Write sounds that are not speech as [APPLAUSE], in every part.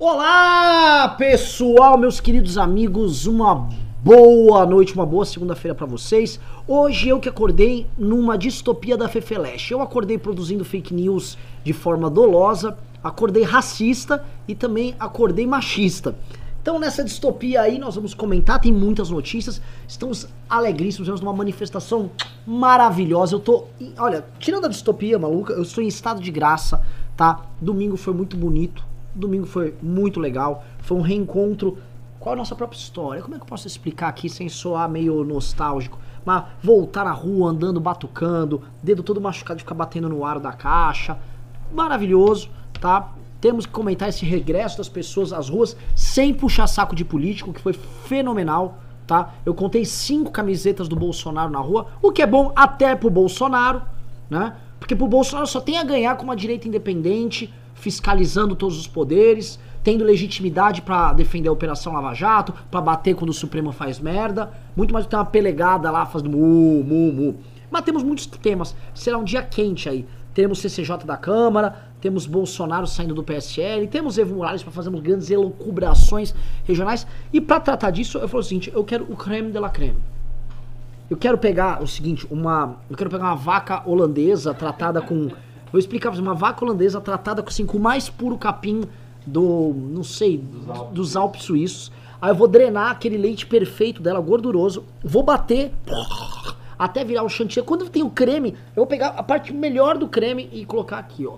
Olá, pessoal, meus queridos amigos, uma boa noite, uma boa segunda-feira pra vocês. Hoje eu que acordei numa distopia da Fefeleche. Eu acordei produzindo fake news de forma dolosa, acordei racista e também acordei machista. Então nessa distopia aí nós vamos comentar, tem muitas notícias, estamos alegríssimos, estamos numa manifestação maravilhosa. Eu tô, olha, tirando a distopia maluca, eu estou em estado de graça, tá? Domingo foi muito bonito, domingo foi muito legal, foi um reencontro com a nossa própria história. Como é que eu posso explicar aqui sem soar meio nostálgico? Mas voltar na rua, andando, batucando, dedo todo machucado de ficar batendo no aro da caixa. Maravilhoso, tá? Temos que comentar esse regresso das pessoas às ruas sem puxar saco de político, que foi fenomenal, tá? Eu contei cinco camisetas do Bolsonaro na rua, o que é bom até pro Bolsonaro, né? Porque pro Bolsonaro só tem a ganhar com uma direita independente, fiscalizando todos os poderes, tendo legitimidade pra defender a Operação Lava Jato, pra bater quando o Supremo faz merda, muito mais do que uma pelegada lá fazendo mu, mu, mu. Mas temos muitos temas, será um dia quente aí. Teremos CCJ da Câmara, temos Bolsonaro saindo do PSL, temos Evo Morales para fazermos grandes elucubrações regionais. E para tratar disso, eu falo o seguinte: eu quero o creme de la creme. Eu quero pegar o seguinte, uma, eu quero pegar uma vaca holandesa tratada com, vou explicar pra você, uma vaca holandesa tratada com, assim, com o mais puro capim do, não sei, dos Alpes. dos Alpes suíços. Aí eu vou drenar aquele leite perfeito dela, gorduroso, vou bater até virar um chantilly. Quando tem o creme, eu vou pegar a parte melhor do creme e colocar aqui, ó.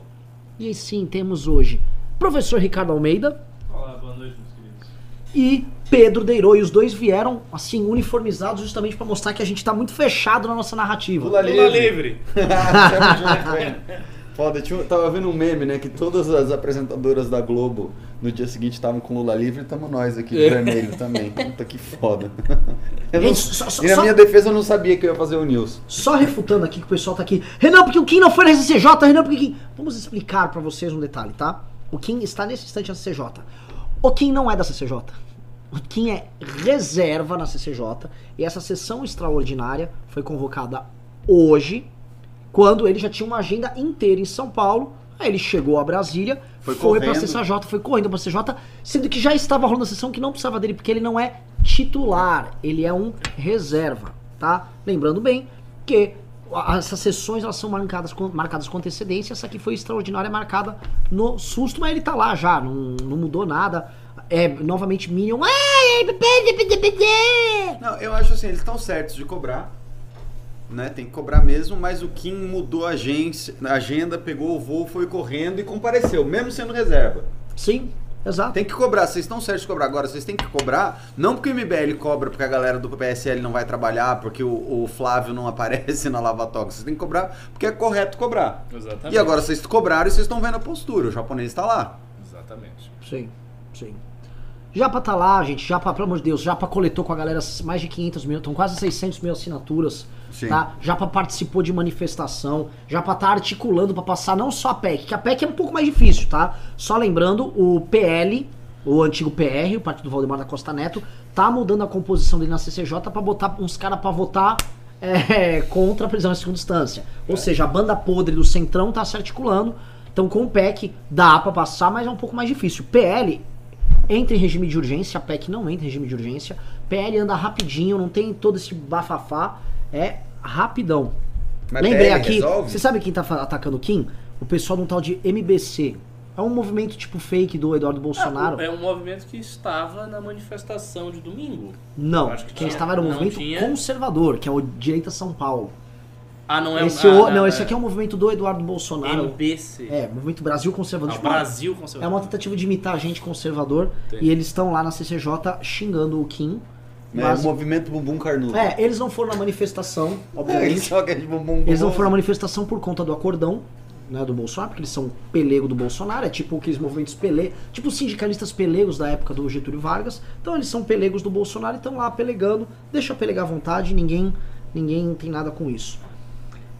E aí sim, temos hoje professor Ricardo Almeida. Olá, boa noite, meus queridos. E Pedro Deirô. E os dois vieram, assim, uniformizados justamente para mostrar que a gente tá muito fechado na nossa narrativa. Lula livre. Lula livre. [LAUGHS] [LAUGHS] Foda, tinha, tava vendo um meme, né? Que todas as apresentadoras da Globo no dia seguinte estavam com Lula livre e tamo nós aqui de vermelho também. Puta que foda. [LAUGHS] Não, Gente, só- só- e na só- minha defesa eu não sabia que eu ia fazer o news. Só refutando aqui que o pessoal tá aqui. Renan, porque o Kim não foi na CCJ, Renan, porque o Kim. Vamos explicar pra vocês um detalhe, tá? O Kim está nesse instante na CCJ. O Kim não é da CCJ. O Kim é reserva na CCJ. E essa sessão extraordinária foi convocada hoje, quando ele já tinha uma agenda inteira em São Paulo. Aí ele chegou a Brasília, foi, Foi pra correndo. CCJ, foi correndo pra CCJ, sendo que já estava rolando a sessão que não precisava dele, porque ele não é titular, ele é um reserva, tá? Lembrando bem que a- essas sessões elas são marcadas com, marcadas com antecedência, essa aqui foi extraordinária, marcada no susto, mas ele tá lá já, não, não mudou nada. É, novamente, Minion. Não, eu acho assim, eles estão certos de cobrar. Né, tem que cobrar mesmo, mas o Kim mudou a agência, a agenda, pegou o voo, foi correndo e compareceu, mesmo sendo reserva. Sim, exato. Tem que cobrar, vocês estão certos de cobrar. Agora, vocês têm que cobrar, não porque o MBL cobra porque a galera do PSL não vai trabalhar, porque o, o Flávio não [LAUGHS] aparece na Lava Toga. Vocês têm que cobrar porque é correto cobrar. Exatamente. E agora vocês cobraram e vocês estão vendo a postura. O japonês está lá. Exatamente. Sim, sim. Japa tá lá, gente. Japa, pelo amor de Deus, Japa coletou com a galera mais de 500 mil, estão quase 600 mil assinaturas. Sim. Tá? Japa participou de manifestação. Japa tá articulando pra passar não só a PEC, que a PEC é um pouco mais difícil, tá? Só lembrando, o PL, o antigo PR, o Partido Valdemar da Costa Neto, tá mudando a composição dele na CCJ pra botar uns caras pra votar é, [LAUGHS] contra a prisão em segunda instância. Ou seja, a banda podre do Centrão tá se articulando. Então, com o PEC dá pra passar, mas é um pouco mais difícil. PL entra em regime de urgência, a PEC não entra em regime de urgência. PL anda rapidinho, não tem todo esse bafafá, é rapidão. Mas Lembrei aqui, resolve? você sabe quem tá atacando o Kim? O pessoal de um tal de MBC. É um movimento tipo fake do Eduardo Bolsonaro. É um movimento que estava na manifestação de domingo. Não, que quem tinha- estava era o não movimento tinha. conservador, que é o Direita São Paulo. Ah, não é esse um. o- ah, não, esse aqui é um movimento do Eduardo Bolsonaro. MBC. É, Movimento Brasil Conservador. Ah, Tipo, Brasil É Conservador. uma tentativa de imitar a gente conservador. Entendi. E eles estão lá na CCJ xingando o Kim. É, Mas, o movimento bumbum carnudo. é, eles não foram na manifestação, É, eles obviamente. só querem de bumbum bumbum. Eles não foram na manifestação por conta do acordão, né, do Bolsonaro, porque eles são pelego do Bolsonaro, é tipo aqueles movimentos pele, tipo os sindicalistas pelegos da época do Getúlio Vargas. Então eles são pelegos do Bolsonaro e estão lá pelegando, deixa pelegar à vontade, ninguém ninguém tem nada com isso.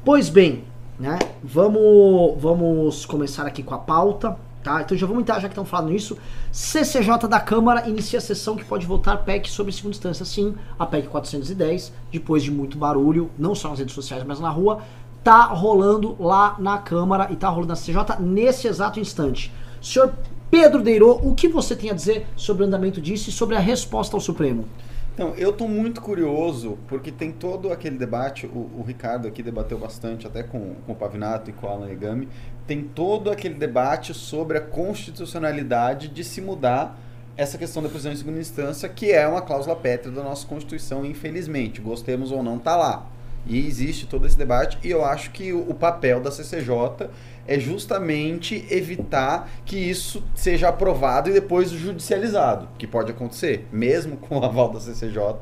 Pois bem, né? Vamos vamos começar aqui com a pauta. Tá? Então já vamos entrar, já que estão falando nisso. CCJ da Câmara inicia a sessão que pode votar PEC sobre segunda instância. Sim, a PEC 410, depois de muito barulho, não só nas redes sociais, mas na rua, tá rolando lá na Câmara e tá rolando na CCJ nesse exato instante. Senhor Pedro Deirô, o que você tem a dizer sobre o andamento disso e sobre a resposta ao Supremo? Então, eu estou muito curioso, porque tem todo aquele debate, o, o, Ricardo aqui debateu bastante, até com, com o Pavinato e com o Alan Egami, tem todo aquele debate sobre a constitucionalidade de se mudar essa questão da prisão em segunda instância, que é uma cláusula pétrea da nossa Constituição, infelizmente. Gostemos ou não, está lá. E existe todo esse debate, e eu acho que o papel da CCJ é justamente evitar que isso seja aprovado e depois judicializado, que pode acontecer, mesmo com o aval da CCJ,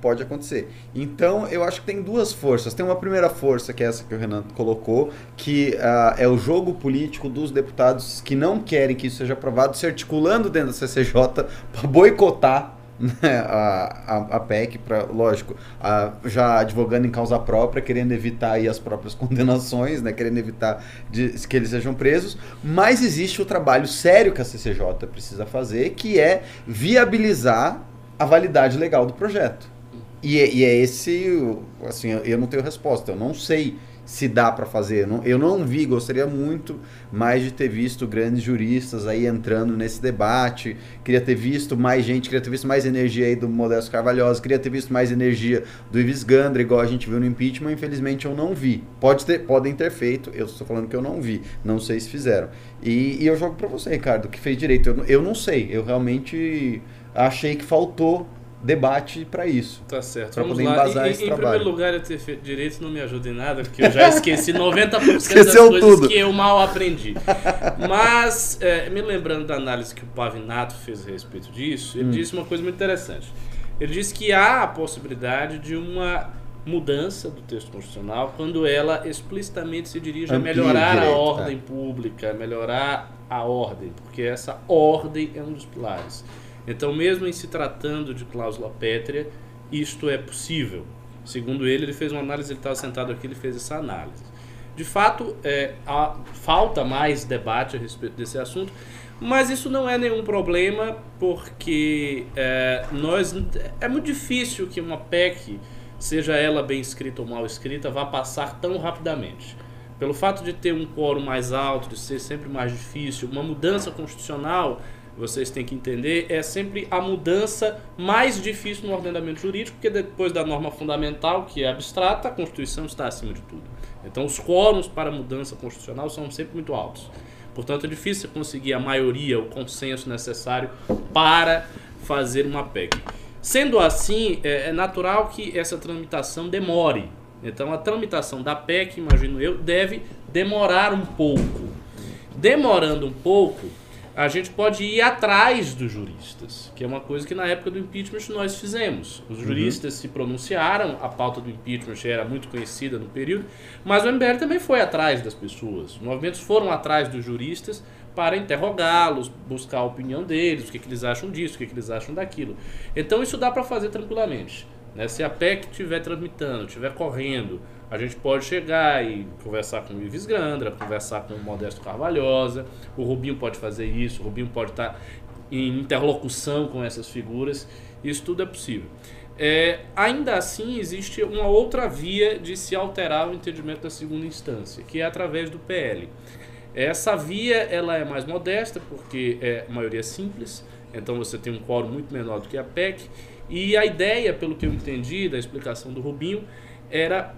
pode acontecer. Então, eu acho que tem duas forças. Tem uma primeira força, que é essa que o Renan colocou, que uh, é o jogo político dos deputados que não querem que isso seja aprovado, se articulando dentro da CCJ [LAUGHS] para boicotar né, a, a, a PEC, pra, lógico, já advogando em causa própria, querendo evitar aí as próprias [LAUGHS] condenações, né, querendo evitar de, que eles sejam presos, mas existe o trabalho sério que a CCJ precisa fazer, que é viabilizar a validade legal do projeto. E, é, e é esse, assim, eu não tenho resposta, eu não sei se dá para fazer. Eu não vi, gostaria muito mais de ter visto grandes juristas aí entrando nesse debate. Queria ter visto mais gente, queria ter visto mais energia aí do Modesto Carvalhosa, queria ter visto mais energia do Ives Gandra, igual a gente viu no impeachment. Infelizmente eu não vi. Pode ter, podem ter feito, eu estou falando que eu não vi. Não sei se fizeram. E, e eu jogo para você, Ricardo, que fez direito. Eu, eu não sei, eu realmente achei que faltou debate para isso. Tá certo. Vamos poder lá. embasar em, esse em trabalho. primeiro lugar, eu ter feito direito não me ajuda em nada, porque eu já [LAUGHS] esqueci 90% Esqueceu das coisas tudo. que eu mal aprendi. Mas, é, me lembrando da análise que o Pavinato fez a respeito disso, ele hum. disse uma coisa muito interessante. Ele disse que há a possibilidade de uma mudança do texto constitucional quando ela explicitamente se dirige Amplia a melhorar direito, a ordem é. pública, melhorar a ordem, porque essa ordem é um dos pilares. Então, mesmo em se tratando de cláusula pétrea, isto é possível. Segundo ele, ele fez uma análise, ele estava sentado aqui, ele fez essa análise. De fato, é, há, falta mais debate a respeito desse assunto, mas isso não é nenhum problema, porque é, nós é muito difícil que uma PEC, seja ela bem escrita ou mal escrita, vá passar tão rapidamente. Pelo fato de ter um quórum mais alto, de ser sempre mais difícil, uma mudança constitucional vocês têm que entender, é sempre a mudança mais difícil no ordenamento jurídico, porque depois da norma fundamental, que é abstrata, a Constituição está acima de tudo. Então, os quórums para mudança constitucional são sempre muito altos. Portanto, é difícil conseguir a maioria, o consenso necessário para fazer uma PEC. Sendo assim, é, é natural que essa tramitação demore. Então, a tramitação da PEC, imagino eu, deve demorar um pouco. Demorando um pouco, a gente pode ir atrás dos juristas, que é uma coisa que na época do impeachment nós fizemos. Os uhum. juristas uhum. se pronunciaram, a pauta do impeachment era muito conhecida no período, mas o MBL também foi atrás das pessoas. Os movimentos foram atrás dos juristas para interrogá-los, buscar a opinião deles, o que, que eles acham disso, o que, que eles acham daquilo. Então isso dá para fazer tranquilamente. Né? Se a PEC estiver tramitando, estiver correndo, a gente pode chegar e conversar com o Ives Grandra, conversar com o Modesto Carvalhosa, o Rubinho pode fazer isso, o Rubinho pode estar em interlocução com essas figuras, isso tudo é possível. É, ainda assim, existe uma outra via de se alterar o entendimento da segunda instância, que é através do PL. Essa via ela é mais modesta, porque é maioria simples, então você tem um quórum muito menor do que a PEC, e a ideia, pelo que eu entendi da explicação do Rubinho, era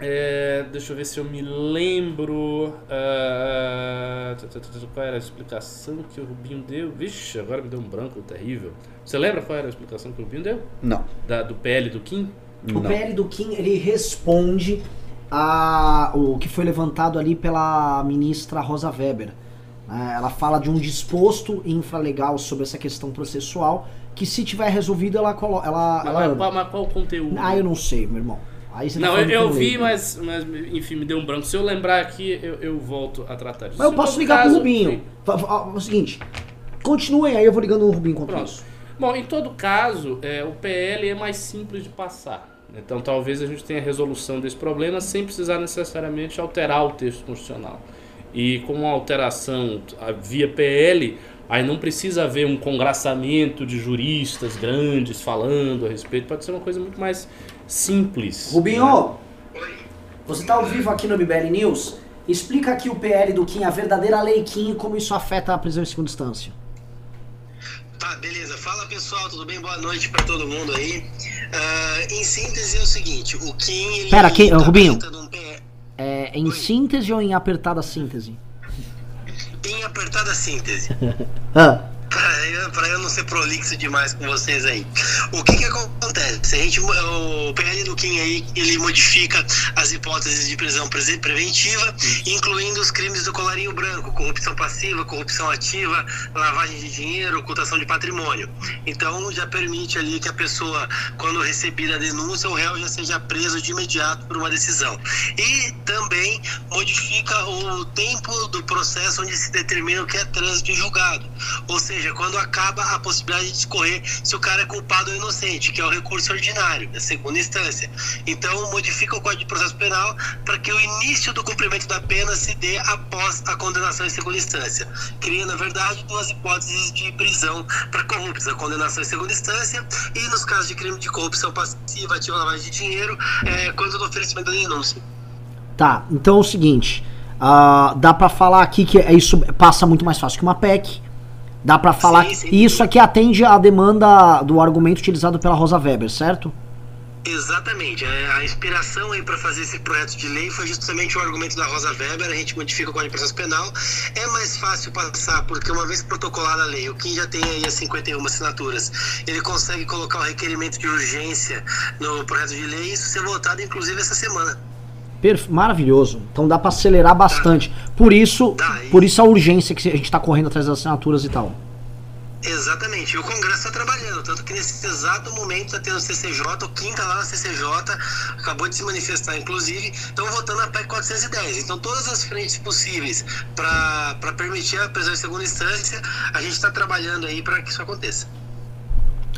é, deixa eu ver se eu me lembro. Uh, qual era a explicação que o Rubinho deu? Vixe, agora me deu um branco terrível. Você lembra qual era a explicação que o Rubinho deu? Não. Da, do PL do Kim? O Não. PL do Kim ele responde a o que foi levantado ali pela ministra Rosa Weber. Né? Ela fala de um disposto infralegal sobre essa questão processual que se tiver resolvido ela coloca. Ela, mas, ela... Mas qual o conteúdo? Ah, eu não sei, meu irmão. Aí você tá não, eu, eu vi, mas, mas enfim, me deu um branco. Se eu lembrar aqui, eu, eu volto a tratar disso. Mas eu posso ligar caso, pro Rubinho. É o seguinte, continuem aí, eu vou ligando o Rubinho Pronto. isso. Bom, em todo caso, é, o PL é mais simples de passar. Então talvez a gente tenha a resolução desse problema sem precisar necessariamente alterar o texto constitucional. E com uma alteração via PL, aí não precisa haver um congraçamento de juristas grandes falando a respeito, pode ser uma coisa muito mais simples. Rubinho, né? você está ao vivo aqui no BBL News. explica aqui o PL do Kim, a verdadeira lei Kim e como isso afeta a prisão em segunda instância. Tá, beleza. Fala pessoal, tudo bem? Boa noite para todo mundo aí. Uh, em síntese é o seguinte, o Kim... Ele Pera, quem, tá Rubinho, um é em Oi. síntese ou em apertada síntese? Em apertada síntese. [LAUGHS] ah para eu não ser prolixo demais com vocês aí. O que que acontece? A gente, o PL do Kim aí, ele modifica as hipóteses de prisão preventiva, incluindo os crimes do colarinho branco, corrupção passiva, corrupção ativa, lavagem de dinheiro, ocultação de patrimônio. Então já permite ali que a pessoa, quando recebida a denúncia, o réu já seja preso de imediato por uma decisão. E também modifica o tempo do processo onde se determina o que é trânsito e julgado. Ou seja, quando acaba a possibilidade de discorrer se o cara é culpado ou inocente, que é o recurso ordinário, da segunda instância. Então, modifica o Código de Processo Penal para que o início do cumprimento da pena se dê após a condenação em segunda instância, cria, na verdade, duas hipóteses de prisão para corruptos: a condenação em segunda instância e, nos casos de crime de corrupção passiva, ativa lavagem de dinheiro, é, quando do oferecimento da denúncia. Tá, então é o seguinte. Uh, dá para falar aqui que é isso passa muito mais fácil que uma PEC. Dá para falar sim, sim. que isso aqui atende à demanda do argumento utilizado pela Rosa Weber, certo? Exatamente. É, a inspiração aí para fazer esse projeto de lei foi justamente o argumento da Rosa Weber. A gente modifica o Código de Processo Penal. É mais fácil passar, porque uma vez protocolada a lei, o Kim já tem aí as 51 assinaturas, ele consegue colocar o requerimento de urgência no projeto de lei e isso ser votado, inclusive, essa semana. Perf maravilhoso. Então dá para acelerar bastante. Por isso, por isso a urgência que a gente está correndo atrás das assinaturas e tal. Exatamente. E o Congresso está trabalhando, tanto que nesse exato momento está tendo o CCJ, o Kim está lá na CCJ, acabou de se manifestar, inclusive, estão votando a PEC 410. Então, todas as frentes possíveis para permitir a prisão em segunda instância, a gente está trabalhando aí para que isso aconteça.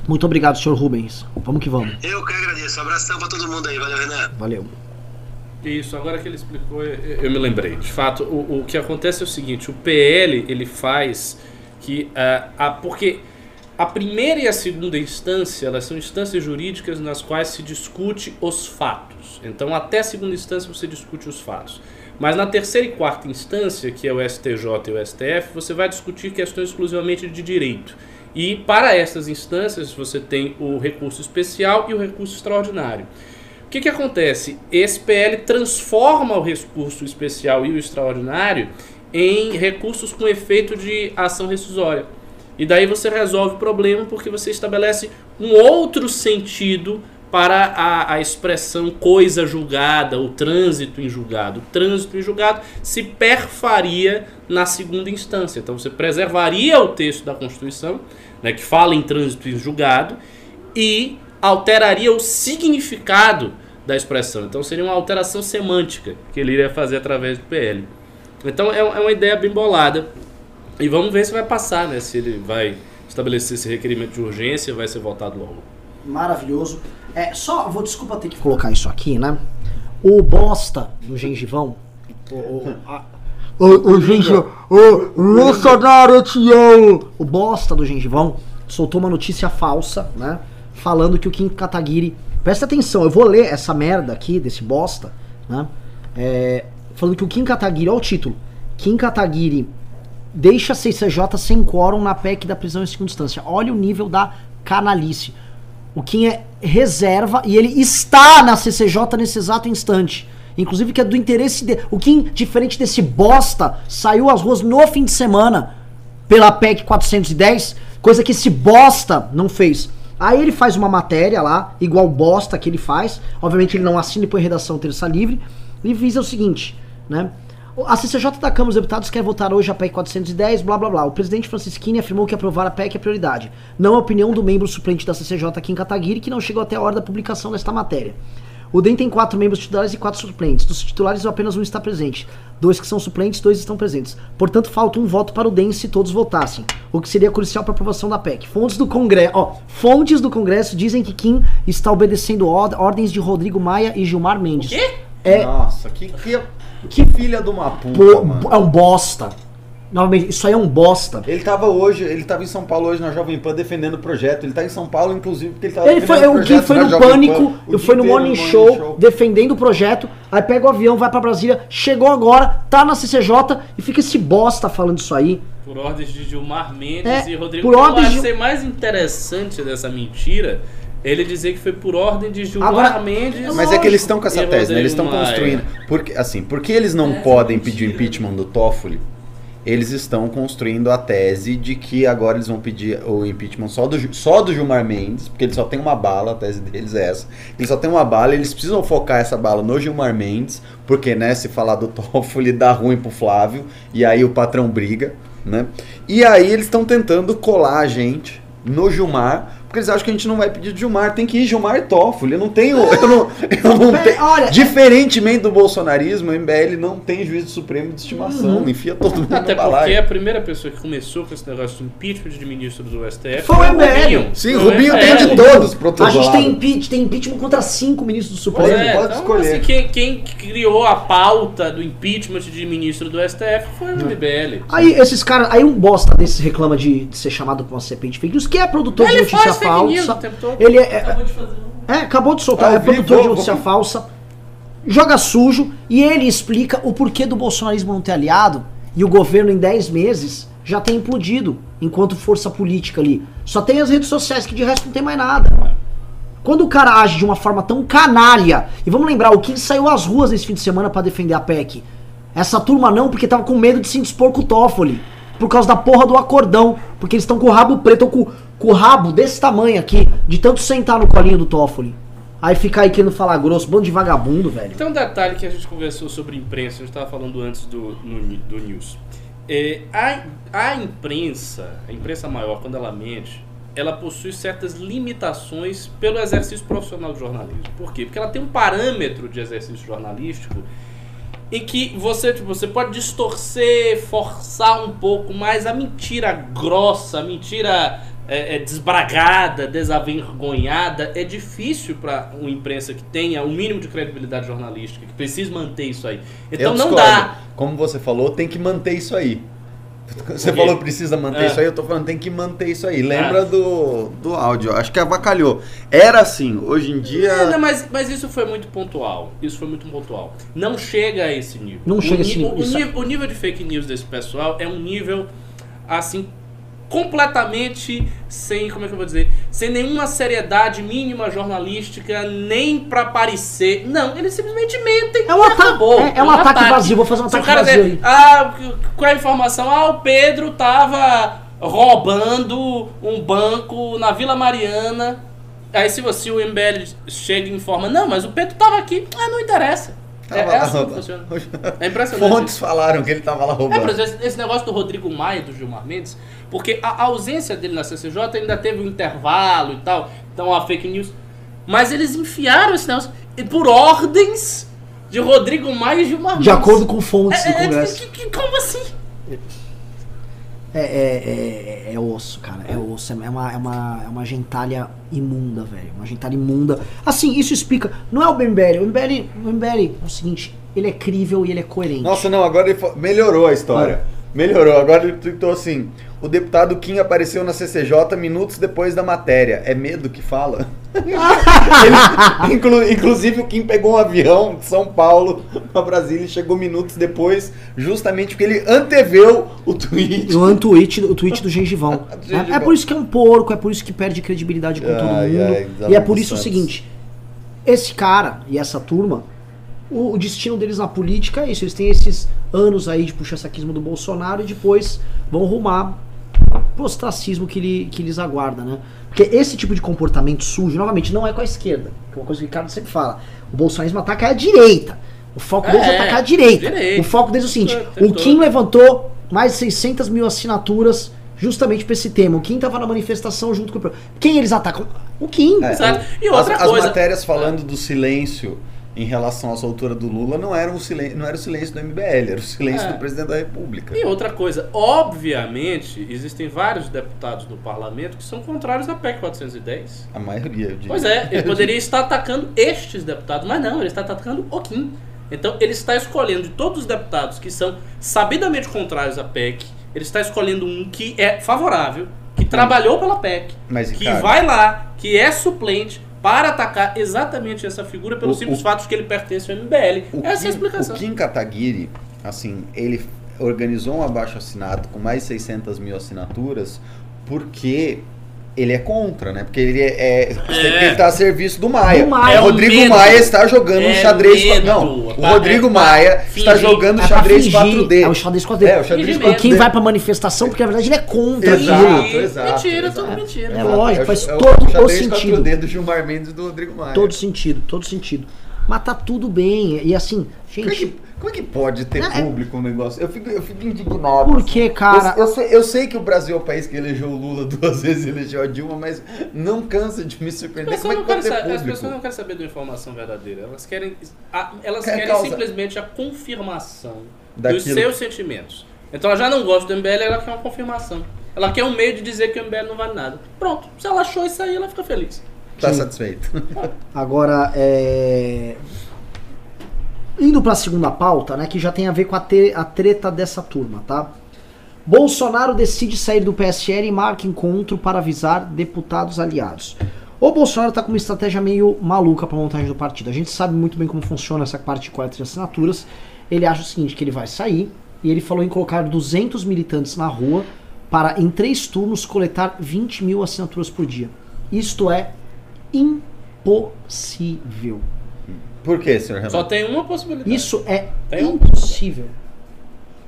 Muito obrigado, senhor Rubens. Vamos que vamos. Eu que agradeço. Um abração para todo mundo aí. Valeu, Renan. Valeu. Isso, agora que ele explicou, eu me lembrei. De fato, o, o que acontece é o seguinte: o PL ele faz que. Uh, a, porque a primeira e a segunda instância elas são instâncias jurídicas nas quais se discute os fatos. Então, até a segunda instância você discute os fatos. Mas na terceira e quarta instância, que é o STJ e o STF, você vai discutir questões exclusivamente de direito. E para essas instâncias você tem o recurso especial e o recurso extraordinário. O que, que acontece? Esse PL transforma o recurso especial e o extraordinário em recursos com efeito de ação rescisória. E daí você resolve o problema porque você estabelece um outro sentido para a, a expressão coisa julgada, o trânsito em julgado. O trânsito em julgado se perfaria na segunda instância. Então você preservaria o texto da Constituição, né, que fala em trânsito em julgado, e alteraria o significado da expressão. Então seria uma alteração semântica que ele iria fazer através do PL. Então é, é uma ideia bem bolada. E vamos ver se vai passar, né? Se ele vai estabelecer esse requerimento de urgência vai ser votado logo. Maravilhoso. É, só, vou desculpa ter que colocar isso aqui, né? O bosta do gengivão. O, o, a, o, o, gengivão. O Bolsonaro, te. O bosta do gengivão soltou uma notícia falsa, né? Falando que o Kim Kataguiri. Presta atenção, eu vou ler essa merda aqui, desse bosta, né? É, falando que o Kim Kataguiri, olha o título. Kim Kataguiri deixa a CCJ sem quórum na PEC da prisão em segunda instância. Olha o nível da canalice. O Kim é reserva e ele está na CCJ nesse exato instante. Inclusive que é do interesse dele. O Kim, diferente desse bosta, saiu às ruas no fim de semana pela PEC 410, coisa que esse bosta não fez. Aí ele faz uma matéria lá, igual bosta que ele faz. Obviamente ele não assina e põe redação terça livre. E visa o seguinte, né? A CCJ da Câmara dos Deputados quer votar hoje a PEC 410, blá blá blá. O presidente Francisquini afirmou que aprovar a PEC é prioridade. Não é a opinião do membro suplente da CCJ aqui em Kataguiri, que não chegou até a hora da publicação desta matéria. O DEM tem quatro membros titulares e quatro suplentes. Dos titulares, apenas um está presente. Dois que são suplentes, dois estão presentes. Portanto, falta um voto para o DEM se todos votassem, o que seria crucial para a aprovação da PEC. Fontes do Congresso, ó, fontes do Congresso dizem que Kim está obedecendo ordens de Rodrigo Maia e Gilmar Mendes. O quê? É, Nossa, que, que, que filha de uma puta, É um bosta. Novamente, isso aí é um bosta. Ele tava hoje, ele tava em São Paulo hoje na Jovem Pan defendendo o projeto. Ele tá em São Paulo, inclusive, porque ele tava ele foi, o Gui foi no Pânico, eu fui no Morning, Morning Show, Show, defendendo o projeto. Aí pega o avião, vai para Brasília, chegou agora, tá na CCJ e fica esse bosta falando isso aí. Por ordens de Gilmar Mendes é, e Rodrigo. Por ordens de... ser mais interessante dessa mentira ele dizer que foi por ordem de Gilmar Agora, Mendes. Mas é que eles estão com essa tese, né? Eles estão construindo. Porque, assim, porque eles não é, podem pedir o impeachment do Toffoli? Eles estão construindo a tese de que agora eles vão pedir o impeachment só do, só do Gilmar Mendes, porque ele só tem uma bala, a tese deles é essa. Ele só tem uma bala, eles precisam focar essa bala no Gilmar Mendes, porque, né, se falar do [LAUGHS] Toffoli dá ruim pro Flávio, e aí o patrão briga, né? E aí eles estão tentando colar a gente no Gilmar porque eles acham que a gente não vai pedir Gilmar. Tem que ir Gilmar e Toffoli. Não tenho. Eu não, eu não tenho. Olha, Diferentemente do bolsonarismo, o MBL não tem juízo supremo de estimação. Uhum. Enfia todo mundo Até porque a primeira pessoa que começou com esse negócio de impeachment de ministro do STF foi o MBL. Sim, o Rubinho tem de todos A gente tem, impeach, tem impeachment contra cinco ministros do Supremo. É, pode então, escolher. Assim, quem, quem criou a pauta do impeachment de ministro do STF foi o MBL. Aí esses caras, aí um bosta desses reclama de, de ser chamado pra uma CPI de fake news, que é produtor Ele de notícia falsa. Ele é, é, acabou de fazer um... é, acabou de soltar, ah, é produtor de notícia falsa. Joga sujo e ele explica o porquê do bolsonarismo não ter aliado e o governo em 10 meses já tem implodido enquanto força política ali. Só tem as redes sociais que de resto não tem mais nada. Quando o cara age de uma forma tão canalha, e vamos lembrar, o Kim saiu às ruas esse fim de semana para defender a PEC. Essa turma não, porque tava com medo de se indispor com o Toffoli. Por causa da porra do acordão. Porque eles estão com o rabo preto, com, com o rabo desse tamanho aqui, de tanto sentar no colinho do Toffoli. Aí fica aí querendo falar grosso, bando de vagabundo, velho. Tem um detalhe que a gente conversou sobre imprensa, a gente estava falando antes do, no, do news. É, a, a imprensa, a imprensa maior, quando ela mente, ela possui certas limitações pelo exercício profissional do jornalismo. Por quê? Porque ela tem um parâmetro de exercício jornalístico em que você, tipo, você pode distorcer, forçar um pouco mais a mentira grossa, a mentira é, é desbragada, desavergonhada, é difícil para uma imprensa que tenha o um mínimo de credibilidade jornalística, que precisa manter isso aí. Então não dá. Como você falou, tem que manter isso aí. Você falou precisa manter é. isso aí, eu tô falando tem que manter isso aí. Lembra é. do, do áudio, acho que avacalhou. Era assim, hoje em dia. É, não, mas, mas isso foi muito pontual. Isso foi muito pontual. Não chega a esse nível. Não o chega a esse nível. O, nível. o nível de fake news desse pessoal é um nível assim completamente sem, como é que eu vou dizer, sem nenhuma seriedade mínima jornalística, nem para aparecer. Não, eles simplesmente mentem. É um, ataque, é, é, é, um, um ataque, ataque, vazio, vou fazer um ataque vazio. Dizer, ah, qual é a informação? Ah, o Pedro tava roubando um banco na Vila Mariana. Aí se você, o MBL chega e informa, não, mas o Pedro tava aqui. Ah, não interessa. É, é assim que funciona. [LAUGHS] É impressionante. Fontes falaram que ele tava lá roubando. É, por exemplo, esse negócio do Rodrigo Maia, do Gilmar Mendes, porque a ausência dele na CCJ ainda teve um intervalo e tal, então a fake news. Mas eles enfiaram esse negócio por ordens de Rodrigo Maia e Gilmar De acordo com fontes é, do é, Congresso. É, que, como assim? É, é, é, é, osso, cara. É osso. É uma, é, uma, é uma gentalha imunda, velho. Uma gentalha imunda. Assim, isso explica. Não é o Bembele. O Bembele, o Bembele é o seguinte: ele é crível e ele é coerente. Nossa, não, agora ele melhorou a história. Melhorou. Agora ele tweetou assim: o deputado Kim apareceu na CCJ minutos depois da matéria. É medo que fala? [LAUGHS] Ele, inclu, inclusive o Kim pegou um avião de São Paulo para Brasília e chegou minutos depois, justamente porque ele anteveu o tweet. O tweet, o tweet do gengivão. [LAUGHS] é, é, por isso que é um porco, é por isso que perde credibilidade com ai, todo mundo. Ai, e é por isso Santos. o seguinte: esse cara e essa turma o, o, destino deles na política é isso. Eles têm esses anos aí de puxa-saquismo do Bolsonaro e depois vão rumar pro ostracismo que, ele, que lhes aguarda, né? Porque esse tipo de comportamento sujo, novamente, não é com a esquerda. Que é uma coisa que o Ricardo sempre fala. O bolsonarismo ataca a direita. O foco deles é, é atacar a direita. direita. O foco deles é o seguinte: é, o Kim levantou mais de 600 mil assinaturas justamente para esse tema. O Kim estava na manifestação junto com o. Quem eles atacam? O Kim. É, e outra as, coisa. As matérias falando do silêncio em relação à soltura do Lula não era, um silêncio, não era o silêncio do MBL, era o silêncio é. do presidente da República. E outra coisa, obviamente, existem vários deputados do parlamento que são contrários à PEC 410. A maioria, eu diria. Pois é, [LAUGHS] ele poderia estar atacando estes deputados, mas não, ele está atacando o Kim. Então, ele está escolhendo de todos os deputados que são sabidamente contrários à PEC, Ele está escolhendo um que é favorável, que trabalhou pela PEC, Mas, que vai lá, que é suplente, para atacar exatamente essa figura pelo o, simples o, fato de que ele pertence ao MBL. Essa Kim, é a explicação. O Kim Kataguiri, assim, ele organizou um abaixo assinado com mais de 600 mil assinaturas porque ele é contra, né? Porque ele é, é, é. ele está a serviço do Maia. Do Maia. É o Rodrigo Maia está jogando é xadrez. Medo. Não, o Rodrigo é, Maia está jogando é xadrez 4D. É o xadrez 4D. É, o xadrez 4D. Quem vai pra manifestação, porque na verdade ele é contra exato, Exato, mentira, exato. tudo mentira. É lógico, faz todo o sentido. 4D do Gilmar Mendes e do Rodrigo Maia. Todo sentido, todo sentido. Mas tá tudo bem. E assim, gente. Como é que pode ter é- público um negócio? Eu fico, eu fico indignado. Por que, cara? Eu, eu, sei, eu, sei, que o Brasil é o país que elegeu o Lula [LAUGHS] duas vezes e elegeu a Dilma, mas não cansa de me surpreender. Como é que pode ter público? As pessoas não querem saber da informação verdadeira. Elas querem, a, elas Quer querem causa... simplesmente a confirmação Daquilo. dos seus sentimentos. Então ela já não gosta do MBL, ela quer uma confirmação. Ela quer um meio de dizer que o MBL não vale nada. Pronto. Se ela achou isso aí, ela fica feliz. Tá Sim. satisfeito. Agora, é Indo para a segunda pauta, né, que já tem a ver com a, te, a treta dessa turma, tá? Bolsonaro decide sair do PSL e marca encontro para avisar deputados aliados. O Bolsonaro está com uma estratégia meio maluca para montagem do partido. A gente sabe muito bem como funciona essa parte de quarta de assinaturas. Ele acha o seguinte, que ele vai sair e ele falou em colocar 200 militantes na rua para, em três turnos, coletar 20 mil assinaturas por dia. Isto é impossível. Por que, senhor Renato? Só tem uma possibilidade. Isso é tem impossível.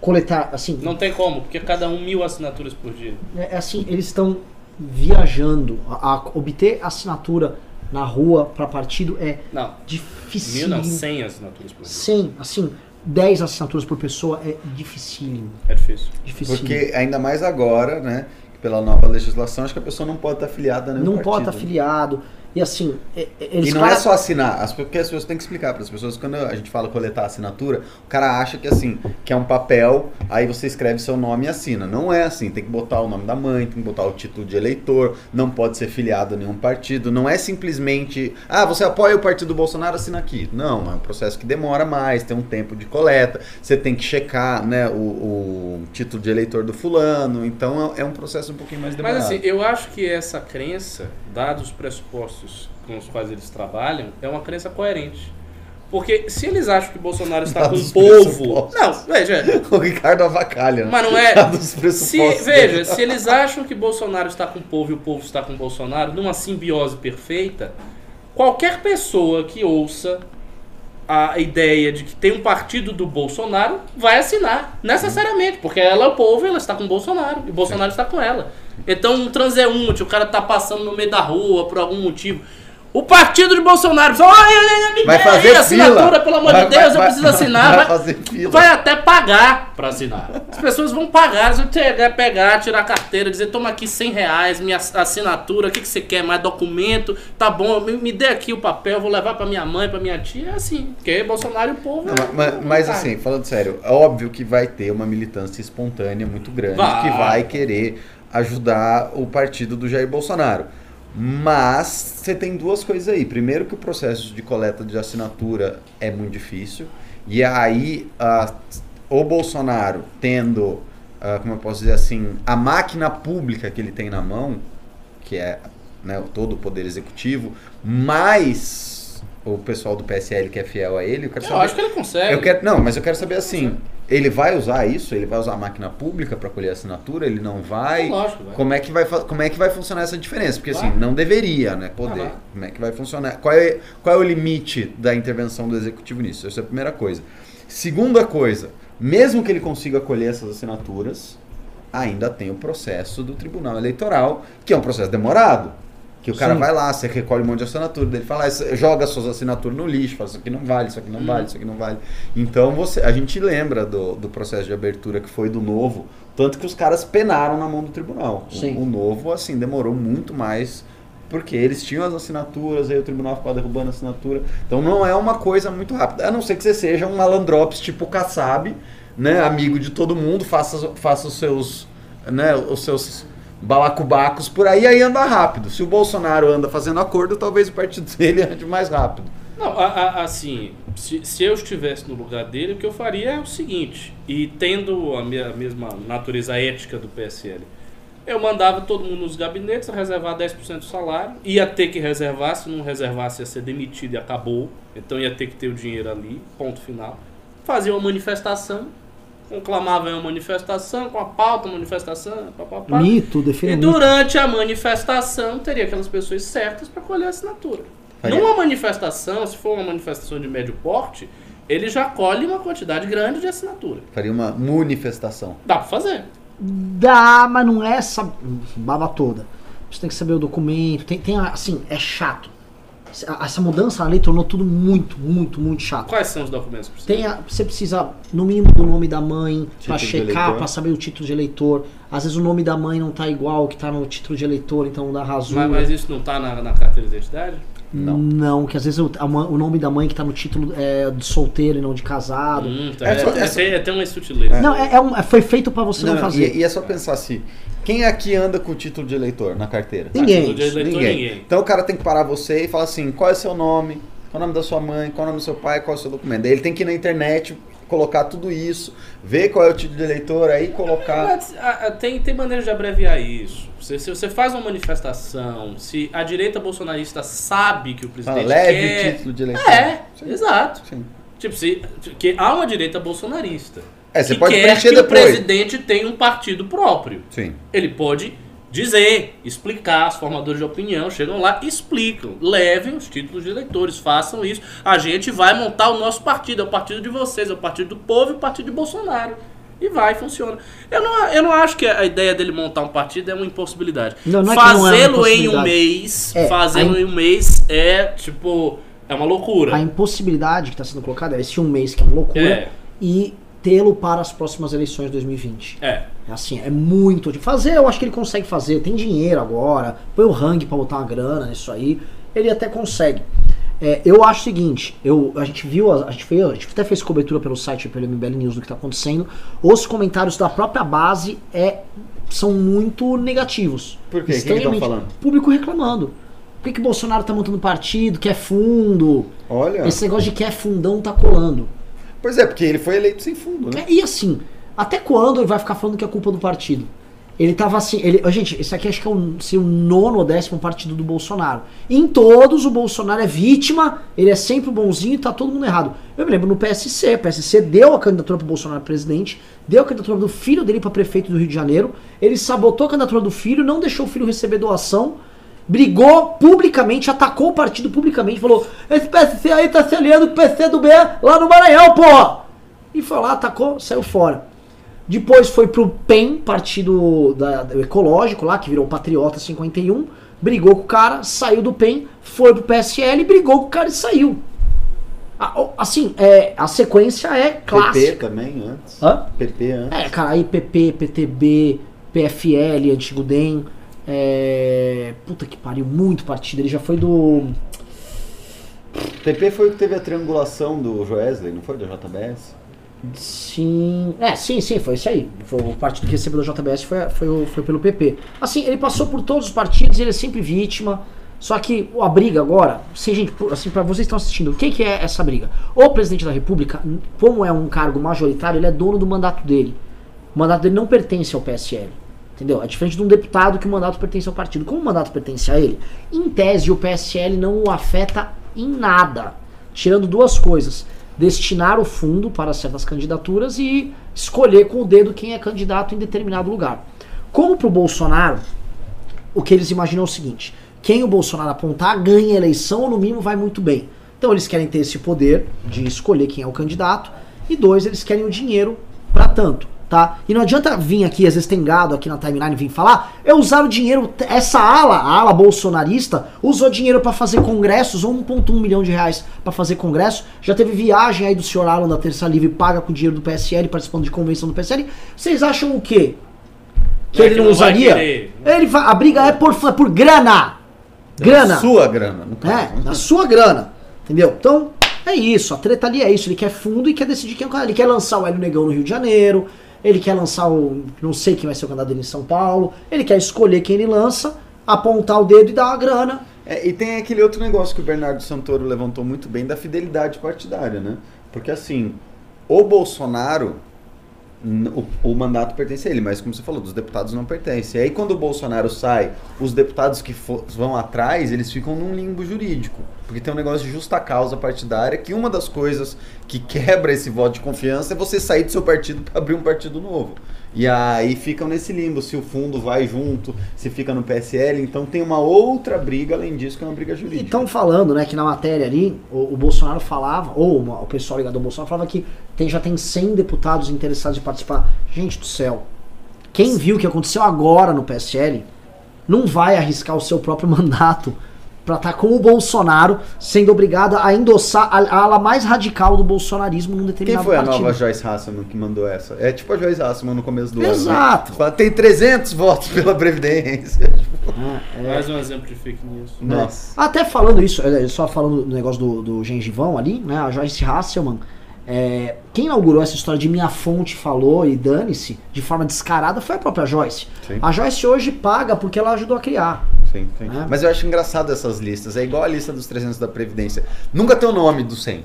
Coletar, assim. Não tem como, porque cada um mil assinaturas por dia. É, é assim, eles estão viajando. A, a, obter assinatura na rua para partido é não. difícil. Mil não, 100 assinaturas por dia. 100, assim, 10 assinaturas por pessoa é dificílimo. É difícil. Dificílimo. Porque ainda mais agora, né? Pela nova legislação, acho que a pessoa não pode estar afiliada a nenhum Não partido, pode estar né? afiliado. E assim, eles E não é só assinar, as, porque as pessoas têm que explicar para as pessoas, quando a gente fala coletar assinatura, o cara acha que assim, que é um papel, aí você escreve seu nome e assina. Não é assim, tem que botar o nome da mãe, tem que botar o título de eleitor, não pode ser filiado a nenhum partido, não é simplesmente, ah, você apoia o partido Bolsonaro, assina aqui. Não, é um processo que demora mais, tem um tempo de coleta, você tem que checar, né, o, o título de eleitor do fulano, então é, é um processo um pouquinho mais demorado. Mas assim, eu acho que essa crença, dados os pressupostos com os quais eles trabalham é uma crença coerente. Porque se eles acham que Bolsonaro está com o povo. Não, veja. [LAUGHS] O Ricardo avacalha. Mas não é. Se, veja, se eles acham que Bolsonaro está com o povo e o povo está com Bolsonaro, numa simbiose perfeita, qualquer pessoa que ouça a ideia de que tem um partido do Bolsonaro vai assinar, necessariamente, porque ela é o povo e ela está com o Bolsonaro, e o Bolsonaro está com ela. Então, um transeunte, o cara tá passando no meio da rua por algum motivo. O partido de Bolsonaro olha, me vai fazer assinatura, fila. pelo amor vai, de Deus, vai, eu preciso assinar. Vai, fazer fila. vai até pagar para assinar. As pessoas vão pagar, eles vão pegar, pegar, tirar a carteira, dizer, toma aqui 100 reais, minha assinatura, o que, que você quer, mais documento, tá bom, me, me dê aqui o papel, vou levar para minha mãe, para minha tia, é assim, porque Bolsonaro e o povo... Não, é, mas, mas assim, falando sério, é óbvio que vai ter uma militância espontânea muito grande, vai. que vai querer ajudar o partido do Jair Bolsonaro. Mas você tem duas coisas aí. Primeiro que o processo de coleta de assinatura é muito difícil. E aí uh, o Bolsonaro tendo, uh, como eu posso dizer assim, a máquina pública que ele tem na mão, que é né, todo o poder executivo, mais o pessoal do PSL que é fiel a ele, eu quero eu saber. acho que ele consegue. Eu quero, não, mas eu quero saber assim. Ele vai usar isso? Ele vai usar a máquina pública para colher assinatura? Ele não vai? É lógico, vai. Como é que vai como é que vai funcionar essa diferença? Porque vai. assim, não deveria, né, poder. Ah, como é que vai funcionar? Qual é, qual é o limite da intervenção do executivo nisso? Essa é a primeira coisa. Segunda coisa, mesmo que ele consiga colher essas assinaturas, ainda tem o processo do Tribunal Eleitoral, que é um processo demorado. Que o cara Sim. vai lá, você recolhe um monte de assinatura, dele fala, ah, joga suas assinaturas no lixo, fala, isso aqui não vale, isso aqui não hum. vale, isso aqui não vale. Então você, a gente lembra do, do processo de abertura que foi do novo, tanto que os caras penaram na mão do tribunal. Sim. O, o novo, assim, demorou muito mais porque eles tinham as assinaturas, aí o tribunal ficou derrubando a assinatura. Então não é uma coisa muito rápida. A não ser que você seja um malandrops tipo Kassab, né, amigo de todo mundo, faça, faça os seus, né, os seus balacubacos por aí, aí anda rápido. Se o Bolsonaro anda fazendo acordo, talvez o partido [LAUGHS] dele ande mais rápido. Não, a, a, assim, se, se, eu estivesse no lugar dele, o que eu faria é o seguinte, e tendo a, minha, mesma natureza ética do PSL, eu mandava todo mundo nos gabinetes reservar 10% do salário, ia ter que reservar, se não reservasse ia ser demitido e acabou, então ia ter que ter o dinheiro ali, ponto final. Fazia uma manifestação, conclamava uma manifestação, com a pauta, manifestação, papapá. Mito, defende. E durante a manifestação teria aquelas pessoas certas para colher a assinatura. Numa manifestação, se for uma manifestação de médio porte, ele já colhe uma quantidade grande de assinatura. Faria uma manifestação. Dá pra fazer. Dá, mas não é essa baba toda. Você tem que saber o documento, tem, tem assim, é chato. Essa mudança na lei tornou tudo muito, muito, muito chato. Quais são os documentos que tem a, Você precisa, no mínimo, do nome da mãe, para checar, para saber o título de eleitor. Às vezes o nome da mãe não tá igual que tá no título de eleitor, então não dá razão. Mas, mas, isso não tá na, na carteira de identidade? Não. Não, que às vezes o, a, o nome da mãe que tá no título é de solteiro e não de casado. Hum, tá. é, é, só, é, é, é, tem uma sutileza. Não, é, é um, é, foi feito para você não, não fazer. E, e, é só pensar assim: quem aqui anda com o título de eleitor na carteira? Ninguém. De eleitor, ninguém. ninguém. Então o cara tem que parar você e falar assim: qual é o seu nome? Qual é o nome da sua mãe? Qual é o nome do seu pai? Qual é o seu documento? Daí ele tem que ir na internet colocar tudo isso, ver qual é o título de eleitor, aí colocar. Mas, a, a, tem, tem maneira de abreviar isso. Se, se, você faz uma manifestação, se a direita bolsonarista sabe que o presidente. Ah, leve quer... o título de eleitor. É, Sim. exato. Sim. Tipo, se, que há uma direita bolsonarista. É, você que pode quer que depois. o presidente tenha um partido próprio. Sim. Ele pode dizer, explicar, os formadores de opinião chegam lá, explicam, levem os títulos de eleitores, façam isso. A gente vai montar o nosso partido, é o partido de vocês, é o partido do povo e o partido de Bolsonaro. E vai, funciona. Eu não, eu não acho que a ideia dele montar um partido é uma impossibilidade. Não, não é Fazê-lo é em um mês, é, fazê-lo em um mês é tipo. É uma loucura. A impossibilidade que está sendo colocada é esse um mês que é uma loucura. É. E tê-lo para as próximas eleições de 2020. É. É assim, é muito de fazer, eu acho que ele consegue fazer, tem dinheiro agora, põe o Hang para botar uma grana nisso aí, ele até consegue. É, eu acho o seguinte, eu, a gente viu, a, a, gente fez, a gente até fez cobertura pelo site pelo MBL News do que está acontecendo. Os comentários da própria base é, são muito negativos. Por quê? Quem estão falando? Público reclamando. Por que, que Bolsonaro tá montando partido, quer fundo? Olha. Esse negócio de quer fundão tá colando. Pois é, porque ele foi eleito sem fundo, né? É, e assim, até quando ele vai ficar falando que é culpa do partido? Ele tava assim, ele, gente, esse aqui acho que é o, assim, o nono ou décimo partido do Bolsonaro. Em todos o Bolsonaro é vítima, ele é sempre bonzinho e tá todo mundo errado. Eu me lembro no PSC, o PSC deu a candidatura pro Bolsonaro presidente, deu a candidatura do filho dele para prefeito do Rio de Janeiro, ele sabotou a candidatura do filho, não deixou o filho receber doação, brigou publicamente, atacou o partido publicamente, falou: esse PSC aí tá se aliando com o PC do B lá no Maranhão, pô! E foi lá, atacou, saiu fora. Depois foi pro PEN, partido da, ecológico lá, que virou Patriota 51, brigou com o cara, saiu do PEN, foi pro PSL, brigou com o cara e saiu. Assim, é, a sequência é clássica. PP também antes. Hã? PP antes. É, cara, aí PP, PTB, PFL, antigo DEM. É... Puta que pariu, muito partido. Ele já foi do. TP foi o que teve a triangulação do Joesley, não foi? Do JBS? Sim. É, sim, sim, foi isso aí. Foi o partido que recebeu do JBS foi, foi, foi pelo PP. Assim, ele passou por todos os partidos, ele é sempre vítima. Só que a briga agora, se gente, assim, para vocês que estão assistindo, o que, que é essa briga? O presidente da República, como é um cargo majoritário, ele é dono do mandato dele. O mandato dele não pertence ao PSL. Entendeu? É diferente de um deputado que o mandato pertence ao partido. Como o mandato pertence a ele, em tese o PSL não o afeta em nada. Tirando duas coisas: destinar o fundo para certas candidaturas e escolher com o dedo quem é candidato em determinado lugar. Como para o Bolsonaro, o que eles imaginam é o seguinte: quem o Bolsonaro apontar ganha a eleição ou no mínimo vai muito bem. Então eles querem ter esse poder de escolher quem é o candidato. E dois, eles querem o dinheiro para tanto tá? E não adianta vir aqui, às vezes tem gado aqui na timeline vir falar, eu usar o dinheiro, essa ala, a ala bolsonarista, usou dinheiro para fazer congressos, 1.1 milhão de reais para fazer congresso, já teve viagem aí do senhor Alan da Terça Livre, paga com dinheiro do PSL, participando de convenção do PSL, vocês acham o quê? Que é ele que não, não usaria? Ele vai, a briga é por, por grana! Grana! Na sua grana, no caso. É, na sua grana, entendeu? Então, é isso, a treta ali é isso, ele quer fundo e quer decidir quem é o cara, ele quer lançar o Hélio Negão no Rio de Janeiro, ele quer lançar o. Não sei quem vai ser o candidato dele em São Paulo. Ele quer escolher quem ele lança, apontar o dedo e dar uma grana. É, e tem aquele outro negócio que o Bernardo Santoro levantou muito bem da fidelidade partidária, né? Porque assim, o Bolsonaro o, o, mandato pertence a ele, mas como você falou, dos deputados não pertence. E aí quando o Bolsonaro sai, os deputados que for, vão atrás, eles ficam num limbo jurídico. Porque tem um negócio de justa causa partidária, que uma das coisas que [LAUGHS] quebra esse voto de confiança é você sair do seu partido para abrir um partido novo. E aí ficam nesse limbo, se o fundo vai junto, se fica no PSL, então tem uma outra briga além disso, que é uma briga jurídica. Estão falando, né, que na matéria ali, o, o Bolsonaro falava, ou uma, o pessoal ligado ao Bolsonaro falava que tem, já tem 100 deputados interessados em participar. Gente do céu, quem viu o que aconteceu agora no PSL não vai arriscar o seu próprio [LAUGHS] mandato para estar tá com o Bolsonaro sendo obrigada a endossar a, a, ala mais radical do bolsonarismo num determinado partido. Quem foi partido. a nova Joyce Hasselman que mandou essa? É tipo a Joyce Hasselman no começo do Exato. ano. Né? Tem 300 votos pela Previdência. Ah, é. Mais um exemplo de fake news. Nossa. Até falando isso, é, só falando do negócio do, do gengivão ali, né? A Joyce Hasselman, é, quem inaugurou essa história de minha fonte falou e dane-se de forma descarada foi a própria Joyce. Sim. A Joyce hoje paga porque ela ajudou a criar. Sim, sim. É. Mas eu acho engraçado essas listas. É igual a lista dos 300 da Previdência. Nunca tem o nome do 100.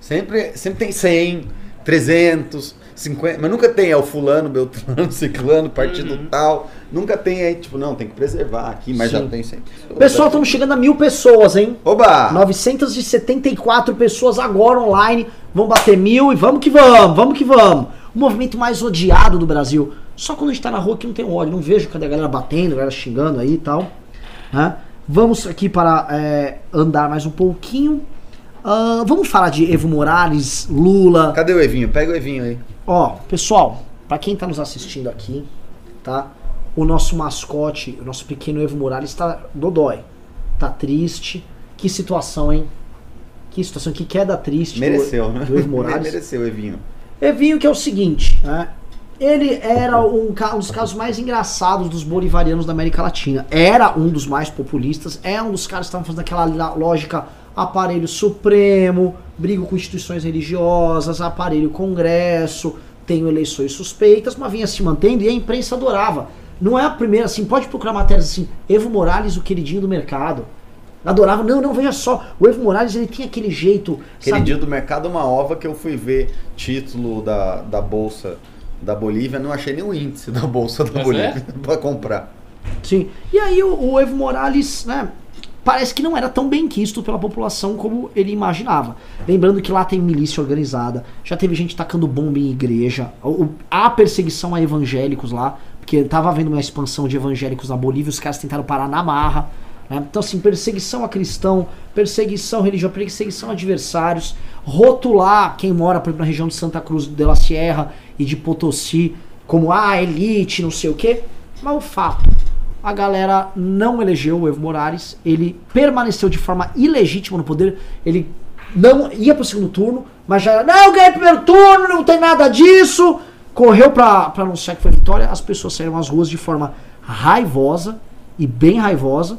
Sempre, sempre tem 100, 300, 50. Mas nunca tem é o fulano, beltrano, [LAUGHS] ciclano, partido uhum. tal. Nunca tem aí, tipo, não, tem que preservar aqui, mas Sim. já tem 100 pessoas. Pessoal, estamos chegando a mil pessoas, hein? Oba! 974 pessoas agora online. Vamos bater mil e vamos que vamos, vamos que vamos. O movimento mais odiado do Brasil. Só quando a gente tá na rua que não tem ódio. Não vejo cadê a galera batendo, a galera xingando aí e tal. Né? Vamos aqui para é, andar mais um pouquinho. Uh, vamos falar de Evo Morales, Lula. Cadê o Evinho? Pega o Evinho aí. Ó, pessoal, para quem tá nos assistindo aqui, tá? O nosso mascote, o nosso pequeno Evo Morales tá dodói. Tá triste. Que situação, hein? Que situação, que queda triste. Mereceu, do, né? Do Evo Morales. [LAUGHS] Mereceu, Evinho. Evinho que é o seguinte, né? Ele era um, um, dos casos mais engraçados dos bolivarianos da América Latina. Era um dos mais populistas, é um dos caras que estavam fazendo aquela lógica aparelho supremo, brigo com instituições religiosas, aparelho congresso, tenho eleições suspeitas, mas vinha se mantendo e a imprensa adorava. Não é a primeira, assim, pode procurar matérias assim, Evo Morales, o queridinho do mercado. Adorava, não, não, veja só, o Evo Morales ele tinha aquele jeito. Queridinho sabe? do mercado, uma ova que eu fui ver título da, da bolsa da Bolívia, não achei nenhum índice da bolsa da Mas Bolívia é? [LAUGHS] para comprar. Sim. E aí o, o, Evo Morales, né? Parece que não era tão bem quisto pela população como ele imaginava. Lembrando que lá tem milícia organizada, já teve gente tacando bomba em igreja, há perseguição a evangélicos lá, porque estava havendo uma expansão de evangélicos na Bolívia, os caras tentaram parar na marra. Né? Então, assim, perseguição a cristão, perseguição religiosa, perseguição a adversários, rotular quem mora, por exemplo, na região de Santa Cruz de la Sierra e de Potosí como a ah, elite, não sei o quê. Mas o fato, a galera não elegeu o Evo Morales, ele permaneceu de forma ilegítima no poder, ele não ia pro segundo turno, mas já era, não, ganhei primeiro turno, não tem nada disso. Correu pra anunciar que foi vitória, as pessoas saíram às ruas de forma raivosa e bem raivosa.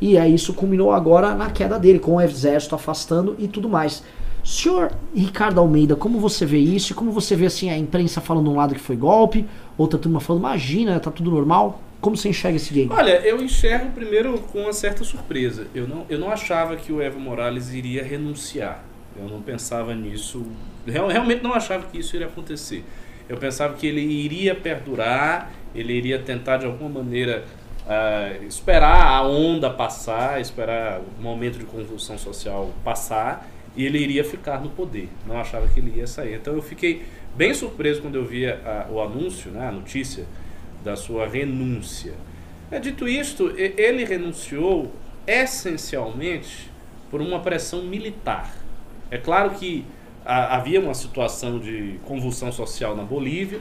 E aí isso culminou agora na queda dele, com o exército afastando e tudo mais. Senhor Ricardo Almeida, como você vê isso? Como você vê assim a imprensa falando um lado que foi golpe, outra turma falando, imagina, tá tudo normal? Como você enxerga esse game? Olha, eu enxergo primeiro com uma certa surpresa. Eu não, eu não achava que o Evo Morales iria renunciar. Eu não pensava nisso. Real, realmente não achava que isso iria acontecer. Eu pensava que ele iria perdurar, ele iria tentar de alguma maneira uh, esperar a onda passar, esperar o momento de convulsão social passar e ele iria ficar no poder. Não achava que ele ia sair. Então eu fiquei bem surpreso quando eu vi a, o anúncio, né, a notícia da sua renúncia. É, dito isto, ele renunciou essencialmente por uma pressão militar. É claro que a, havia uma situação de convulsão social na Bolívia.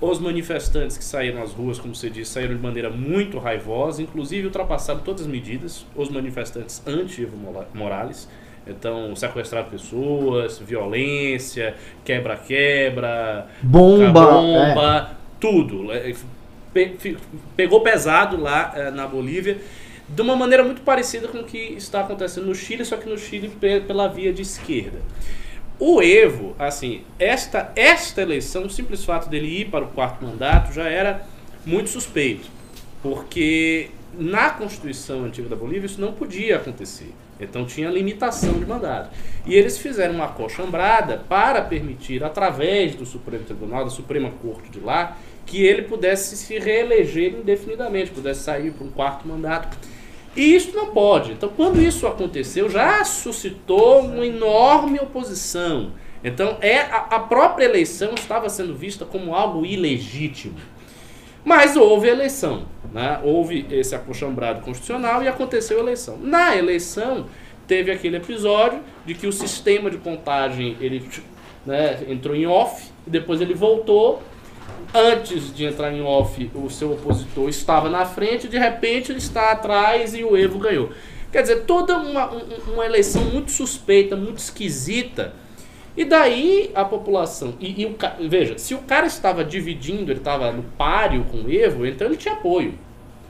Os manifestantes que saíram às ruas, como você disse, saíram de maneira muito raivosa, inclusive ultrapassaram todas as medidas. Os manifestantes anti-Evo Morales então, sequestrar pessoas, violência, quebra-quebra, bomba, bomba é. tudo. É, pegou pesado lá é, na Bolívia, de uma maneira muito parecida com o que está acontecendo no Chile, só que no Chile pela via de esquerda. O Evo, assim, esta, esta eleição, o simples fato dele ir para o quarto mandato já era muito suspeito, porque na Constituição antiga da Bolívia isso não podia acontecer. Então tinha limitação de mandato. E eles fizeram uma cochambrada para permitir, através do Supremo Tribunal, da Suprema Corte de lá, que ele pudesse se reeleger indefinidamente, pudesse sair para um quarto mandato. E isso não pode. Então, quando isso aconteceu, já suscitou uma enorme oposição. Então, é a própria eleição estava sendo vista como algo ilegítimo. Mas houve eleição, né? houve esse acochambrado constitucional e aconteceu a eleição. Na eleição, teve aquele episódio de que o sistema de contagem ele né, entrou em off, depois ele voltou. Antes de entrar em off, o seu opositor estava na frente, de repente ele está atrás e o Evo ganhou. Quer dizer, toda uma, uma eleição muito suspeita, muito esquisita, e daí a população. E, e o, veja, se o cara estava dividindo, ele estava no páreo com o Evo, então ele tinha apoio.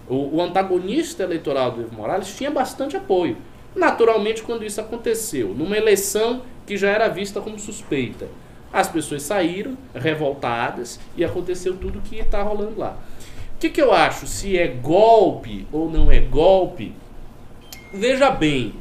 O, o, antagonista eleitoral do Evo Morales tinha bastante apoio. Naturalmente, quando isso aconteceu, numa eleição que já era vista como suspeita, as pessoas saíram revoltadas e aconteceu tudo que está rolando lá. O que, que eu acho? Se é golpe ou não é golpe? Veja bem,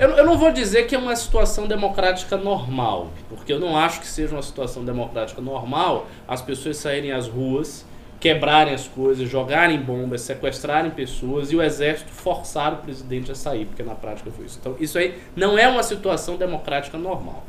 eu, eu não vou dizer que é uma situação democrática normal, porque eu não acho que seja uma situação democrática normal as pessoas saírem às ruas, quebrarem as coisas, jogarem bombas, sequestrarem pessoas e o exército forçar o presidente a sair, porque na prática foi isso. Então, isso aí não é uma situação democrática normal.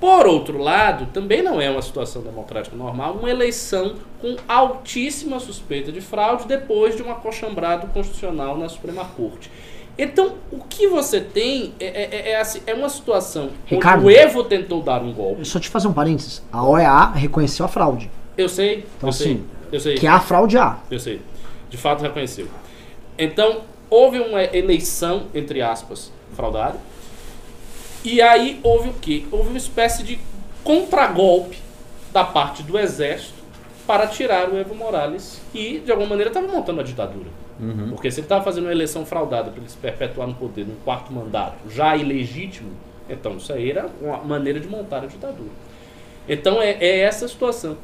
Por outro lado, também não é uma situação democrática normal uma eleição com altíssima suspeita de fraude depois de um acochambrado constitucional na Suprema Corte. Então, o que você tem é, é, é, é, assim, é uma situação Ricardo, onde o Evo tentou dar um golpe. Só te fazer um parênteses. A OEA reconheceu a fraude. Eu sei. Então, eu assim, sei, eu sei. que a fraude há. Eu sei. De fato, reconheceu. Então, houve uma eleição, entre aspas, fraudada. E aí houve o quê? Houve uma espécie de contragolpe da parte do exército para tirar o Evo Morales, que de alguma maneira estava montando a ditadura. Uhum. Porque se ele estava fazendo uma eleição fraudada para ele se perpetuar no poder num quarto mandato, já ilegítimo, então isso aí era uma maneira de montar a ditadura. Então é, é essa a situação.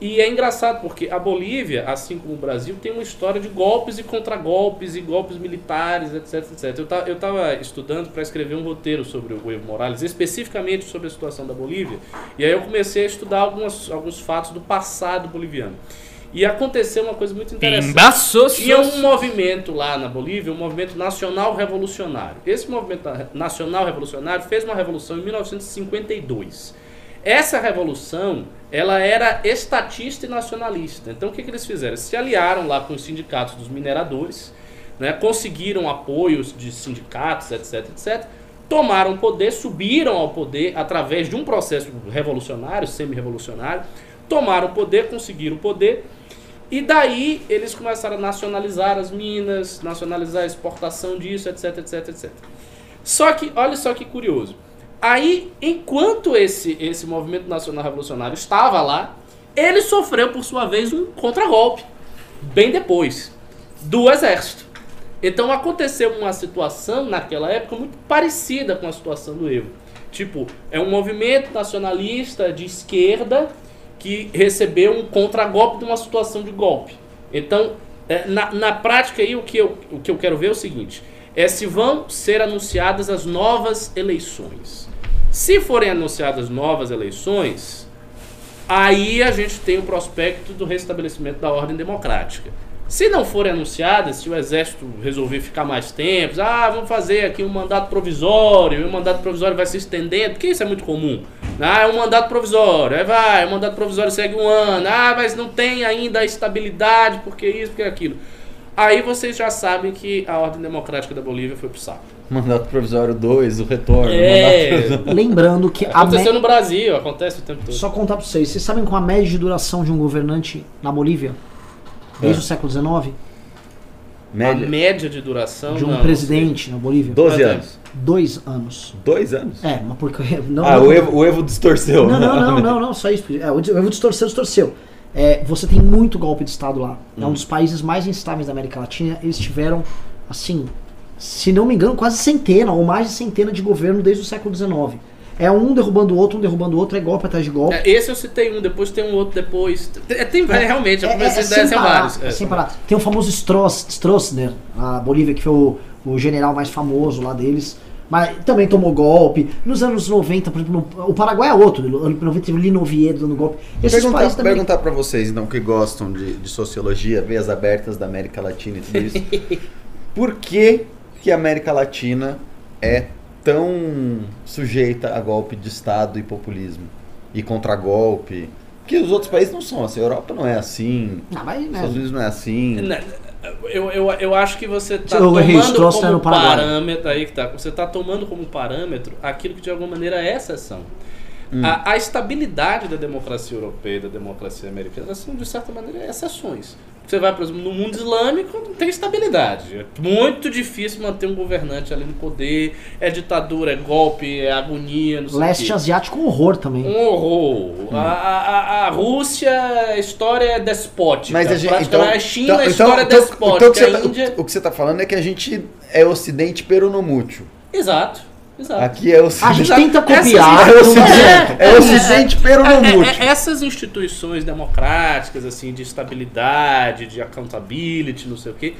E é engraçado porque a Bolívia, assim como o Brasil, tem uma história de golpes e contragolpes e golpes militares, etc, etc. Eu estava estudando para escrever um roteiro sobre o Evo Morales, especificamente sobre a situação da Bolívia, e aí eu comecei a estudar algumas, alguns fatos do passado boliviano. E aconteceu uma coisa muito interessante. Embaçou, Tinha um movimento lá na Bolívia, um movimento nacional revolucionário. Esse movimento nacional revolucionário fez uma revolução em 1952. Essa revolução, ela era estatista e nacionalista. Então o que, que eles fizeram? Se aliaram lá com os sindicatos dos mineradores, né, conseguiram apoios de sindicatos, etc, etc. Tomaram poder, subiram ao poder através de um processo revolucionário, semi-revolucionário. Tomaram poder, conseguiram poder e daí eles começaram a nacionalizar as minas, nacionalizar a exportação disso, etc, etc, etc. Só que, olha só que curioso. Aí, enquanto esse, esse movimento nacional revolucionário estava lá, ele sofreu, por sua vez, um contragolpe. Bem depois. Do exército. Então aconteceu uma situação naquela época muito parecida com a situação do Evo. Tipo, é um movimento nacionalista de esquerda que recebeu um contragolpe de uma situação de golpe. Então, é, na, na prática aí, o que, eu, o que eu quero ver é o seguinte, é se vão ser anunciadas as novas eleições. Se forem anunciadas novas eleições, aí a gente tem o prospecto do restabelecimento da ordem democrática. Se não forem anunciadas, se o exército resolver ficar mais tempo, ah, vamos fazer aqui um mandato provisório, e o mandato provisório vai se estendendo, porque isso é muito comum. Ah, é um mandato provisório, aí vai, o mandato provisório segue um ano, ah, mas não tem ainda a estabilidade, porque isso, porque aquilo. Aí vocês já sabem que a ordem democrática da Bolívia foi pro saco. Mandato provisório 2, o retorno. É. [LAUGHS] Lembrando que. Aconteceu me... no Brasil, acontece o tempo todo. Só contar pra vocês, vocês sabem qual a média de duração de um governante na Bolívia? Desde é. o século XIX? Média. A média de duração de um não, presidente na Bolívia? 12 anos. Dois anos. Dois anos? É, mas porque. [LAUGHS] Não, ah, não, o, Evo, o Evo distorceu. Não, não, não, [LAUGHS] não, não, só isso. É, o Evo distorceu, distorceu. É, você tem muito golpe de Estado lá. Hum. É um hum. dos países mais instáveis da América Latina. Eles tiveram, assim, se não me engano, quase centena ou mais de centena de governo desde o século XIX. É um derrubando o outro, um derrubando o outro, é golpe atrás de golpe. É, esse eu citei um, depois tem um outro depois. É, tem, é, realmente, eu comecei a dar vários. É, sem parar. Tem o famoso Stross, Stroessner, a Bolívia, que foi o, o general mais famoso lá deles. Mas também tomou golpe. Nos anos 90, por exemplo, no, o Paraguai é outro. No ano 90 teve Lino Vieira dando golpe. Esses perguntar, países também... perguntar pra vocês, então, que gostam de, de sociologia, veias abertas da América Latina e tudo isso. [LAUGHS] por que, que a América Latina é tão sujeita a golpe de Estado e populismo? E contragolpe? Que os outros países não são assim. A Europa não é assim. Não, mas, né? Os Estados Unidos não é assim. Não, eu, eu, eu acho que você está tomando como parâmetro aí que tá, você está tomando como parâmetro aquilo que de alguma maneira é exceção. Hum. A, a, estabilidade da democracia europeia e da democracia americana são, de certa maneira, exceções. Você vai, por exemplo, no mundo islâmico, não tem estabilidade. É muito difícil manter um governante ali no poder. É ditadura, é golpe, é agonia. Não sei Leste asiático, um horror também. Um horror. Hum. A, a, a, Rússia, a história é despótica. Mas a gente, então, a China, então, a história então, é despótica. Então, o, que tá, Índia... o que você está falando é que a gente é ocidente peronomútil. Exato. Exato. Aqui é o A gente tenta copiar. É o Ocidente, é, é, ocidente pero no é, é, Essas instituições democráticas, assim, de estabilidade, de accountability, não sei o quê,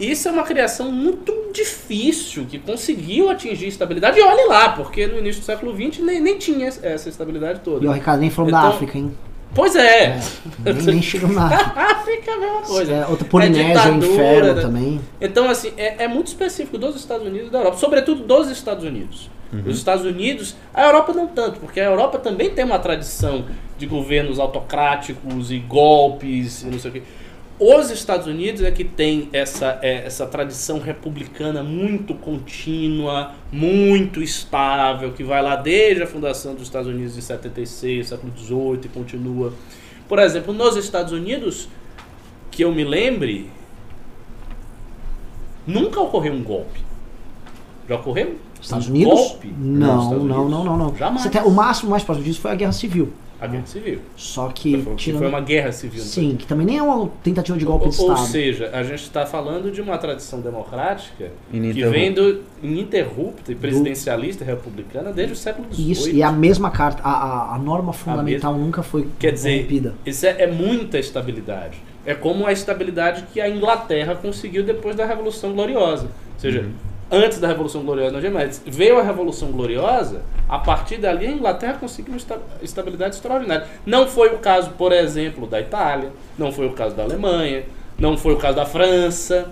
isso é uma criação muito difícil, que conseguiu atingir estabilidade. E olhe lá, porque no início do século XX nem, nem tinha essa estabilidade toda. E o Ricardo nem falou então, da África, hein? Pois é. é nem, nem chegou na. [LAUGHS] África é a mesma coisa. É, outra Polinésia, é inferno né? também. Então, assim, é, é, muito específico dos Estados Unidos e da Europa. Sobretudo dos Estados Unidos. Uhum. Os Estados Unidos, a Europa não tanto, porque a Europa também tem uma tradição de governos autocráticos e golpes e não sei o quê. Os Estados Unidos é que tem essa, é, essa tradição republicana muito contínua, muito estável, que vai lá desde a fundação dos Estados Unidos em 76, século XVIII e continua. Por exemplo, nos Estados Unidos, que eu me lembre, nunca ocorreu um golpe. Já ocorreu? Estados um Unidos? Golpe? Não, não, não, não, não, não. Jamais. Tem, o máximo mais próximo disso foi a Guerra Civil. A guerra civil. Só que. Foi, tirando... foi uma guerra civil. Sim, que também nem é uma tentativa de golpe ou, de Estado. Ou seja, a gente está falando de uma tradição democrática que vem do ininterrupta e presidencialista do... republicana desde o século XVIII. Isso, e a mesma carta, a, a, a norma fundamental a mesma... nunca foi Quer dizer, isso é, é muita estabilidade. É como a estabilidade que a Inglaterra conseguiu depois da Revolução Gloriosa. Ou seja, uhum antes da Revolução Gloriosa não mas veio a Revolução Gloriosa, a partir dali a Inglaterra conseguiu uma estabilidade extraordinária. Não foi o caso, por exemplo, da Itália, não foi o caso da Alemanha, não foi o caso da França,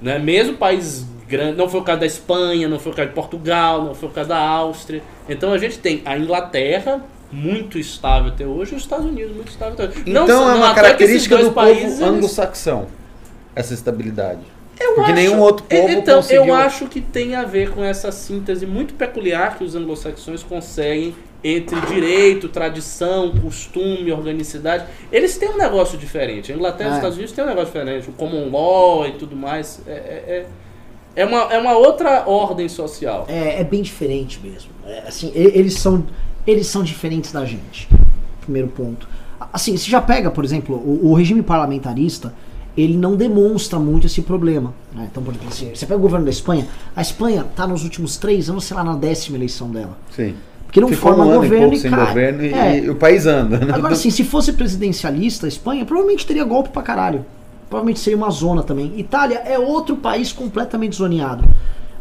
né? mesmo países grandes, não foi o caso da Espanha, não foi o caso de Portugal, não foi o caso da Áustria. Então a gente tem a Inglaterra muito estável até hoje e os Estados Unidos muito estável até hoje. Então não, é uma característica do países, povo anglo-saxão, essa estabilidade. Eu Porque acho, nenhum outro povo Então, conseguiu... eu acho que tem a ver com essa síntese muito peculiar que os anglo-saxões conseguem entre direito, tradição, costume, organicidade. Eles têm um negócio diferente. A Inglaterra e os é. Estados Unidos têm um negócio diferente. O common law e tudo mais. É, é, é, é uma, é uma outra ordem social. É, é bem diferente mesmo. É, assim, eles são, eles são diferentes da gente. Primeiro ponto. Assim, se já pega, por exemplo, o, o regime parlamentarista ele não demonstra muito esse problema. Né? Então, por exemplo, assim, você pega o governo da Espanha, a Espanha está nos últimos três anos, sei lá, na décima eleição dela. Sim. Porque não Ficou forma um governo e, sem cai. governo e, é. e, o país anda. Né? Agora, assim, se fosse presidencialista a Espanha, provavelmente teria golpe pra caralho. Provavelmente seria uma zona também. Itália é outro país completamente zoneado.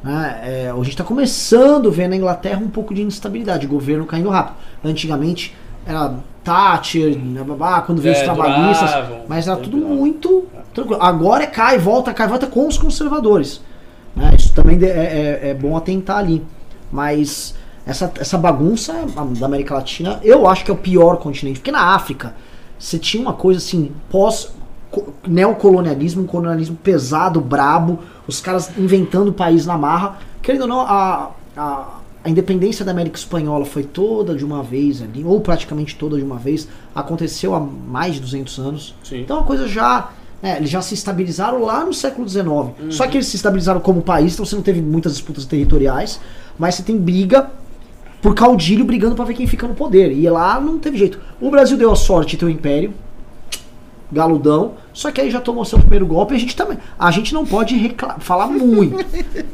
Né? É, a gente está começando a ver na Inglaterra um pouco de instabilidade, o governo caindo rápido. Antigamente era Thatcher, né, quando veio é, os trabalhistas, mas era tudo muito tranquilo. Agora é cai, volta, cai, volta com os conservadores. Né? Isso também é, é, é, bom atentar ali. Mas essa, essa bagunça da América Latina, eu acho que é o pior continente. Porque na África, você tinha uma coisa assim, pós neocolonialismo, um colonialismo pesado, brabo, os caras inventando o país na marra. Querendo ou não, a, a a independência da América Espanhola foi toda de uma vez ali, ou praticamente toda de uma vez, aconteceu há mais de 200 anos. Sim. Então a coisa já. É, eles já se estabilizaram lá no século XIX. Uhum. Só que eles se estabilizaram como país, então você não teve muitas disputas territoriais, mas você tem briga por caudilho brigando para ver quem fica no poder. E lá não teve jeito. O Brasil deu a sorte de ter o um império, galudão, Só que aí já tomou seu primeiro golpe, a gente também. A gente não pode falar muito. [LAUGHS]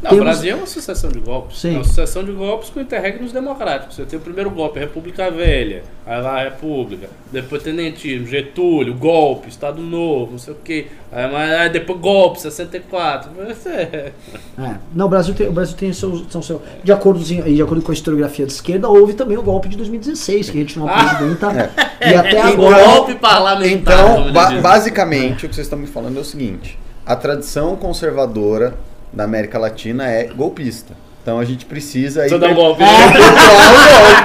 Não, Temos... o Brasil é uma sucessão de golpes. Sim. É uma sucessão de golpes com interregnos democráticos. Você tem o primeiro golpe, a República Velha, aí lá a República, depois Tenentismo, Getúlio, golpe, Estado Novo, não sei o quê. Aí, aí depois golpe, 64. [LAUGHS] É. é. Não, o Brasil tem, o Brasil tem seu, são seu. De acordo, de acordo com a historiografia de esquerda, houve também o golpe de 2016, que a gente não ah, presidenta. É. [LAUGHS] E até agora. Golpe parlamentar. Então, ba basicamente o que vocês estão me falando é o seguinte: a tradição conservadora da América Latina é golpista. Então a gente precisa aí. Dar um golpe. [LAUGHS]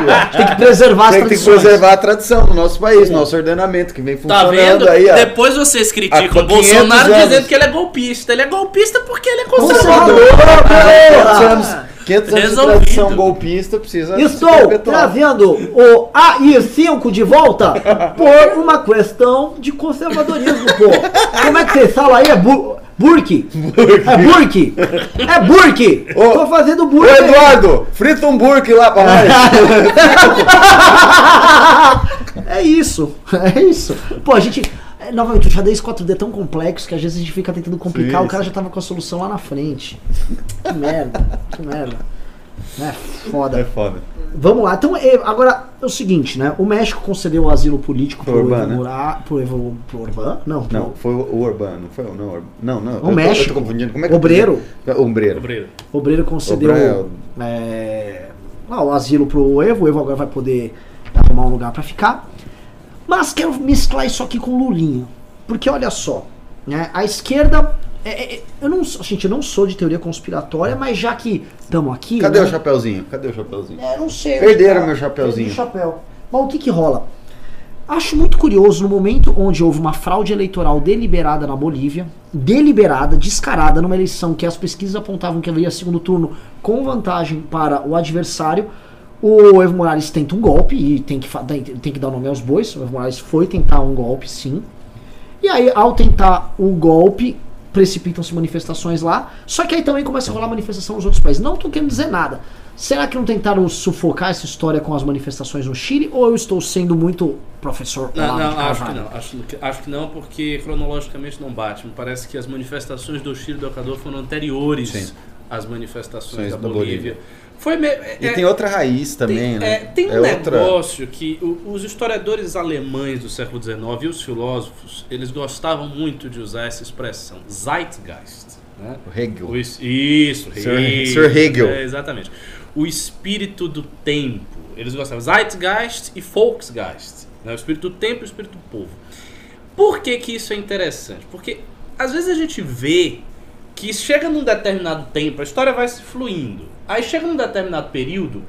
É. Tem que preservar Tem que preservar a tradição no nosso país, no nosso ordenamento que vem tá funcionando tá aí. Ó. Depois vocês criticam o Bolsonaro anos. dizendo que ele é golpista. Ele é golpista porque ele é conservador. conservador. 500 anos Resolvido. de tradição golpista precisa Estou trazendo o AI5 de volta por uma questão de conservadorismo, pô. Como é que vocês falam aí? É bu Burke. É Burke. É Burke. Ô, Tô fazendo Burke. Ô, Eduardo, frita um Burke lá pra nós. [LAUGHS] é isso. É isso. Pô, a gente... É, novamente, o xadrez 4D é tão complexo que às vezes a gente fica tentando complicar, Sim. o cara já tava com a solução lá na frente. Que merda, que merda. É foda. É foda. Vamos lá. Então, é, agora é o seguinte, né? O México concedeu o asilo político pro, pro Urban, né? pro, Evo, pro Urban? Não. Pro... Não, foi o Urban, não foi o não, não, não. O México. Tô, eu tô confundindo. Como é que Obreiro. Obreiro. Obreiro. Obreiro concedeu Obreiro. É, o asilo pro Evo. O Evo agora vai poder arrumar um lugar para ficar. Mas quero mesclar isso aqui com Lulinha. Porque olha só, né? A esquerda. É, é, é eu não, gente, eu não sou de teoria conspiratória, mas já que estamos aqui. Cadê né? o chapeuzinho? Cadê o chapeuzinho? É, não sei. Perderam meu chapeuzinho. chapéu. Mas o que que rola? Acho muito curioso no momento onde houve uma fraude eleitoral deliberada na Bolívia, deliberada, descarada, numa eleição que as pesquisas apontavam que haveria segundo turno com vantagem para o adversário. O Evo Morales tenta um golpe e tem que, tem que dar o nome aos bois. O Evo Morales foi tentar um golpe, sim. E aí, ao tentar o golpe, precipitam-se manifestações lá. Só que aí também começa a rolar manifestação nos outros países. Não estou querendo dizer nada. Será que não tentaram sufocar essa história com as manifestações no Chile? Ou eu estou sendo muito professor? Não, não acho que não. Acho, acho, que não, porque cronologicamente não bate. Me parece que as manifestações do Chile e do Equador foram anteriores Sim. Às manifestações da, da Bolívia. Bolívia. Foi me... E é, tem outra raiz também, tem, né? É, tem um é negócio outra... que o, os historiadores alemães do século XIX e os filósofos, eles gostavam muito de usar essa expressão, Zeitgeist. Né? O Hegel. O, isso, Sir Hegel. Sir Hegel. É, exatamente. O espírito do tempo. Eles gostavam Zeitgeist e Volksgeist. Né? O espírito do tempo e o espírito do povo. Por que, que isso é interessante? Porque às vezes a gente vê que chega num determinado tempo, a história vai se fluindo. Aí chega num determinado período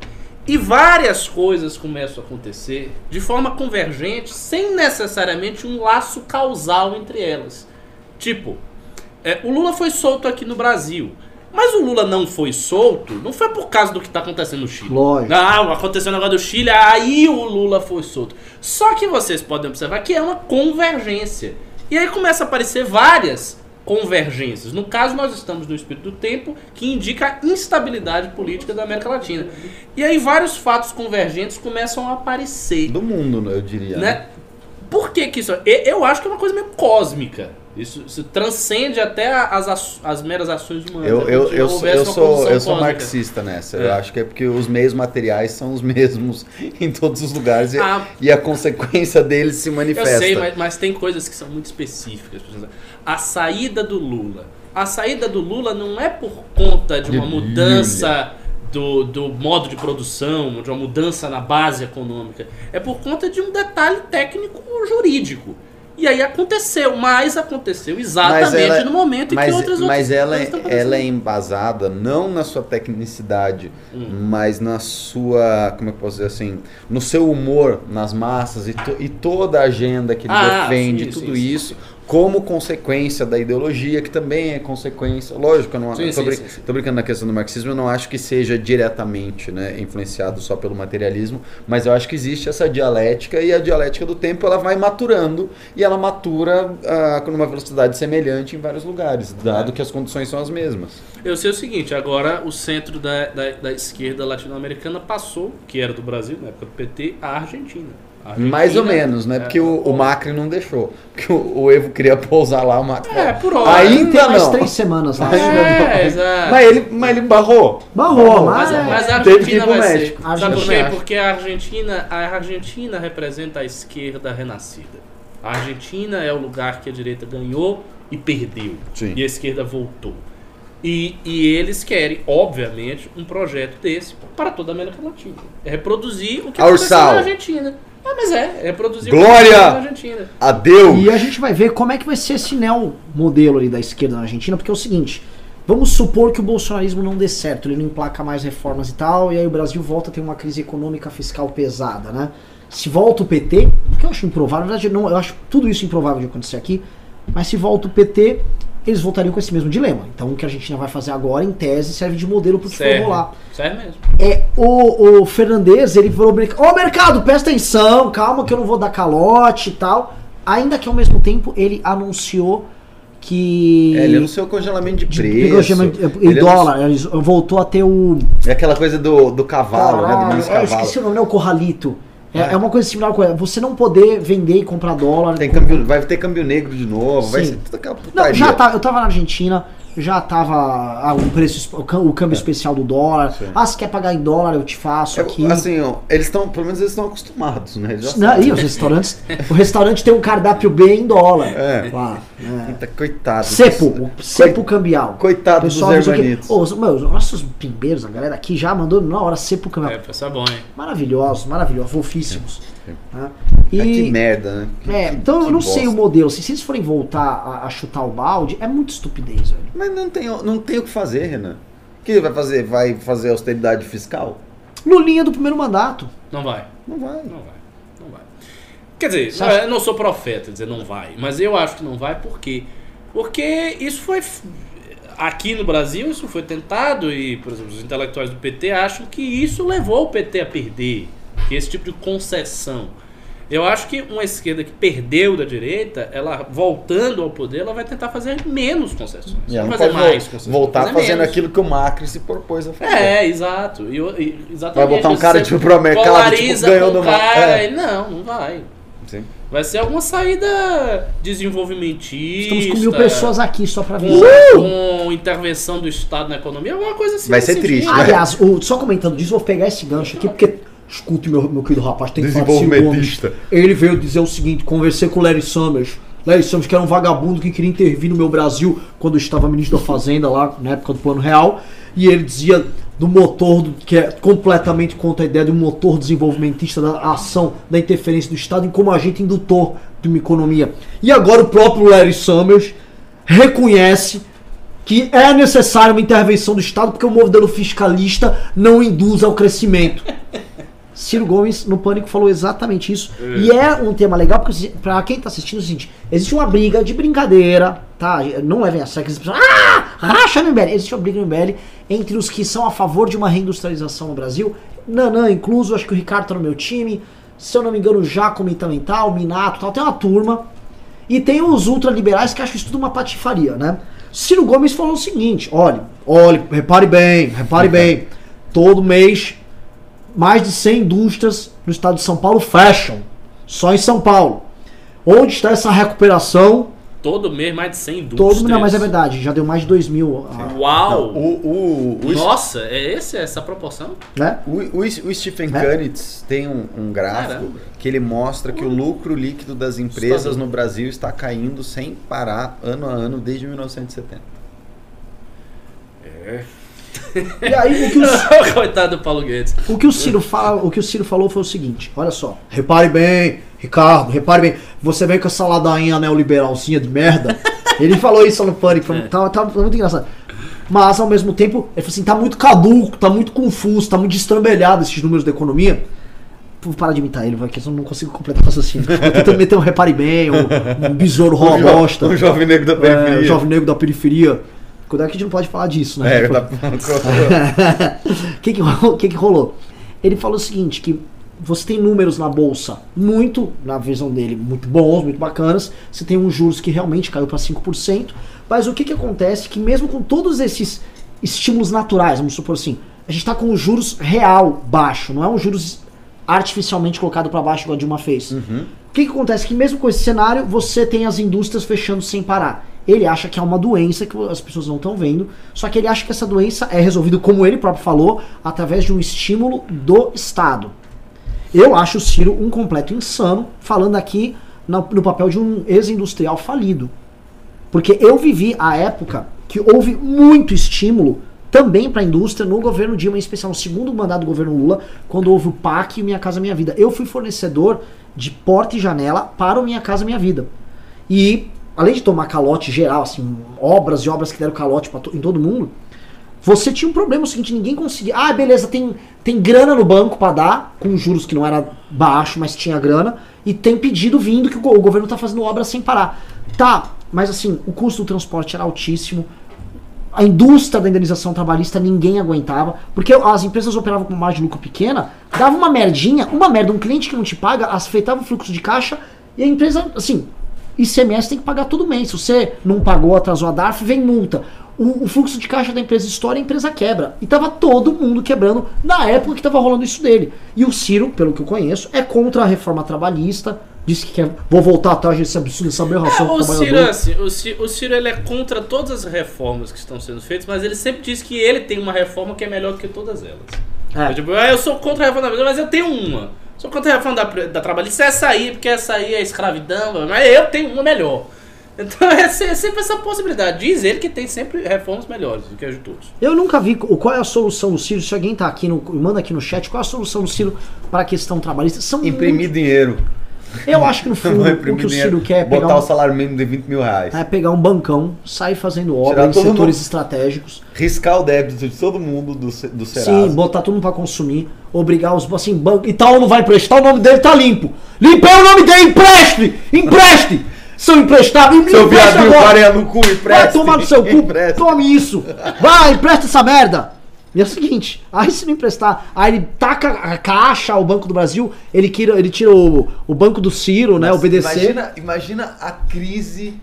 e várias coisas começam a acontecer de forma convergente, sem necessariamente um laço causal entre elas. Tipo, é, o Lula foi solto aqui no Brasil. Mas o Lula não foi solto, não foi por causa do que está acontecendo no Chile. Lógico. Ah, aconteceu o negócio do Chile, aí o Lula foi solto. Só que vocês podem observar que é uma convergência. E aí começa a aparecer várias convergências. No caso, nós estamos no espírito do tempo, que indica a instabilidade política da América Latina. E aí vários fatos convergentes começam a aparecer. Do mundo, eu diria. Né? né? Por que, que isso? Eu acho que é uma coisa meio cósmica. Isso, isso transcende até as, as meras ações humanas. Eu, eu, eu, sou, eu sou, eu sou marxista nessa. É. Eu acho que é porque os meios materiais são os [LAUGHS] mesmos em todos os lugares e, ah, e a consequência deles se manifesta. Eu sei, mas, mas tem coisas que são muito específicas. A saída do Lula. A saída do Lula não é por conta de uma mudança do, do modo de produção, de uma mudança na base econômica. É por conta de um detalhe técnico jurídico. E aí aconteceu, mas aconteceu exatamente ela, no momento mas, em que outras Mas ela, é, ela é embasada não na sua tecnicidade, hum. mas na sua, como é que eu posso dizer assim, no seu humor nas massas e, to, e toda a agenda que ele ah, defende, sim, tudo sim, isso. Sim como consequência da ideologia, que também é consequência. Lógico, eu não sim, brin brincando na questão do marxismo, eu não acho que seja diretamente né, influenciado só pelo materialismo, mas eu acho que existe essa dialética e a dialética do tempo ela vai maturando e ela matura uh, com uma velocidade semelhante em vários lugares, dado é. que as condições são as mesmas. Eu sei o seguinte, agora o centro da, da, da esquerda latino-americana passou, que era do Brasil, na época do PT, a Argentina. Mais ou menos, né? É, porque o, o, Macri não deixou. Porque o, o, Evo queria [LAUGHS] pousar lá, o Macri. É, por hora. Ainda tem mais três semanas lá. É, exato. Mas ele, mas ele barrou. Barrou, mas, mas, mas a Argentina vai ser. Sabe por quê? Porque a Argentina, a Argentina representa a esquerda renascida. A Argentina é o lugar que a direita ganhou e perdeu. Sim. E a esquerda voltou. E, e eles querem, obviamente, um projeto desse para toda a América Latina. É reproduzir o que aconteceu na Argentina. Ah, mas é, é reproduzir Glória o que na Argentina. A Deus! E a gente vai ver como é que vai ser esse neo modelo ali da esquerda na Argentina, porque é o seguinte, vamos supor que o bolsonarismo não dê certo, ele não emplaca mais reformas e tal, e aí o Brasil volta a ter uma crise econômica fiscal pesada, né? Se volta o PT, o que eu acho improvável, na verdade, não, eu acho tudo isso improvável de acontecer aqui, mas se volta o PT, eles voltariam com esse mesmo dilema. Então o que a Argentina vai fazer agora, em tese, serve de modelo para o que for rolar. Serve mesmo. É, o, o Fernandes, ele falou, ô mercado, presta atenção, calma que eu não vou dar calote e tal. Ainda que ao mesmo tempo ele anunciou que. É, ele anunciou congelamento de preço. E dólar, anunciou... voltou a ter o. É aquela coisa do, do cavalo, Caralho, né? Do eu esqueci o nome, né? O Corralito. É, é, uma coisa similar com você não poder vender e comprar dólar. Tem câmbio, vai ter câmbio negro de novo, Sim. vai ser tudo aquela putaria. Não, já tá, eu tava na Argentina, já tava ah, o preço, o câmbio é. especial do dólar. Sim. Ah, se quer pagar em dólar, eu te faço é, aqui. Assim, eles estão, pelo menos eles estão acostumados, né? Eles já Não, e os restaurantes, o restaurante tem um cardápio B em dólar. É. Lá, é. Coitado. Cepo, cepo cambial. Coitado Pessoal dos hermanitos. Oh, os, os nossos pimbeiros, a galera aqui já mandou na hora cepo cambial. É, pensa bom, hein? Maravilhosos, maravilhosos, fofíssimos. Tá? E, é, que merda, né? Que, é, então eu não bosta. sei o modelo. Se, se eles forem voltar a, a, chutar o balde, é muito estupidez, velho. Mas não tem, não tem o que fazer, Renan. O que ele vai fazer? Vai fazer austeridade fiscal? No linha do primeiro mandato. Não vai. Não vai. Não vai. Não vai. Quer dizer, não, eu não sou profeta dizer não vai, mas eu acho que não vai por quê? Porque isso foi aqui no Brasil isso foi tentado e, por exemplo, os intelectuais do PT acham que isso levou o PT a perder esse tipo de concessão. Eu acho que uma esquerda que perdeu da direita, ela voltando ao poder, ela vai tentar fazer menos concessões. não, não fazer mais concessões. Voltar fazer fazendo menos. aquilo que o Macri se propôs a fazer. É, exato. E, e, exatamente. Vai botar um cara tipo pro mercado, tipo, ganhou do Macri. É. Não, não vai. Sim. Vai ser alguma saída desenvolvimentista. Estamos com mil pessoas aqui só pra ver. Com, com intervenção do Estado na economia, alguma coisa assim. Vai ser triste. Né? Aliás, o, só comentando disso, vou pegar esse gancho aqui, porque Escute, meu, meu querido rapaz, tem falar Desenvolvimentista. Ele veio dizer o seguinte: conversei com o Larry Summers. Larry Summers, que era um vagabundo que queria intervir no meu Brasil quando eu estava ministro da Fazenda, lá na época do Plano Real. E ele dizia do motor, do, que é completamente contra a ideia de um motor desenvolvimentista da ação, da interferência do Estado em como agente indutor de uma economia. E agora o próprio Larry Summers reconhece que é necessária uma intervenção do Estado porque o modelo fiscalista não induz ao crescimento. Ciro Gomes no Pânico falou exatamente isso. É. E é um tema legal, porque pra quem tá assistindo é o seguinte: existe uma briga de brincadeira, tá? Não levem a sério que. Ah! Racha no MBL. Existe uma briga no MBL entre os que são a favor de uma reindustrialização no Brasil. Nanã, incluso, acho que o Ricardo tá no meu time. Se eu não me engano, o Jacome também tá, o Minato tal. Tem uma turma. E tem os ultraliberais que acham isso tudo uma patifaria, né? Ciro Gomes falou o seguinte: olhe, olhe, repare bem, repare [LAUGHS] bem. Todo mês mais de 100 indústrias no estado de São Paulo fecham. Só em São Paulo. Onde está essa recuperação? Todo mês mais de 100 indústrias. Todo mês, mas é verdade, já deu mais de 2 mil. Ah. Uau! o, o, o, Nossa, é esse, essa proporção? Né? O, o, Stephen é? Kunitz tem um, um gráfico Caramba. que ele mostra que o lucro líquido das empresas no Brasil está caindo sem parar ano a ano desde 1970. É. E aí o que o [LAUGHS] Coitado do Paulo Guedes. O que o Ciro fala, o que o Ciro falou foi o seguinte: olha só, repare bem, Ricardo, repare bem, você vem com essa ladainha neoliberalzinha de merda. Ele falou isso no Pânico, é. tá, tá, tá muito engraçado. Mas ao mesmo tempo, ele falou assim: tá muito caduco, tá muito confuso, tá muito destrambelhado esses números da economia. Vou parar de imitar ele, vai, que eu não consigo completar o raciocínio. [LAUGHS] Tô tentando meter um repare bem, um, um besouro [LAUGHS] rola bosta. Um jovem negro da periferia. É, um jovem negro da periferia. Quando é que a gente não pode falar disso, né? É, tá... O [LAUGHS] que, que, que, rolou? Ele falou o seguinte, que você tem números na bolsa muito, na visão dele, muito bons, muito bacanas. Você tem uns juros que realmente caiu para 5%. Mas o que, que acontece? Que mesmo com todos esses estímulos naturais, vamos supor assim, a gente está com os juros real baixo, não é um juros artificialmente colocado para baixo, igual a Dilma fez. Uhum. O que, que acontece? Que mesmo com esse cenário, você tem as indústrias fechando sem parar. Ele acha que é uma doença que as pessoas não estão vendo, só que ele acha que essa doença é resolvida, como ele próprio falou, através de um estímulo do Estado. Eu acho o Ciro um completo insano, falando aqui no, no papel de um ex-industrial falido. Porque eu vivi a época que houve muito estímulo também para a indústria no governo Dilma, em especial no segundo mandato do governo Lula, quando houve o PAC e Minha Casa Minha Vida. Eu fui fornecedor de porta e janela para o Minha Casa Minha Vida. E, além de tomar calote geral, assim, obras e obras que deram calote to em todo mundo, você tinha um problema o seguinte, ninguém conseguia. Ah, beleza, tem, tem grana no banco para dar, com juros que não era baixo, mas tinha grana, e tem pedido vindo que o, o governo está fazendo obra sem parar. Tá, mas assim, o custo do transporte era altíssimo, a indústria da indenização trabalhista ninguém aguentava, porque as empresas operavam com margem de lucro pequena, dava uma merdinha, uma merda, um cliente que não te paga, afetava o fluxo de caixa e a empresa, assim, ICMS tem que pagar todo mês. Se você não pagou, atrasou a DARF, vem multa. O, o fluxo de caixa da empresa estoura e a empresa quebra. E tava todo mundo quebrando na época que tava rolando isso dele. E o Ciro, pelo que eu conheço, é contra a reforma trabalhista, disse que quer. Vou voltar atrás desse absurdo, dessa aberração é, o Ciro, assim, o Ciro, o Ciro ele é contra todas as reformas que estão sendo feitas, mas ele sempre diz que ele tem uma reforma que é melhor que todas elas. É. Eu, tipo, ah, eu sou contra a reforma mas eu tenho uma. Sou contra a reforma da, da trabalhista, essa aí, porque essa aí é escravidão, mas eu tenho uma melhor. [LAUGHS] Então é, é sempre essa possibilidade. Diz ele que tem sempre reformas melhores do que as de todos. Eu nunca vi qual é a solução do Ciro. Se alguém tá aqui no. manda aqui no chat, qual é a solução do Ciro para a questão trabalhista? São Imprimir muito... dinheiro. Eu acho que no [LAUGHS] fundo o que o Ciro quer é pegar. Botar um, o salário mínimo de 20 mil reais. É pegar um bancão, sair fazendo obra em setores mundo, estratégicos. Riscar o débito de todo mundo do, do Serasa. Sim, botar tudo para consumir. Obrigar os. Assim, banco. E tal não vai emprestar, o nome dele tá limpo. Limpei o nome dele, empreste! Empreste! São emprestados. [LAUGHS] Seu viadinho farinha no cu, empreste. Vai tomar no seu cu, [LAUGHS] tome isso. Vai, empresta essa merda. E é o seguinte, aí se não emprestar, aí ele taca a caixa ao Banco do Brasil, ele tira, ele tira o, o Banco do Ciro, né, o BDC. Imagina, imagina a crise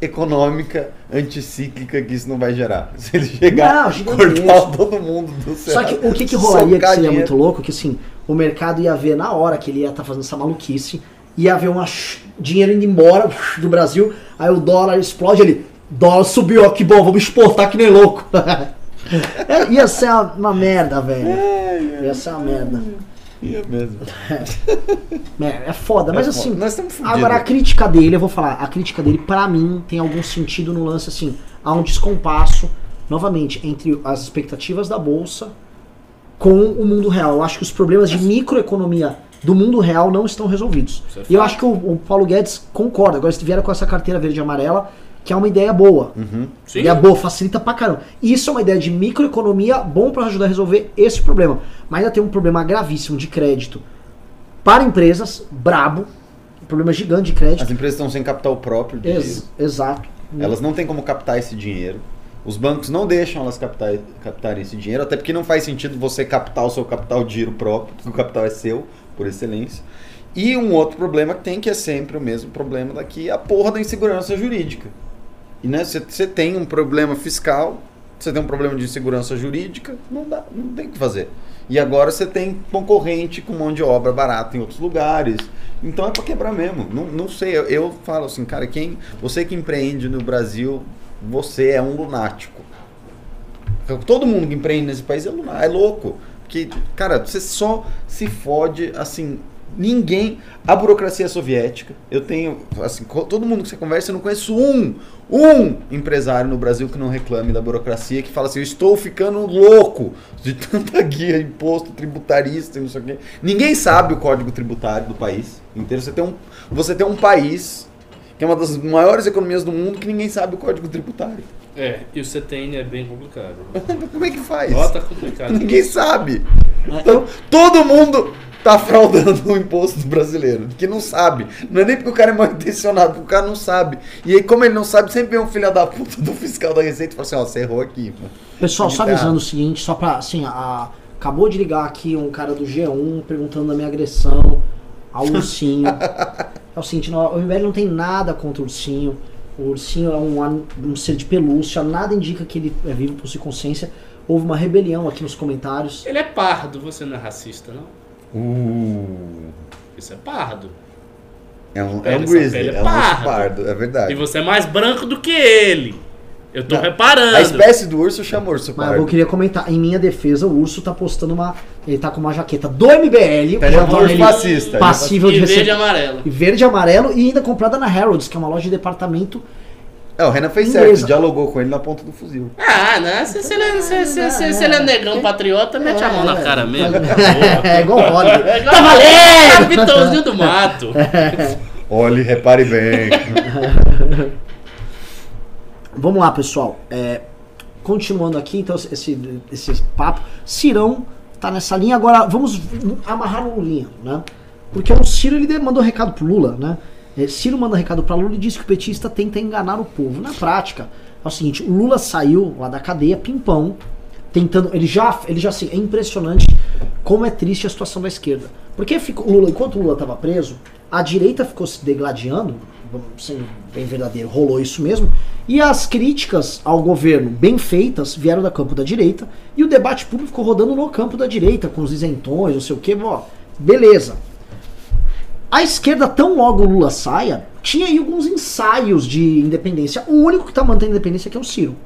econômica anticíclica que isso não vai gerar. [LAUGHS] Se ele chegar não, cortar todo mundo do céu. Só que o que, que rolaria que seria muito louco, que assim, o mercado ia ver na hora que ele ia estar tá fazendo essa maluquice, ia ver um dinheiro indo embora [LAUGHS] do Brasil, aí o dólar explode ele, dólar subiu, ó, que bom, vamos exportar que nem louco. [LAUGHS] É, ia ser uma, merda, velho. É, ia ser uma merda. Ia mesmo. [LAUGHS] É, é foda, mas é assim. Nós estamos agora a crítica dele, eu vou falar, a crítica dele, para mim, tem algum sentido no lance assim. Há um descompasso, novamente, entre as expectativas da Bolsa com o mundo real. Eu acho que os problemas de microeconomia do mundo real não estão resolvidos. É e eu acho que o, o Paulo Guedes concorda. Agora, se vieram com essa carteira verde e amarela, que é uma ideia boa. Uhum. Ideia boa, facilita pra caramba. Isso é uma ideia de microeconomia bom para ajudar a resolver esse problema. Mas ainda tem um problema gravíssimo de crédito para empresas, brabo, um problema gigante de crédito. As empresas estão sem capital próprio. Ex exato. Elas não têm como captar esse dinheiro. Os bancos não deixam elas captar, captarem esse dinheiro, até porque não faz sentido você captar o seu capital de giro próprio, porque o capital é seu, por excelência. E um outro problema que tem, que é sempre o mesmo problema daqui, a porra da insegurança jurídica. E né, você tem um problema fiscal, você tem um problema de segurança jurídica, não dá, não tem o que fazer. E agora você tem concorrente com mão de obra barata em outros lugares. Então é para quebrar mesmo. Não, não sei, eu, eu, falo assim, cara, quem você que empreende no Brasil, você é um lunático. Todo mundo que empreende nesse país é lunático, é louco. Porque, cara, você só se fode assim Ninguém. A burocracia soviética. Eu tenho. Assim, todo mundo que você conversa, eu não conheço um, um empresário no Brasil que não reclame da burocracia, que fala assim: eu estou ficando louco de [LAUGHS] tanta guia, imposto, tributarista e não sei o quê. Ninguém sabe o código tributário do país inteiro. Você tem um, você tem um país que é uma das maiores economias do mundo que ninguém sabe o código tributário. É, e o CTN é bem complicado. [LAUGHS] Como é que faz? Ó, complicado. Ninguém sabe. Então, todo mundo tá fraudando o imposto brasileiro, que não sabe. Não é nem porque o cara é mal intencionado, porque o cara não sabe. E aí, como ele não sabe, sempre vem um filho da puta do fiscal da Receita e fala assim: ó, você errou aqui. Mano. Pessoal, só avisando o seguinte, só pra, assim, a, acabou de ligar aqui um cara do G1 perguntando da minha agressão ao ursinho. [LAUGHS] é o seguinte, não, o MBL não tem nada contra o ursinho. O ursinho é um, um ser de pelúcia, nada indica que ele é vivo por sua consciência. Houve uma rebelião aqui nos comentários. Ele é pardo, você não é racista, não? Uh. Isso é pardo. É um, é um grizzly, é, é um pardo. pardo, é verdade. E você é mais branco do que ele. Eu tô Não, reparando. A espécie do urso chama urso pardo. Mas eu queria comentar, em minha defesa, o urso tá postando uma. Ele tá com uma jaqueta do MBL. Tá já urso fascista. Passível de receber. verde e amarelo. E verde e amarelo e ainda comprada na Harrods, que é uma loja de departamento é, o Renan fez Inglesa. certo, dialogou com ele na ponta do fuzil. Ah, né? Se, se, ele, se, se, se, se ele é negão patriota, mete a mão na cara mesmo. [LAUGHS] É, igual o Rod. É tá valendo! Capitãozinho do mato. [LAUGHS] Olhe, repare bem. [LAUGHS] Vamos lá, pessoal. É, continuando aqui, então, esse, esse papo. Cirão tá nessa linha. Agora, vamos amarrar no linha, né? Porque o Ciro, ele mandou um recado pro Lula, né? É, Ciro manda recado para Lula e diz que o petista tenta enganar o povo. Na prática, é o seguinte: o Lula saiu lá da cadeia, pimpão, tentando. Ele já, ele já assim, é impressionante como é triste a situação da esquerda. Porque ficou, Lula, enquanto Lula estava preso, a direita ficou se degladiando, sendo bem verdadeiro, rolou isso mesmo. E as críticas ao governo bem feitas vieram da campo da direita e o debate público ficou rodando no campo da direita, com os isentões, não sei o que, ó, beleza. A esquerda, tão logo o Lula saia, tinha aí alguns ensaios de independência. O único que tá mantendo independência aqui é o Ciro.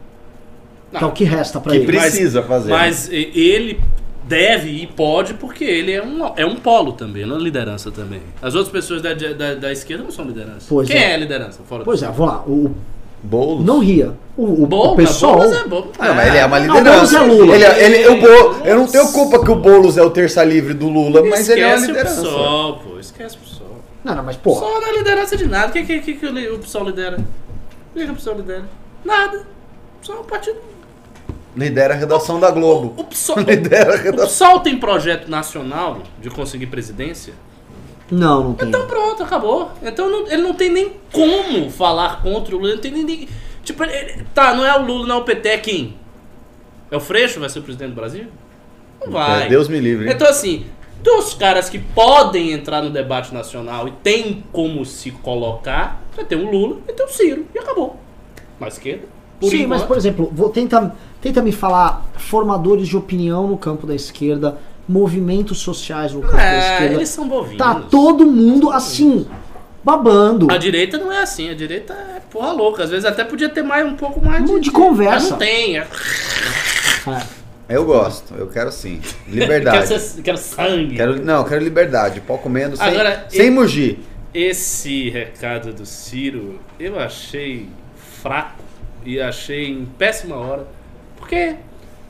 Não, que é o que resta para ele. Que precisa mas, fazer. Mas né? ele deve e pode porque ele é um, é um polo também, não é liderança também. As outras pessoas da, da, da esquerda não são liderança. Pois Quem é, é liderança? Fora pois é, vamos lá. O, Boulos? Não ria. O, o, Boulos, o pessoal. Boulos é Boulos. Não, mas ele é uma liderança. Não, o Boulos é Lula. Ele, é, ele, o Boulos, eu não tenho culpa que o Boulos é o terça livre do Lula, mas esquece ele é uma liderança. O PSOL, pô. Não, não, mas pô. O PSOL não é liderança de nada. O que, que, que, que o PSOL lidera? O que, que o PSOL lidera? Nada. O PSOL é um partido. Lidera a redação o, da Globo. O, o, PSOL, [LAUGHS] lidera a redação. o PSOL tem projeto nacional de conseguir presidência? Não, não tem. Então pronto, acabou. Então não, ele não tem nem como falar contra o Lula. Não tem nem. Tipo, ele, tá, não é o Lula, não é o PT, é quem? É o Freixo vai ser o presidente do Brasil? Não vai. É, Deus me livre. Hein? Então assim, dos caras que podem entrar no debate nacional e tem como se colocar, você tem o Lula e tem o Ciro. E acabou. Mais esquerda. Por Sim, enquanto. mas por exemplo, vou, tenta, tenta me falar formadores de opinião no campo da esquerda, movimentos sociais no campo é, da esquerda. Eles são bovinos. Tá todo mundo assim, babando. A direita não é assim, a direita é porra louca. Às vezes até podia ter mais um pouco mais de, de conversa. Mas não tem. É. É. Eu gosto, eu quero sim. Liberdade. quero, ser, quero sangue. Quero, não, quero liberdade. Pau comendo sem, Agora, sem mugir. Esse recado do Ciro eu achei fraco e achei em péssima hora. Porque,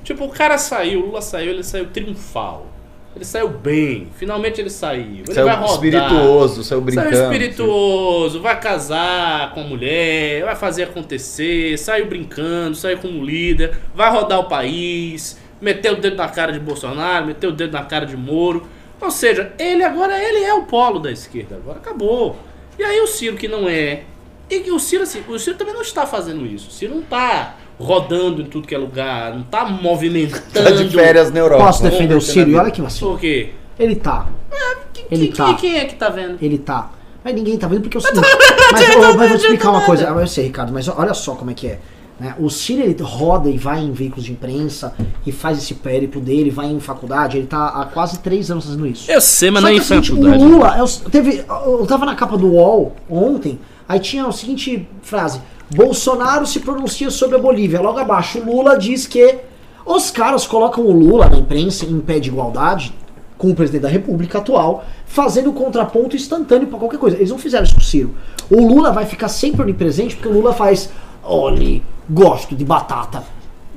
tipo, o cara saiu, o Lula saiu, ele saiu triunfal. Ele saiu bem, finalmente ele saiu. Ele saiu vai rodar. espirituoso, saiu brincando. Saiu espirituoso, vai casar com a mulher, vai fazer acontecer, saiu brincando, saiu como líder, vai rodar o país meteu o dedo na cara de Bolsonaro, meteu o dedo na cara de Moro. Ou seja, ele agora ele é o polo da esquerda, agora acabou. E aí o Ciro que não é. E o Ciro assim, o Ciro também não está fazendo isso. O Ciro não está rodando em tudo que é lugar, não está movimentando. Tá de férias na Europa. Posso defender o Ciro? E olha que vacilo. Por quê? Ele tá. É, que, ele que, tá. Quem é que tá vendo? Ele tá. Mas ninguém tá vendo porque o seguinte. mas, mas, mas vou te explicar uma coisa. Eu sei, Ricardo, mas olha só como é que é. Né? O Ciro ele roda e vai em veículos de imprensa e faz esse périplo dele, vai em faculdade, ele tá há quase três anos fazendo isso. Eu sei, mas Só não é em assim, faculdade. O Lula, eu, teve, eu tava na capa do UOL ontem, aí tinha a seguinte frase: Bolsonaro se pronuncia sobre a Bolívia. Logo abaixo, Lula diz que os caras colocam o Lula na imprensa em pé de igualdade com o presidente da República atual, fazendo contraponto instantâneo para qualquer coisa. Eles não fizeram isso com o Ciro. O Lula vai ficar sempre onipresente porque o Lula faz. Olhe, gosto de batata.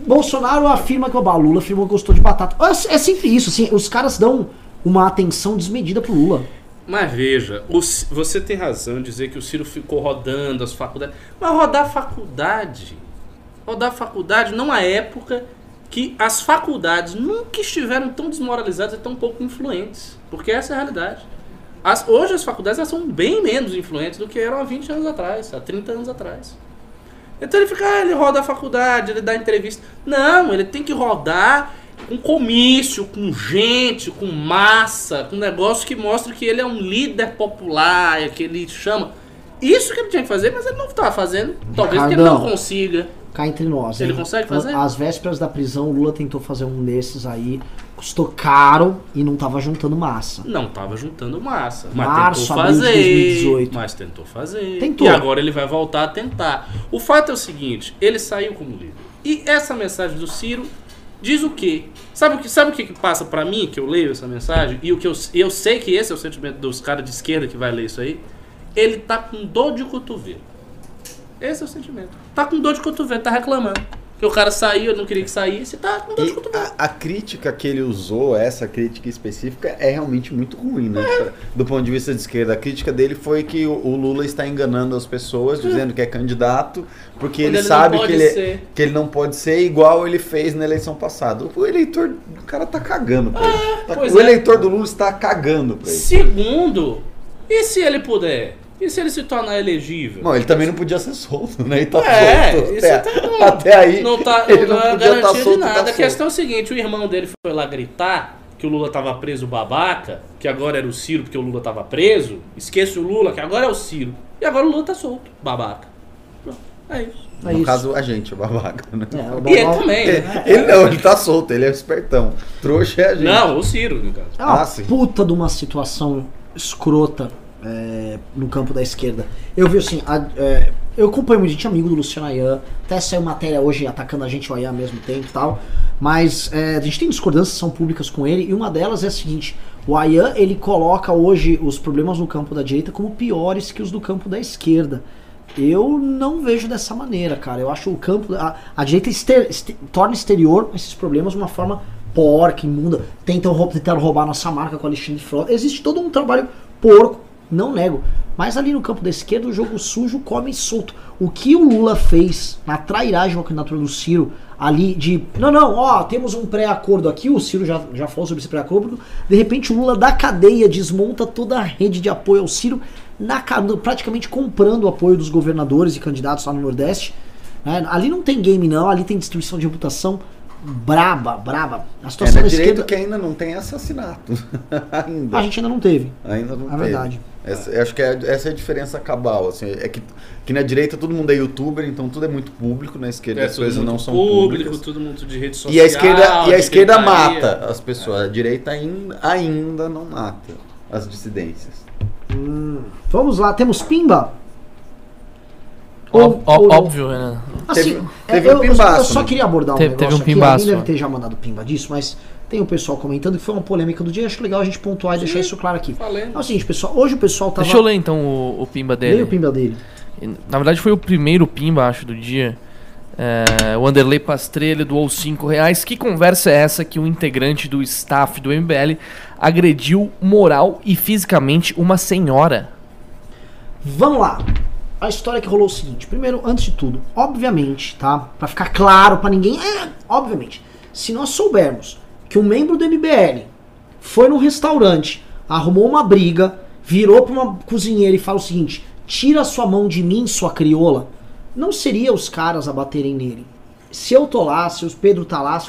Bolsonaro afirma que o Lula afirmou que gostou de batata. É, é sempre isso, assim, os caras dão uma atenção desmedida pro Lula. Mas veja, o, você tem razão em dizer que o Ciro ficou rodando as faculdades. Mas rodar faculdade. Rodar faculdade numa época que as faculdades nunca estiveram tão desmoralizadas e tão pouco influentes. Porque essa é a realidade. As, hoje as faculdades são bem menos influentes do que eram há 20 anos atrás, há 30 anos atrás. Então ele fica, ah, ele roda a faculdade, ele dá entrevista. Não, ele tem que rodar com comício, com gente, com massa, com negócio que mostra que ele é um líder popular, que ele chama. Isso que ele tinha que fazer, mas ele não estava fazendo. Talvez porque ele não consiga. Cá entre nós. Ele hein? consegue fazer? Às vésperas da prisão, o Lula tentou fazer um desses aí. Custou caro e não tava juntando massa. Não tava juntando massa. Mas Março, tentou fazer. De 2018. Mas tentou fazer. Tentou. E agora ele vai voltar a tentar. O fato é o seguinte: ele saiu como líder. E essa mensagem do Ciro diz o quê? Sabe o que, sabe o que, que passa para mim que eu leio essa mensagem? E o que eu, eu sei que esse é o sentimento dos caras de esquerda que vai ler isso aí. Ele tá com dor de cotovelo. Esse é o sentimento. Tá com dor de cotovelo, tá reclamando. Que o cara saiu, eu não queria que saísse, tá com dor de cotovelo. A, a, crítica que ele usou, essa crítica específica, é realmente muito ruim, né? É. Do ponto de vista de esquerda. A crítica dele foi que o, o Lula está enganando as pessoas, é. dizendo que é candidato, porque ele, ele sabe que ele, é, que ele não pode ser igual ele fez na eleição passada. O eleitor, o cara tá cagando pra ele. É, tá, o eleitor do Lula está cagando pra ele. Segundo, e se ele puder? E se ele se tornar elegível? Não, ele também não podia ser solto, né? Ele tá é, solto. Até, tá, até aí. Não tá, ele não, não tá garantia tá solto, de nada. Tá a questão é o seguinte: o irmão dele foi lá gritar que o Lula tava preso babaca, que agora era o Ciro porque o Lula tava preso. Esqueça o Lula, que agora é o Ciro. E agora o Lula tá solto, babaca. Pronto, é isso. É no isso. caso, a gente, o babaca, né? É, o [LAUGHS] e ele também. Né? Ele não, ele tá solto, ele é espertão. Trouxa é a gente. Não, o Ciro, no caso. É uma ah, puta de uma situação escrota é, no campo da esquerda. Eu vi assim, a, é, eu acompanho muito gente amigo do Luciano Ayan, até saiu matéria hoje atacando a gente o Ayan ao mesmo tempo e tal, mas é, a gente tem discordâncias são públicas com ele, e uma delas é a seguinte, o Ayan ele coloca hoje os problemas no campo da direita como piores que os do campo da esquerda. Eu não vejo dessa maneira, cara. Eu acho o campo. A, a direita ester, torna exterior esses problemas de uma forma porca, imunda. Tentam, tentar roubar nossa marca com a Alexandre Frota. Existe todo um trabalho porco não nego. Mas ali no campo da esquerda, o jogo sujo come solto. O que o Lula fez na trairagem com candidatura do Ciro, ali de. Não, não, ó, temos um pré-acordo aqui, o Ciro já, já falou sobre esse pré-acordo. De repente, o Lula da cadeia desmonta toda a rede de apoio ao Ciro, na, praticamente comprando o apoio dos governadores e candidatos lá no Nordeste. É, ali não tem game, não, ali tem distribuição de reputação braba, braba. A situação é, da esquerda que ainda não tem assassinato. [LAUGHS] ainda. A gente ainda não teve. Ainda não é teve. verdade. Essa, acho que é, essa é a diferença cabal. Assim, é que, que na direita todo mundo é youtuber, então tudo é muito público, na esquerda é, as coisas não são público, públicas. Todo mundo de rede social. E a esquerda, e a esquerda mata as pessoas. É. A direita ainda, ainda não mata as dissidências. Hum, vamos lá, temos Pimba? Ou, ó, óbvio, Renan. Assim, teve, teve é, um pimbaço, eu, eu, só né? queria abordar um teve, negócio teve um pimbaço. Aqui. Alguém deve ter já mandado pimba disso, mas tem o um pessoal comentando que foi uma polêmica do dia. Acho legal a gente pontuar e deixar isso claro aqui. Falei. É o seguinte, pessoal. Hoje o pessoal tava... Deixa eu ler então o, o pimba dele. Leia o pimba dele. Na verdade foi o primeiro pimba, acho, do dia. É, o Anderley Pastrelli doou 5 reais. Que conversa é essa que um integrante do staff do MBL agrediu moral e fisicamente uma senhora? Vamos lá a história que rolou é o seguinte. Primeiro, antes de tudo, obviamente, tá? Para ficar claro para ninguém, é, obviamente, se nós soubermos que um membro do MBL foi num restaurante, arrumou uma briga, virou para uma cozinheira e fala o seguinte: "Tira sua mão de mim, sua crioula", não seria os caras a baterem nele. Se eu tô lá, se o Pedro tá lá,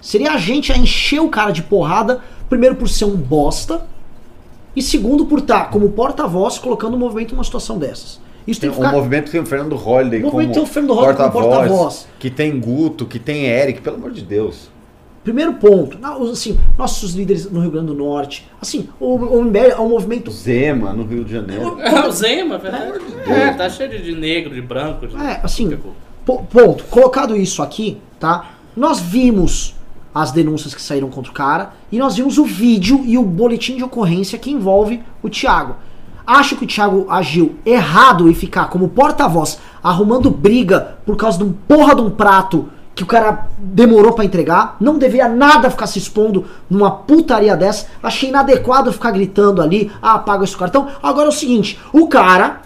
seria a gente a encher o cara de porrada, primeiro por ser um bosta, e segundo por estar tá, como porta-voz colocando o movimento numa situação dessas. Isso tem, tem que ficar... Um movimento tem o Fernando Holliday o movimento tem o Fernando Holliday porta-voz, porta-voz. Que tem Guto, que tem Eric, pelo amor de Deus. Primeiro ponto, assim, nossos líderes no Rio Grande do Norte, assim, o, o MBL é um movimento... Zema, no Rio de Janeiro. É, o Zema, verdade. É, tá cheio de negro, de branco. De... É, assim, ponto, colocado isso aqui, tá, nós vimos as denúncias que saíram contra o cara e nós vimos o vídeo e o boletim de ocorrência que envolve o Thiago. Acho que o Thiago agiu errado em ficar como porta-voz arrumando briga por causa de um porra de um prato que o cara demorou para entregar. Não deveria nada ficar se expondo numa putaria dessa. Achei inadequado ficar gritando ali, ah, paga esse cartão. Agora é o seguinte, o cara,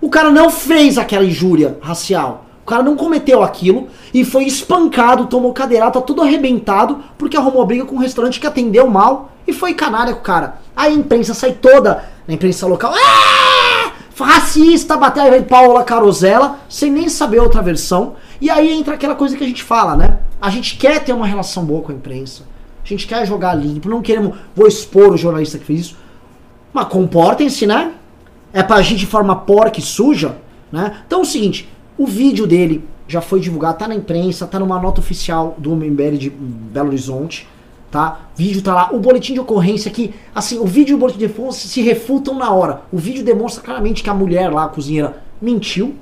o cara não fez aquela injúria racial. O cara não cometeu aquilo e foi espancado, tomou cadeirada, tá tudo arrebentado porque arrumou briga com um restaurante que atendeu mal e foi canalha com o cara. A imprensa sai toda na imprensa local. Ah! Racista, bateu aí Paula Carosella, sem nem saber outra versão. E aí entra aquela coisa que a gente fala, né? A gente quer ter uma relação boa com a imprensa. A gente quer jogar limpo, não queremos. Vou expor o jornalista que fez isso. Mas comportem-se, né? É pra gente de forma porca e suja, né? Então é o seguinte, o vídeo dele já foi divulgado, tá na imprensa, tá numa nota oficial do MBL de Belo Horizonte, tá? Vídeo tá lá, o boletim de ocorrência que, assim, o vídeo e o boletim de ocorrência se refutam na hora. O vídeo demonstra claramente que a mulher lá, a cozinheira, mentiu.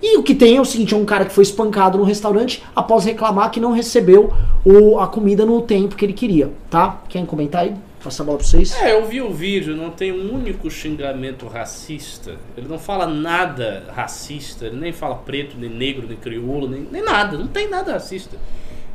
E o que tem é o seguinte, é um cara que foi espancado no restaurante após reclamar que não recebeu o, a comida no tempo que ele queria, tá? Querem comentar aí? Passa a bola pra vocês. É, eu vi o vídeo, não tem um único xingamento racista. Ele não fala nada racista, ele nem fala preto, nem negro, nem crioulo, nem, nem nada. Não tem nada racista.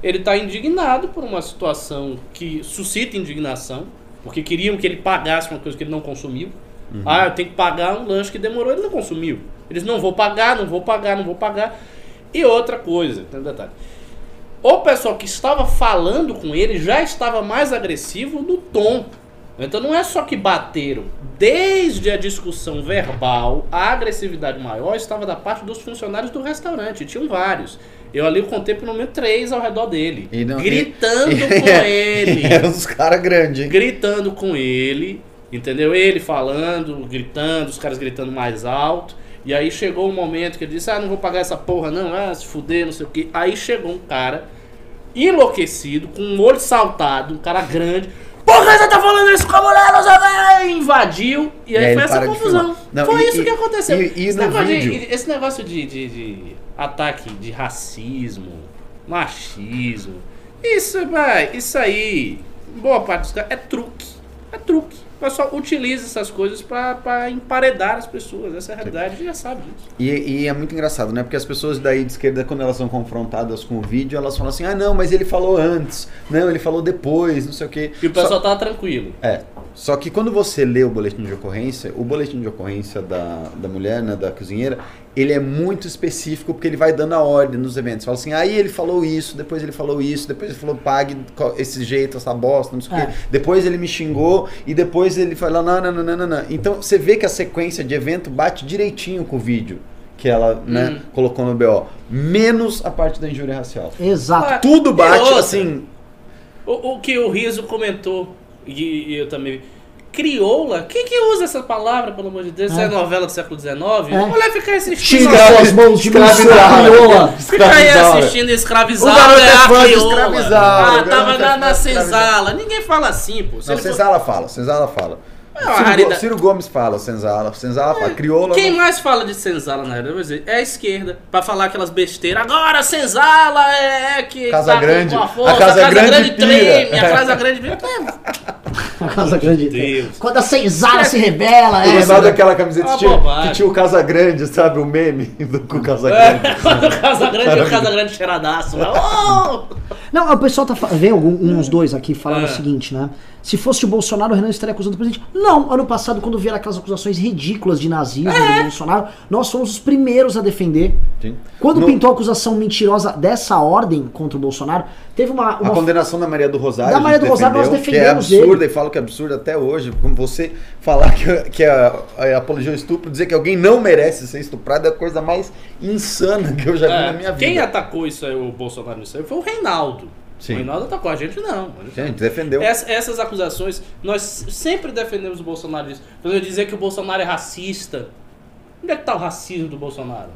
Ele está indignado por uma situação que suscita indignação, porque queriam que ele pagasse uma coisa que ele não consumiu. Uhum. Ah, eu tenho que pagar um lanche que demorou, ele não consumiu. Eles não vou pagar, não vou pagar, não vou pagar. E outra coisa, tem um detalhe o pessoal que estava falando com ele já estava mais agressivo no tom. Então não é só que bateram. Desde a discussão verbal, a agressividade maior estava da parte dos funcionários do restaurante. Tinham vários. Eu ali contei pelo menos três ao redor dele. Não, gritando [LAUGHS] e, com ele. Eram [LAUGHS] uns caras grandes, hein? Gritando com ele. Entendeu? Ele falando, gritando, os caras gritando mais alto. E aí chegou um momento que ele disse: Ah, não vou pagar essa porra, não, ah, se fuder, não sei o que. Aí chegou um cara enlouquecido, com um olho saltado, um cara grande. Por que você tá falando isso com a mulher? Não sei Invadiu e aí, e aí foi essa confusão. Não, foi e, isso que aconteceu. E, esse, negócio de, esse, negócio de, de, de, ataque de racismo, machismo, isso, vai, isso aí, boa parte dos caras, é truque. É truque. O pessoal utiliza essas coisas para emparedar as pessoas. Essa é a realidade, a gente já sabe disso. E, e, é muito engraçado, né? Porque as pessoas daí de esquerda, quando elas são confrontadas com o vídeo, elas falam assim: ah, não, mas ele falou antes, não, ele falou depois, não sei o quê. E o pessoal Só... tá tranquilo. É. Só que quando você lê o boletim de ocorrência, o boletim de ocorrência da, da mulher, né, da cozinheira, ele é muito específico porque ele vai dando a ordem nos eventos. Fala assim, aí ele falou isso, depois ele falou isso, depois ele falou pague esse jeito, essa bosta, não sei o é. quê. Depois ele me xingou e depois ele falou não, não, não, não, não, não. Então você vê que a sequência de evento bate direitinho com o vídeo que ela né, hum. colocou no BO. Menos a parte da injúria racial. Exato. Tudo bate assim. O, o que o Riso comentou e, e eu também. Crioula? Quem que usa essa palavra, pelo amor de Deus? Isso é, é novela do século XIX? É. A mulher fica assistindo. Tira as mãos de crioula. Fica aí assistindo escravizada. É a crioula. Ah, tava na, na senzala. Ninguém fala assim, pô. Se não, senzala for... fala, senzala fala. É Ciro, Ciro, Gomes fala senzala, senzala fala, é. crioula. Quem não... mais fala de senzala na realidade é a esquerda, pra falar aquelas besteiras. Agora senzala é, é que Casa tá Grande, com a, força, a Casa, [LAUGHS] a casa Grande, grande treme, a Casa Grande A Casa Grande Deus. Quando a senzala se rebela, é. Lembra daquela camiseta que tinha, que tinha o Casa Grande, sabe? O meme do com o Casa Grande. É, [LAUGHS] o Casa Grande e o Casa Grande cheiradaço. Oh! Não, o pessoal tá. Vem uns dois aqui falando é. o seguinte, né? Se fosse o Bolsonaro, o Renan estaria acusando o presidente. Não, ano passado, quando vieram aquelas acusações ridículas de nazismo é. do Bolsonaro, nós fomos os primeiros a defender. Sim. Quando no... pintou a acusação mentirosa dessa ordem contra o Bolsonaro, teve uma. uma... A condenação da Maria do Rosário. Da Maria do Rosário nós defendemos que é absurda ele. e falo que é absurda até hoje. Como você falar que, que é, é apologia ao estupro, dizer que alguém não merece ser estuprado é a coisa mais insana que eu já vi é. na minha vida. Quem atacou isso aí, o Bolsonaro nisso aí, foi o Reinaldo. Sim. O Reinaldo atacou a gente, não. A gente defendeu. Essa, essas acusações, nós sempre defendemos o Bolsonaro disso. Por dizer que o Bolsonaro é racista. Onde é que está o racismo do Bolsonaro?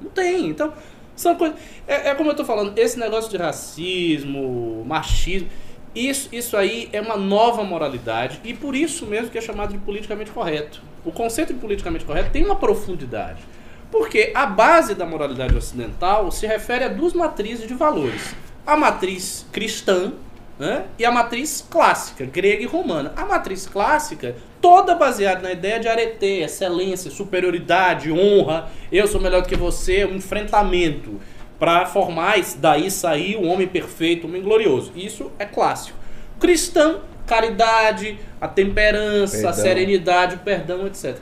Não tem. Então, são coisas. É, é como eu estou falando, esse negócio de racismo, machismo. Isso, isso aí é uma nova moralidade e por isso mesmo que é chamado de politicamente correto. O conceito de politicamente correto tem uma profundidade. Porque a base da moralidade ocidental se refere a duas matrizes de valores a matriz cristã né, e a matriz clássica, grega e romana. A matriz clássica, toda baseada na ideia de arete, excelência, superioridade, honra, eu sou melhor do que você, um enfrentamento para formar daí sair um homem perfeito, um homem glorioso. Isso é clássico. Cristão, caridade, a temperança, perdão. a serenidade, o perdão, etc.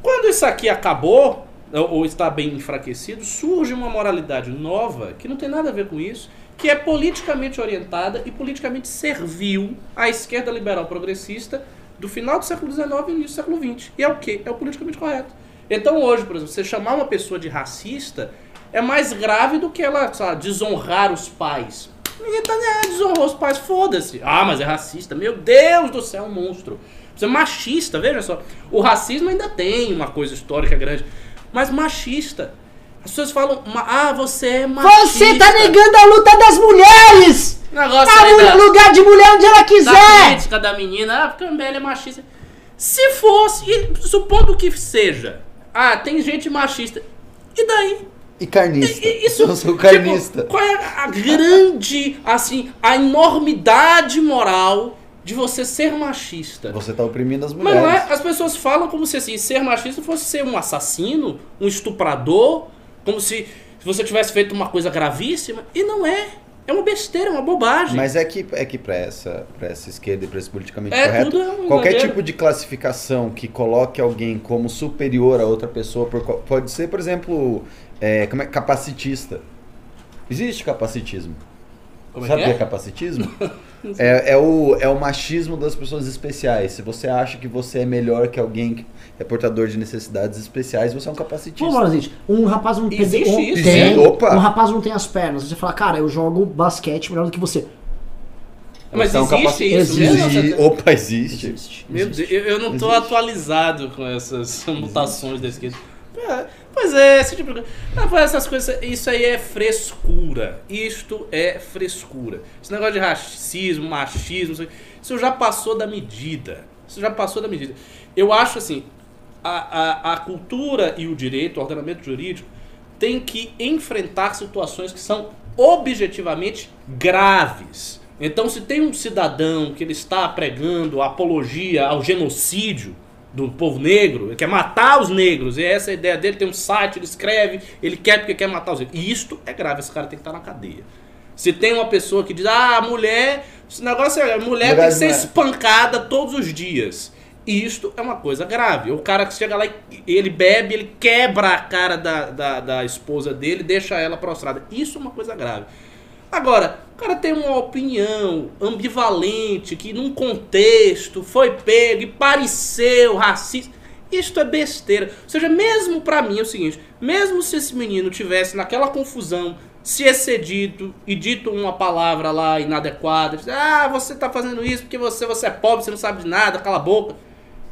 Quando isso aqui acabou, ou está bem enfraquecido, surge uma moralidade nova que não tem nada a ver com isso que é politicamente orientada e politicamente servil à esquerda liberal progressista do final do século XIX e início do século XX. E é o quê? É o politicamente correto. Então hoje, por exemplo, você chamar uma pessoa de racista é mais grave do que ela lá, desonrar os pais. Ninguém tá né, desonrou os pais, foda-se. Ah, mas é racista. Meu Deus do céu, é um monstro. Você é machista, veja só. O racismo ainda tem uma coisa histórica grande, mas machista. As pessoas falam, ah, você é machista. Você tá negando a luta das mulheres! Negócio tá da, lugar de mulher onde ela quiser! Da crítica da menina, ah, porque a mulher é machista. Se fosse, supondo que seja, ah, tem gente machista. E daí? E carnista. E, isso, [LAUGHS] eu sou carnista. Tipo, qual é a grande, assim, a enormidade moral de você ser machista? Você tá oprimindo as mulheres. Mas não é, as pessoas falam como se assim, ser machista fosse ser um assassino, um estuprador, como se você tivesse feito uma coisa gravíssima. E não é. É uma besteira, é uma bobagem. Mas é que, é que para essa, pra essa esquerda e para esse politicamente é, correto, é um qualquer tipo de classificação que coloque alguém como superior a outra pessoa, pode ser, por exemplo, é, como é, capacitista. Existe capacitismo. Como é Sabe o que é? é capacitismo? [LAUGHS] é, é, o, é o machismo das pessoas especiais. Se você acha que você é melhor que alguém que é portador de necessidades especiais, você é um capacitista. Pô, gente, um rapaz não tem, Existe um, isso. tem Opa. um rapaz não tem as pernas. Você fala, cara, eu jogo basquete melhor do que você. Mas então, existe isso existe. mesmo? Opa, existe. existe. Meu Deus, eu não tô existe. atualizado com essas mutações da esquerda. Pois é, esse tipo coisa. essas coisas, isso aí é frescura. Isto é frescura. Esse negócio de racismo, machismo, isso já passou da medida. Isso já passou da medida. Eu acho assim, a, a, a cultura e o direito, o ordenamento jurídico, tem que enfrentar situações que são objetivamente graves. Então, se tem um cidadão que ele está pregando apologia ao genocídio do povo negro, ele quer matar os negros, e essa é a ideia dele, tem um site, ele escreve, ele quer porque quer matar os negros. E isto é grave, esse cara tem que estar na cadeia. Se tem uma pessoa que diz, ah, mulher, esse negócio é, a mulher tem que ser espancada todos os dias. Isto é uma coisa grave. O cara que chega lá e ele bebe, ele quebra a cara da, da, da esposa dele, deixa ela prostrada. Isso é uma coisa grave. Agora, o cara tem uma opinião ambivalente, que num contexto foi pego e pareceu racista. Isto é besteira. Ou seja, mesmo para mim é o seguinte: mesmo se esse menino tivesse naquela confusão se excedido e dito uma palavra lá inadequada, ah, você tá fazendo isso porque você, você é pobre, você não sabe de nada, cala a boca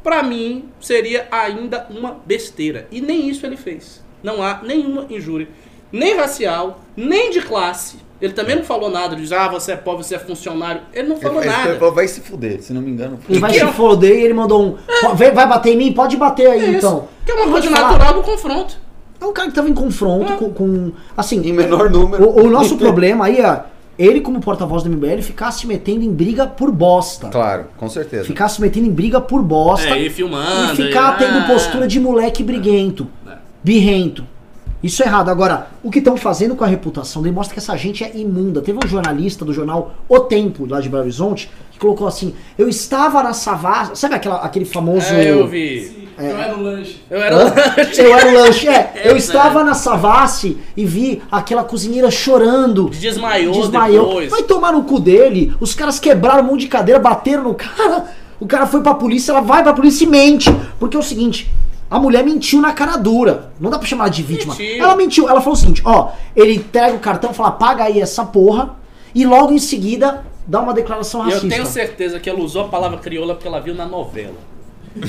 para mim seria ainda uma besteira. E nem isso ele fez. Não há nenhuma injúria, nem racial, nem de classe. Ele também não falou nada, de ah, você é pobre, você é funcionário. Ele não falou ele, nada. Ele falou, vai se fuder, se não me engano. Ele vai se é... fuder e ele mandou um. É. Vai bater em mim? Pode bater aí, é então. Que é uma coisa natural do confronto. É um cara que tava em confronto é. com, com, Assim. Em menor número. O, o nosso problema aí é ele, como porta-voz do MBL, ficar se metendo em briga por bosta. Claro, com certeza. Ficar se metendo em briga por bosta. É, e filmando. E ficar e... tendo ah. postura de moleque briguento. É. Birrento. Isso é errado. Agora, o que estão fazendo com a reputação demonstra que essa gente é imunda. Teve um jornalista do jornal O Tempo, lá de Belo Horizonte, que colocou assim: Eu estava na savassi. Sabe aquela, aquele famoso. É, eu vi. É. Eu era o lanche. Eu era o lanche. Eu era o lanche, é. [LAUGHS] eu estava na Savassi e vi aquela cozinheira chorando. Desmaiou, desmaiou. Depois. Vai tomar no cu dele. Os caras quebraram um monte de cadeira, bateram no cara. O cara foi pra polícia, ela vai pra polícia e mente. Porque é o seguinte, a mulher mentiu na cara dura. Não dá pra chamar de vítima. Mentiu. Ela mentiu. Ela falou o seguinte: ó, ele pega o cartão, fala, paga aí essa porra. E logo em seguida dá uma declaração racista. Eu tenho certeza que ela usou a palavra crioula porque ela viu na novela.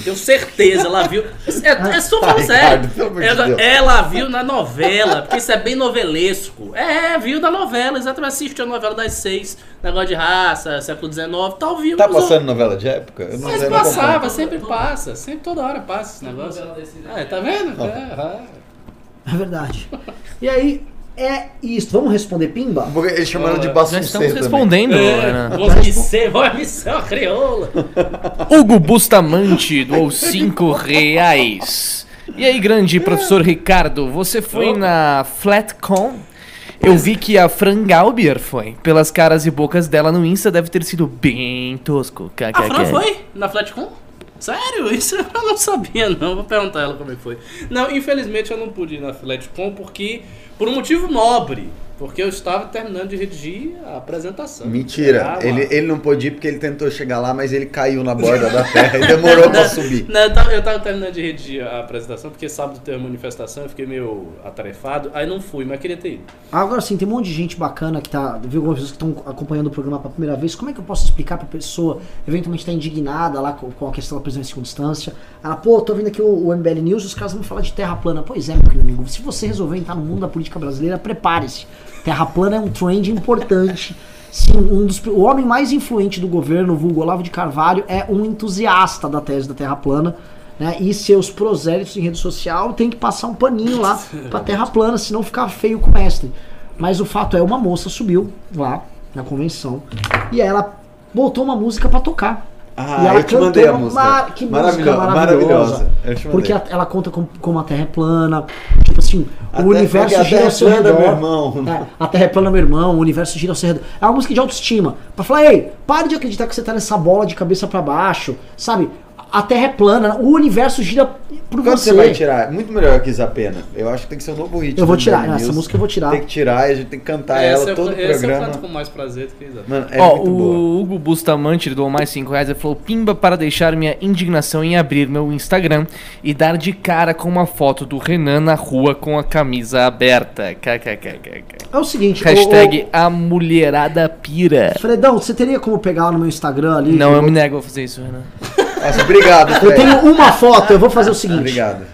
Tenho certeza, ela viu. É, é só falando ah, sério. Ela, ela, viu na novela, porque isso é bem novelesco. É, viu na novela, exatamente. Assistiu a novela das seis, negócio de raça, século XIX, tal, viu. Tá passando novela de época? Eu não Mas passava, sempre passa. Sempre toda hora passa esse negócio. É, tá vendo? É, é verdade. E aí, é isso. Vamos responder Pimba? Porque eles chamaram de Bassuncê Já estamos respondendo. É, vamos ser, vai missão crioula. [LAUGHS] Hugo Bustamante doou 5 reais. E aí, grande professor Ricardo, você foi oh. na Flatcom? Eu vi que a Fran Galbier foi. Pelas caras e bocas dela no Insta, deve ter sido bem tosco. A Fran foi? Na Flatcom? Sério? Isso eu não sabia, não. Vou perguntar ela como é que foi. Não, infelizmente eu não pude ir na Flatcom porque por um motivo nobre. Porque eu estava terminando de redigir a apresentação. Mentira. Ele, ele não pôde ir porque ele tentou chegar lá, mas ele caiu na borda da terra e demorou para subir. Não, eu estava, eu tava terminando de redigir a apresentação, porque sábado teve uma manifestação, eu fiquei meio atarefado, aí não fui, mas queria ter ido. Agora sim, tem um monte de gente bacana que tá. Viu algumas pessoas que estão acompanhando o programa pela primeira vez. Como é que eu posso explicar pra pessoa, eventualmente tá indignada lá com, com a questão da prisão em segunda instância? Ela, pô, tô vendo aqui o, o MBL News, os caras vão falar de terra plana. Pois é, meu querido amigo, se você resolver entrar no mundo da política brasileira, prepare-se. Terra plana é um trend importante. [LAUGHS] Sim, um dos, o homem mais influente do governo, vulgo Olavo de Carvalho, é um entusiasta da tese da Terra plana. Né, e seus prosélitos em rede social tem que passar um paninho lá pra [LAUGHS] Terra plana, senão ficar feio com o mestre. Mas o fato é, uma moça subiu lá na convenção e ela botou uma música para tocar. Ah, e ela eu te mandei a música. Mar... Que música maravilhosa. maravilhosa. Porque ela conta com, como a Terra é plana. Tipo assim, a o universo gira ao seu é redor. Meu irmão. É, a Terra é plana, meu irmão. O universo gira ao seu redor. É uma música de autoestima. Pra falar, ei, pare de acreditar que você tá nessa bola de cabeça para baixo. Sabe? A Terra é plana, o universo gira por Quando você. você vai tirar? Muito melhor que Zapena. Eu acho que tem que ser um novo ritmo. Eu vou tirar, essa música eu vou tirar. Tem que tirar e a gente tem que cantar ela todo o programa. Esse eu canto com mais prazer do que Zapena. É Ó, o boa. Hugo Bustamante doou mais 5 reais e falou: Pimba para deixar minha indignação em abrir meu Instagram e dar de cara com uma foto do Renan na rua com a camisa aberta. É o seguinte, Hashtag o, a mulherada pira. Fredão, você teria como pegar no meu Instagram ali? Não, eu me nego a fazer isso, Renan. [LAUGHS] Nossa, obrigado. Fred. Eu tenho uma foto, eu vou fazer o seguinte. Obrigado.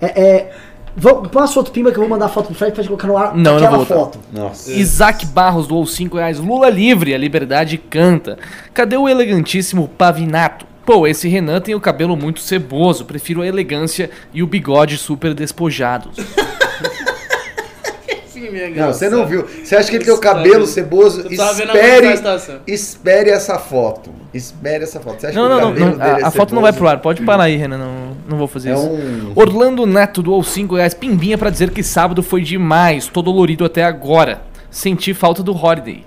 É, é, vou, passa outro pimba que eu vou mandar a foto pro Fred pra gente colocar no ar não, aquela não vou foto. Nossa. Isaac Barros doou 5 reais. Lula livre, a liberdade canta. Cadê o elegantíssimo Pavinato? Pô, esse Renan tem o cabelo muito ceboso, prefiro a elegância e o bigode super despojados. [LAUGHS] Não, você não viu. Você acha que ele tem o cabelo ceboso? Espere, espere essa foto. Espere essa foto. Você acha não, que não, não, não a, a foto não vai pro ar. Pode parar aí, Renan. Não, não vou fazer é isso. Um... Orlando Neto doou 5 reais. Pimbinha pra dizer que sábado foi demais. Tô dolorido até agora. Senti falta do Holiday.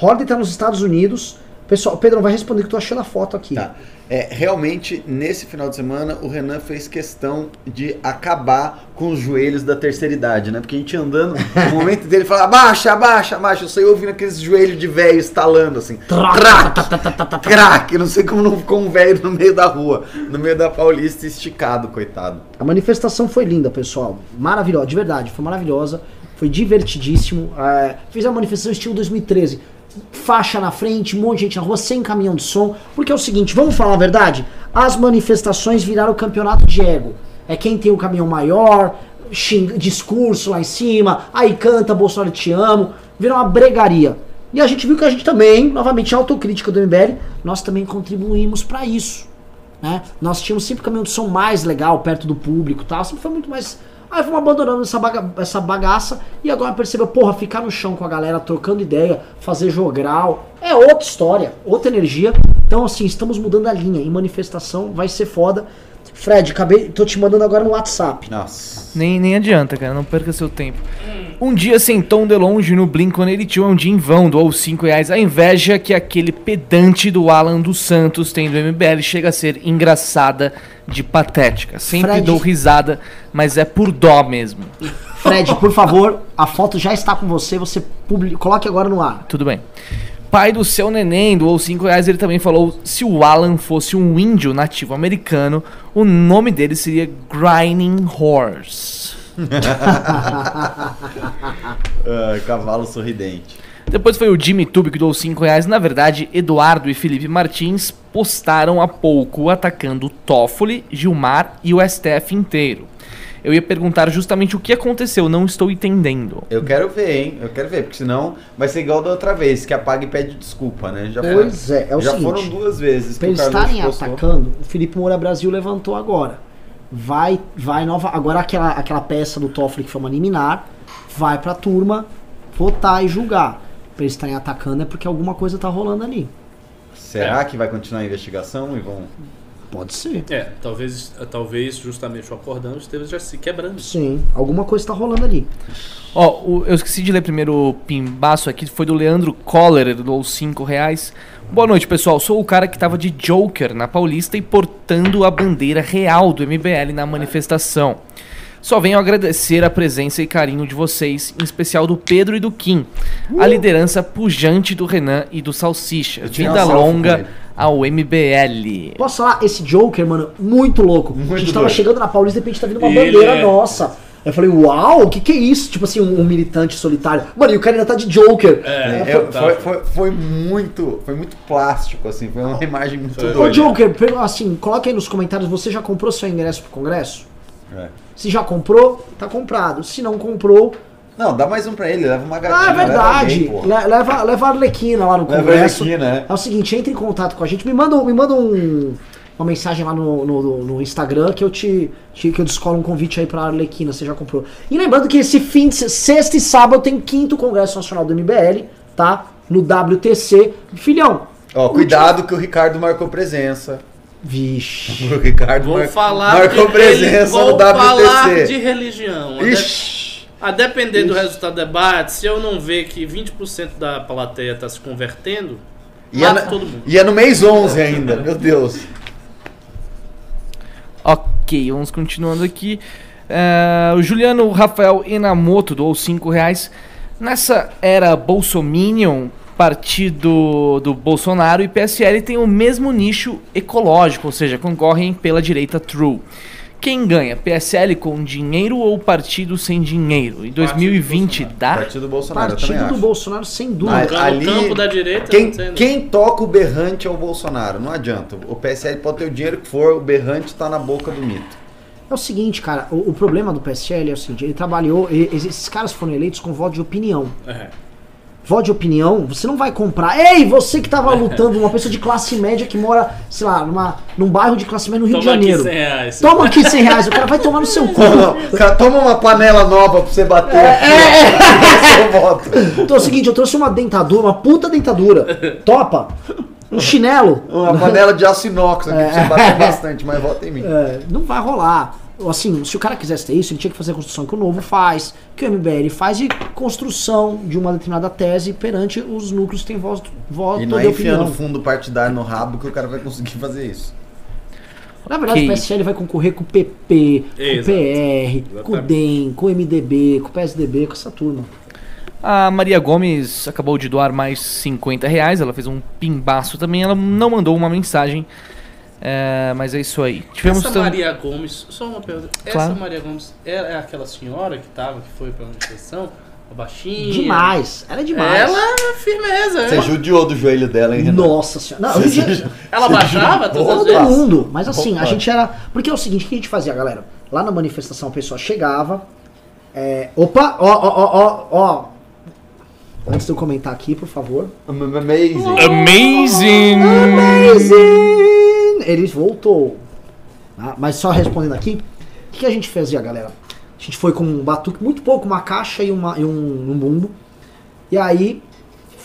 Holiday tá nos Estados Unidos. Pessoal, Pedro, vai responder que eu tô achando a foto aqui. Tá. É, realmente, nesse final de semana, o Renan fez questão de acabar com os joelhos da terceira idade, né? Porque a gente andando, no momento dele fala, abaixa, abaixa, abaixa. Eu saí ouvindo aqueles joelhos de velho estalando, assim. Crack, crack. Não sei como não ficou um velho no meio da rua, no meio da Paulista, esticado, coitado. A manifestação foi linda, pessoal. Maravilhosa, de verdade, foi maravilhosa. Foi divertidíssimo. É, fez a manifestação estilo 2013 faixa na frente, um monte de gente na rua, sem caminhão de som. Porque é o seguinte, vamos falar a verdade? As manifestações viraram o campeonato de ego. É quem tem o caminhão maior, discurso lá em cima, aí canta Bolsonaro te amo, vira uma bregaria. E a gente viu que a gente também, novamente, autocrítica do MBL, nós também contribuímos para isso. Né? Nós tínhamos sempre caminhão de som mais legal, perto do público tal, sempre foi muito mais Aí fomos abandonando essa, baga essa bagaça e agora percebeu, porra, ficar no chão com a galera, trocando ideia, fazer jogral, é outra história, outra energia. Então, assim, estamos mudando a linha. Em manifestação vai ser foda. Fred, acabei, tô te mandando agora no WhatsApp. Nossa. Nem, nem adianta, cara, não perca seu tempo. Um dia sem tom de longe no Blink-182 é um dia em vão, doou 5 reais. A inveja que aquele pedante do Alan dos Santos tem do MBL chega a ser engraçada de patética. Sempre Fred. dou risada, mas é por dó mesmo. Fred, por favor, a foto já está com você, você publica, coloque agora no ar. Tudo bem. Pai do seu neném doou 5 reais, ele também falou: se o Alan fosse um índio nativo americano, o nome dele seria Grinding Horse. Uh, cavalo sorridente. Depois foi o Jimmy Tube que doou 5 reais. Na verdade, Eduardo e Felipe Martins postaram há pouco atacando Toffoli, Gilmar e o STF inteiro. Eu ia perguntar justamente o que aconteceu, não estou entendendo. Eu quero ver, hein? Eu quero ver, porque senão vai ser igual da outra vez, que apaga e pede desculpa, né? Já pois é, é o já seguinte. foram duas vezes. Pra eles estarem atacando, o Felipe Moura Brasil levantou agora. Vai, vai nova. Agora aquela, aquela peça do Toffoli que foi uma liminar, vai pra turma votar e julgar pra eles estarem atacando é porque alguma coisa tá rolando ali. Será é. que vai continuar a investigação e vão. Pode ser. É, talvez, talvez justamente o acordando esteja já se quebrando. Sim, alguma coisa está rolando ali. Ó, oh, eu esqueci de ler primeiro o pimbaço aqui, foi do Leandro Coller, do 5 reais. Boa noite, pessoal. Sou o cara que tava de Joker na Paulista e portando a bandeira real do MBL na manifestação. Só venho agradecer a presença e carinho de vocês, em especial do Pedro e do Kim, uh! a liderança pujante do Renan e do Salsicha. Vida longa ao MBL. Posso falar? Esse Joker, mano, muito louco. Muito a gente tava chegando na Paulista e de repente tá vindo uma Ele bandeira é... nossa. Eu falei, uau, o que, que é isso? Tipo assim, um, um, militante solitário. Mano, e o cara ainda tá de Joker. É, é, foi, foi, foi, foi, muito. Foi muito plástico, assim. Foi uma [LAUGHS] imagem muito doida. Ô, Joker, assim, coloque aí nos comentários, você já comprou seu ingresso pro Congresso? É. Se já comprou, tá comprado. Se não comprou. Não, dá mais um pra ele, leva uma gatinha. Ah, é verdade. Leva, leva, leva a Arlequina lá no Congresso. Leva a Arlequina, é. é o seguinte, entre em contato com a gente, me manda, me manda um uma mensagem lá no, no, no, Instagram que eu te, te, que eu descolo um convite aí pra Arlequina, você já comprou. E lembrando que esse fim de sexta e sábado tem quinto Congresso Nacional do MBL, tá? No WTC. Filhão. Ó, cuidado último... que o Ricardo marcou presença. Vixe. [LAUGHS] O Ricardo vou mar... falar marcou presença no WTC. falar de religião. Ixi. A depender Ixi. do resultado do debate, se eu não ver que 20% da plateia está se convertendo, e é, na, e é no mês 11 ainda, meu Deus. Ok, vamos continuando aqui. Uh, o Juliano Rafael Enamoto doou 5 reais. Nessa era Bolsominion, partido do Bolsonaro e PSL tem o mesmo nicho ecológico, ou seja, concorrem pela direita true. Quem ganha? PSL com dinheiro ou partido sem dinheiro? Em 2020 dá? Partido Bolsonaro, Partido do Bolsonaro, sem dúvida. Ali, campo da direita. Quem, quem toca o berrante é o Bolsonaro. Não adianta. O PSL pode ter o dinheiro que for, o berrante está na boca do mito. É o seguinte, cara, o, o, problema do PSL é o seguinte, ele trabalhou, ele, esses caras foram eleitos com voto de opinião. É voto de opinião, você não vai comprar. Ei, você que tava lutando, uma pessoa de classe média que mora, sei lá, numa, num bairro de classe média no Rio toma de Janeiro. Aqui 100 reais. Toma aqui 100 reais, o cara vai tomar no seu cu. toma uma panela nova pra você bater. É, é. voto. Então é o seguinte, eu trouxe uma dentadura, uma puta dentadura. Topa. Um chinelo. Uma panela de aço inox aqui é. pra você bater bastante, mas vota em mim. É, não vai rolar assim, se o cara quisesse ter isso, ele tinha que fazer a construção que o Novo faz, que o MBL faz de construção de uma determinada tese perante os núcleos que têm voto, voto e não é enfiando fundo partidário no rabo que o cara vai conseguir fazer isso. Na verdade, que... o PSL vai concorrer com o PP, com o PR, com o DEM, com o MDB, com o PSDB, com essa turma. A Maria Gomes acabou de doar mais 50 reais, ela fez um pimbaço também, ela não mandou uma mensagem é, mas é isso aí. Tivemos essa Maria Gomes, só uma pergunta. Claro. Essa Maria Gomes é, é aquela senhora que tava, que foi pra manifestação? A baixinha? Demais, ela é demais. Ela é firmeza. Você judiou do joelho dela, hein, Renan? Nossa senhora. Não, já... Ela baixava Todo mundo. Mas assim, a gente era. Porque é o seguinte, o que a gente fazia, galera? Lá na manifestação a pessoa chegava. É... Opa, ó, ó, ó, ó, ó. Antes de eu comentar aqui, por favor. Amazing. Amazing. Amazing eles voltou. Tá? Mas só respondendo aqui, o que a gente fazia, galera? A gente foi com um batuque, muito pouco, uma caixa e, uma, e um, um bumbo. E aí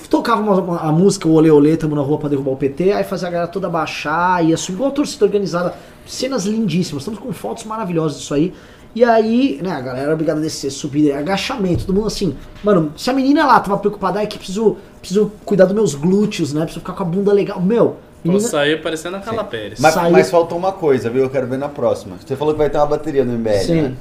tocava uma, uma, a música, o Olê Olê, tamo na rua pra derrubar o PT, aí fazia a galera toda baixar, ia subir, igual a torcida organizada. Cenas lindíssimas, estamos com fotos maravilhosas disso aí. E aí, né, a galera era obrigada a descer, subir, agachamento, todo mundo assim. Mano, se a menina lá tava preocupada, é que preciso, preciso cuidar dos meus glúteos, né? Preciso ficar com a bunda legal. Meu, Vou sair parecendo a Carla Pérez. Mas, mas faltou uma coisa, viu? Eu quero ver na próxima. Você falou que vai ter uma bateria no MBL, Sim. né?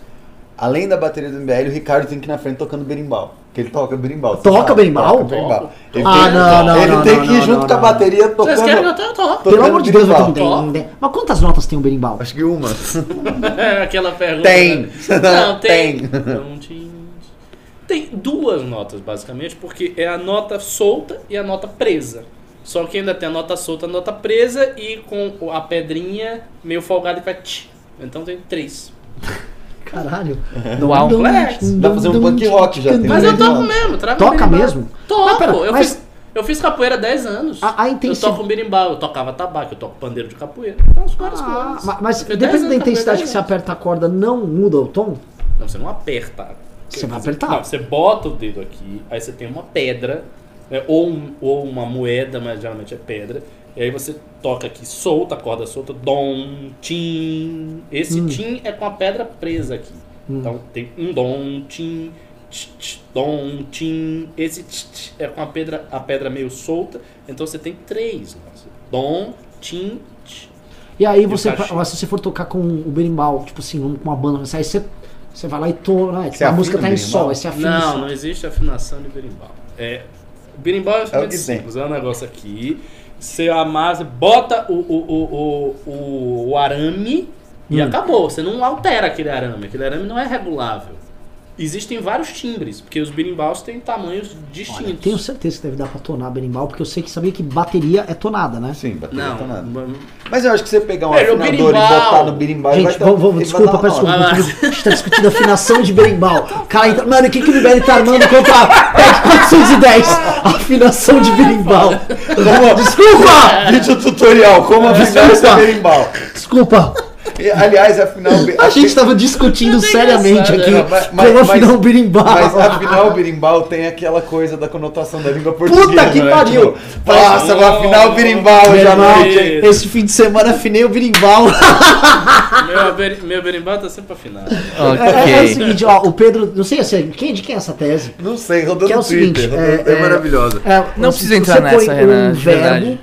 Além da bateria do MBL, o Ricardo tem que ir na frente tocando berimbau. Que ele toca berimbau. Toca berimbau? Toca berimbau. Ele ah, tem, não, não, Ele não, tem que ir junto com a bateria tocando. Vocês querem que eu toque? Pelo amor de Deus, eu tenho. Mas quantas notas tem um berimbau? Acho que uma. [LAUGHS] Aquela pergunta. Tem. Né? [LAUGHS] Não, tem. Tem duas notas, basicamente, porque é a nota solta e a nota presa. Só que ainda tem a nota solta, a nota presa e com a pedrinha meio folgada que vai. Tch. Então tem três. Caralho. Uau. Dá pra fazer um punk rock já. Mas eu toco mesmo. Toca mesmo? Toco. Mas, pera, eu, mas... fiz, eu fiz capoeira há 10 anos. A, a intensi... Eu toco berimbau, eu tocava tabaco, eu toco pandeiro de capoeira. Faço várias ah, coisas. Mas, mas depende da intensidade que você aperta a corda, não muda o tom? Não, você não aperta. Você vai apertar? Não, você bota o dedo aqui, aí você tem uma pedra né? ou, um, ou uma moeda, mas geralmente é pedra. E aí você toca aqui solta, a corda solta, dom, tim. Esse hum. tim é com a pedra presa aqui. Hum. Então tem um dom, tim, tch, tch, dom, tim. Esse tch, é com a pedra, a pedra meio solta. Então você tem três. Dom, tim, E aí você, se você for tocar com o berimbau, tipo assim, com uma banda, aí você Você vai lá e tona, né? Tipo, a música tá em sol, aí você afina. Não, não existe afinação de berimbau. É, o berimbau é, é simples, é um negócio aqui. Você amassa, bota o, o, o, o, o arame e hum. acabou. Você não altera aquele arame. Aquele arame não é regulável. Existem vários timbres, porque os berimbaus têm tamanhos distintos. Olha, tenho certeza que deve dar pra tonar berimbau, porque eu sei que sabia que bateria é tonada, né? Sim, bateria é não, é tonada. Mas eu acho que você pegar um é, afinador e botar no berimbau... Gente, vamos, vamos desculpa, peço desculpa. A gente tá discutindo afinação de berimbau. Cara, entra, mano, o que, que o Liberi tá armando contra PEC 410? Afinação de berimbau. Desculpa! Vídeo tutorial, como afinar esse berimbau. Desculpa. Aliás, afinal. A gente estava discutindo seriamente aqui mas, mas, como afinal o birimbau. Mas afinal o birimbau tem aquela coisa da conotação da língua portuguesa. Puta que né? pariu! Tipo, Nossa, vou afinar o birimbau já noite. Esse fim de semana afinei o birimbau. meu, meu birimbau tá sempre afinado. Okay. É, é, o seguinte, ó, o Pedro. Não sei assim, quem, de quem é essa tese? Não sei, rodando que é o Twitter, seguinte, é, é, maravilhosa. É, não precisa entrar nessa, Renan. Um verbo,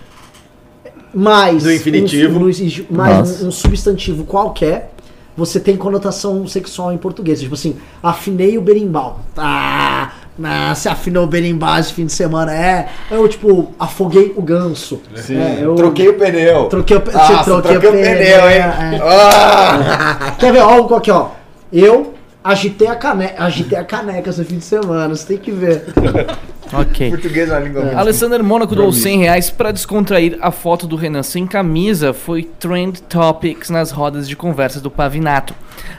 mais do infinitivo, um, mais um, um, substantivo qualquer, você tem conotação sexual em português. Tipo assim, afinei o berimbau. Ah, ah, se afinou o berimbau esse fim de semana. É, eu tipo, afoguei o ganso. Sim. É, eu, troquei o pneu. Troquei o, Nossa, troquei, troquei o pneu, pneu hein? É, é. Ah. [LAUGHS] Quer ver? Olha aqui, ó. Eu agitei a, cane... agitei a caneca esse fim de semana, você tem que ver. [LAUGHS] ok. Português é uma língua é. Alessandro Mônaco doou 100 reais pra descontrair a foto do Renan sem camisa. Foi trend topics nas rodas de conversa do Pavinato.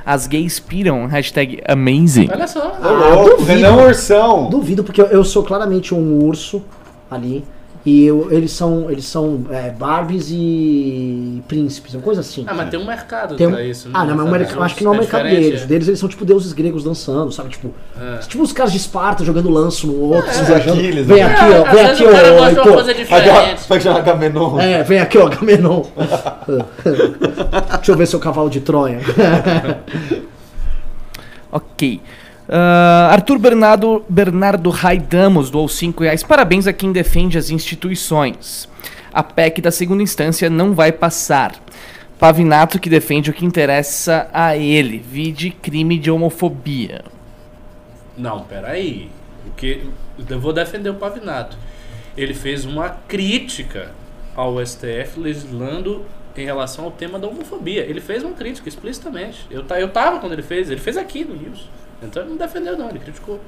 As gays piram, hashtag amazing. Olha só. Ah, duvido, Renan Ursão. Duvido, porque eu, eu sou claramente um urso ali. E eu, eles são, eles são é, Barbies e príncipes, uma coisa assim. Ah, mas tem um mercado tem um... pra isso, né? Ah, não, mas eu acho que não é o mercado deles. É. Deles eles são tipo deuses gregos dançando, sabe? Tipo, é. tipo os caras de Esparta jogando lanço no outro, é, viajando. Aquiles, vem né? aqui, ó, vem aqui, ó. ó, ó coisa diferente. Vai chamar Agamenon. É, vem aqui, ó, Agamenon. [LAUGHS] Deixa eu ver seu cavalo de Troia. [LAUGHS] ok. Uh, Arthur Bernardo, Bernardo Raidamos doou 5 reais. Parabéns a quem defende as instituições. A PEC da segunda instância não vai passar. Pavinato que defende o que interessa a ele. Vide crime de homofobia. Não, peraí. O que eu vou defender o Pavinato. Ele fez uma crítica ao STF legislando em relação ao tema da homofobia. Ele fez uma crítica explicitamente. Eu, eu tava quando ele fez. Ele fez aqui no News. Então ele não defendeu, não, ele criticou.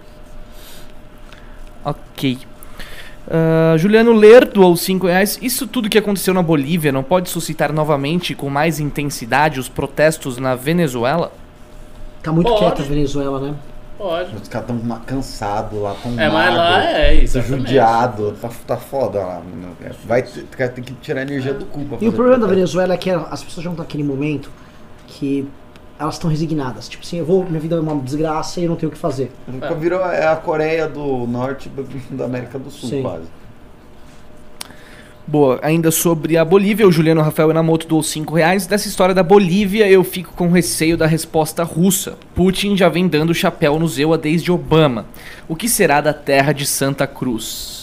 Ok. Uh, Juliano Ler doou 5 reais. Isso tudo que aconteceu na Bolívia não pode suscitar novamente com mais intensidade os protestos na Venezuela? Tá muito pode. quieta a Venezuela, né? Pode. Os caras estão cansados lá, tão É, mas lá é isso. judiado, tá, tá foda lá. Vai ter, tem que tirar a energia do cu. E o problema da Venezuela é que as pessoas já estão naquele momento que elas estão resignadas. Tipo assim, eu vou, minha vida é uma desgraça e eu não tenho o que fazer. Nunca virou é a Coreia do Norte [LAUGHS] da América do Sul, Sim. quase. Boa, ainda sobre a Bolívia, o Juliano Rafael Enamoto doou 5 reais. Dessa história da Bolívia, eu fico com receio da resposta russa. Putin já vem dando chapéu no Zewa desde Obama. O que será da terra de Santa Cruz?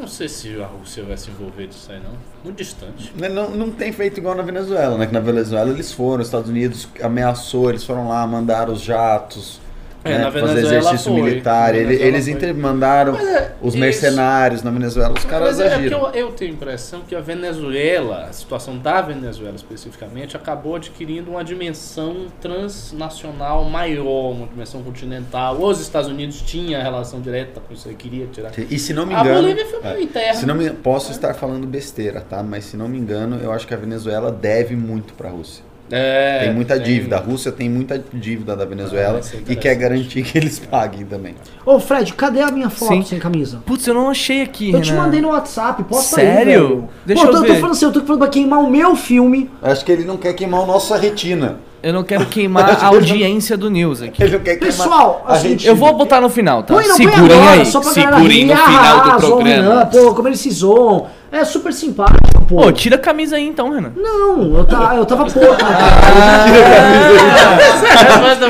Não sei se a Rússia vai se envolver disso aí, não. Muito distante. Não, não tem feito igual na Venezuela, né? Que na Venezuela eles foram, os Estados Unidos ameaçou, eles foram lá, mandaram os jatos. É, né, fazer exercício foi. militar. Ele, eles mandaram é, os mercenários isso. na Venezuela, os caras mas é, agiram. É eu, eu, tenho a impressão que a Venezuela, a situação da Venezuela especificamente, acabou adquirindo uma dimensão transnacional maior, uma dimensão continental. Os Estados Unidos tinham relação direta com isso, aí, queria tirar. E se não me engano. A Bolívia foi é, interna. Se não me, posso estar falando besteira, tá? Mas se não me engano, eu acho que a Venezuela deve muito para a Rússia. É, tem muita tem... dívida. A Rússia tem muita dívida da Venezuela ah, e quer garantir que eles paguem também. Ô, Fred, cadê a minha foto Sim. sem camisa? Putz, eu não achei aqui. Eu Renan. te mandei no WhatsApp, posta Sério? aí. Sério? Deixa Pô, eu, eu tô, tô falando assim, eu tô falando pra queimar o meu filme. Acho que ele não quer queimar a nossa retina. Eu não quero [LAUGHS] queimar a audiência do News aqui. Pessoal, a assim, eu vou botar no final, tá? Põe, não, Segurem agora, aí. Segurem no final do programa. pô, como eles se zoam. É super simpático, pô. Pô, tira a camisa aí então, Renan. Não, eu, tá, eu tava porra. Ah, tira a camisa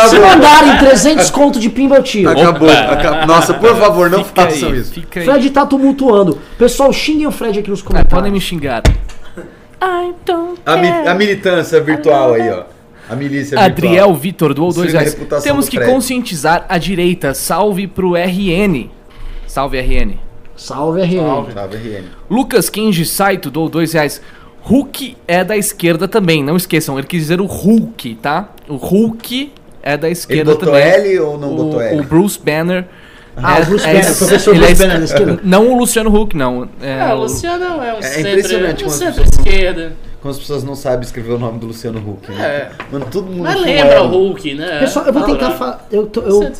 aí. Se mandarem 300 conto de pimba, eu tiro. Acabou, acabou. Nossa, por favor, não fica façam aí, isso. Fica aí. Fred tá tumultuando. Pessoal, xinguem o Fred aqui nos comentários. É, podem me xingar. I don't a, mi a militância virtual aí, ó. A milícia Adriel Vitor doou dois reais. Temos que conscientizar a direita. Salve pro RN. Salve RN. Salve RN. Salve, Salve RN. Lucas Kenji Saito doou dois reais. Hulk é da esquerda também, não esqueçam, ele quis dizer o Hulk, tá? O Hulk é da esquerda ele botou também. L ou não o, botou L? O Bruce Banner. Ah, é, o Bruce é, Banner, o professor Bruce é, Banner da esquerda. Não o Luciano Huck, não. É, é o Luciano é um é centro, impressionante um centro-esquerda. Como as pessoas não sabem escrever o nome do Luciano Huck. Né? É. Mano, todo mundo. Mas lembra o Hulk, né? Pessoal, eu vou tentar fa- eu, tô, eu,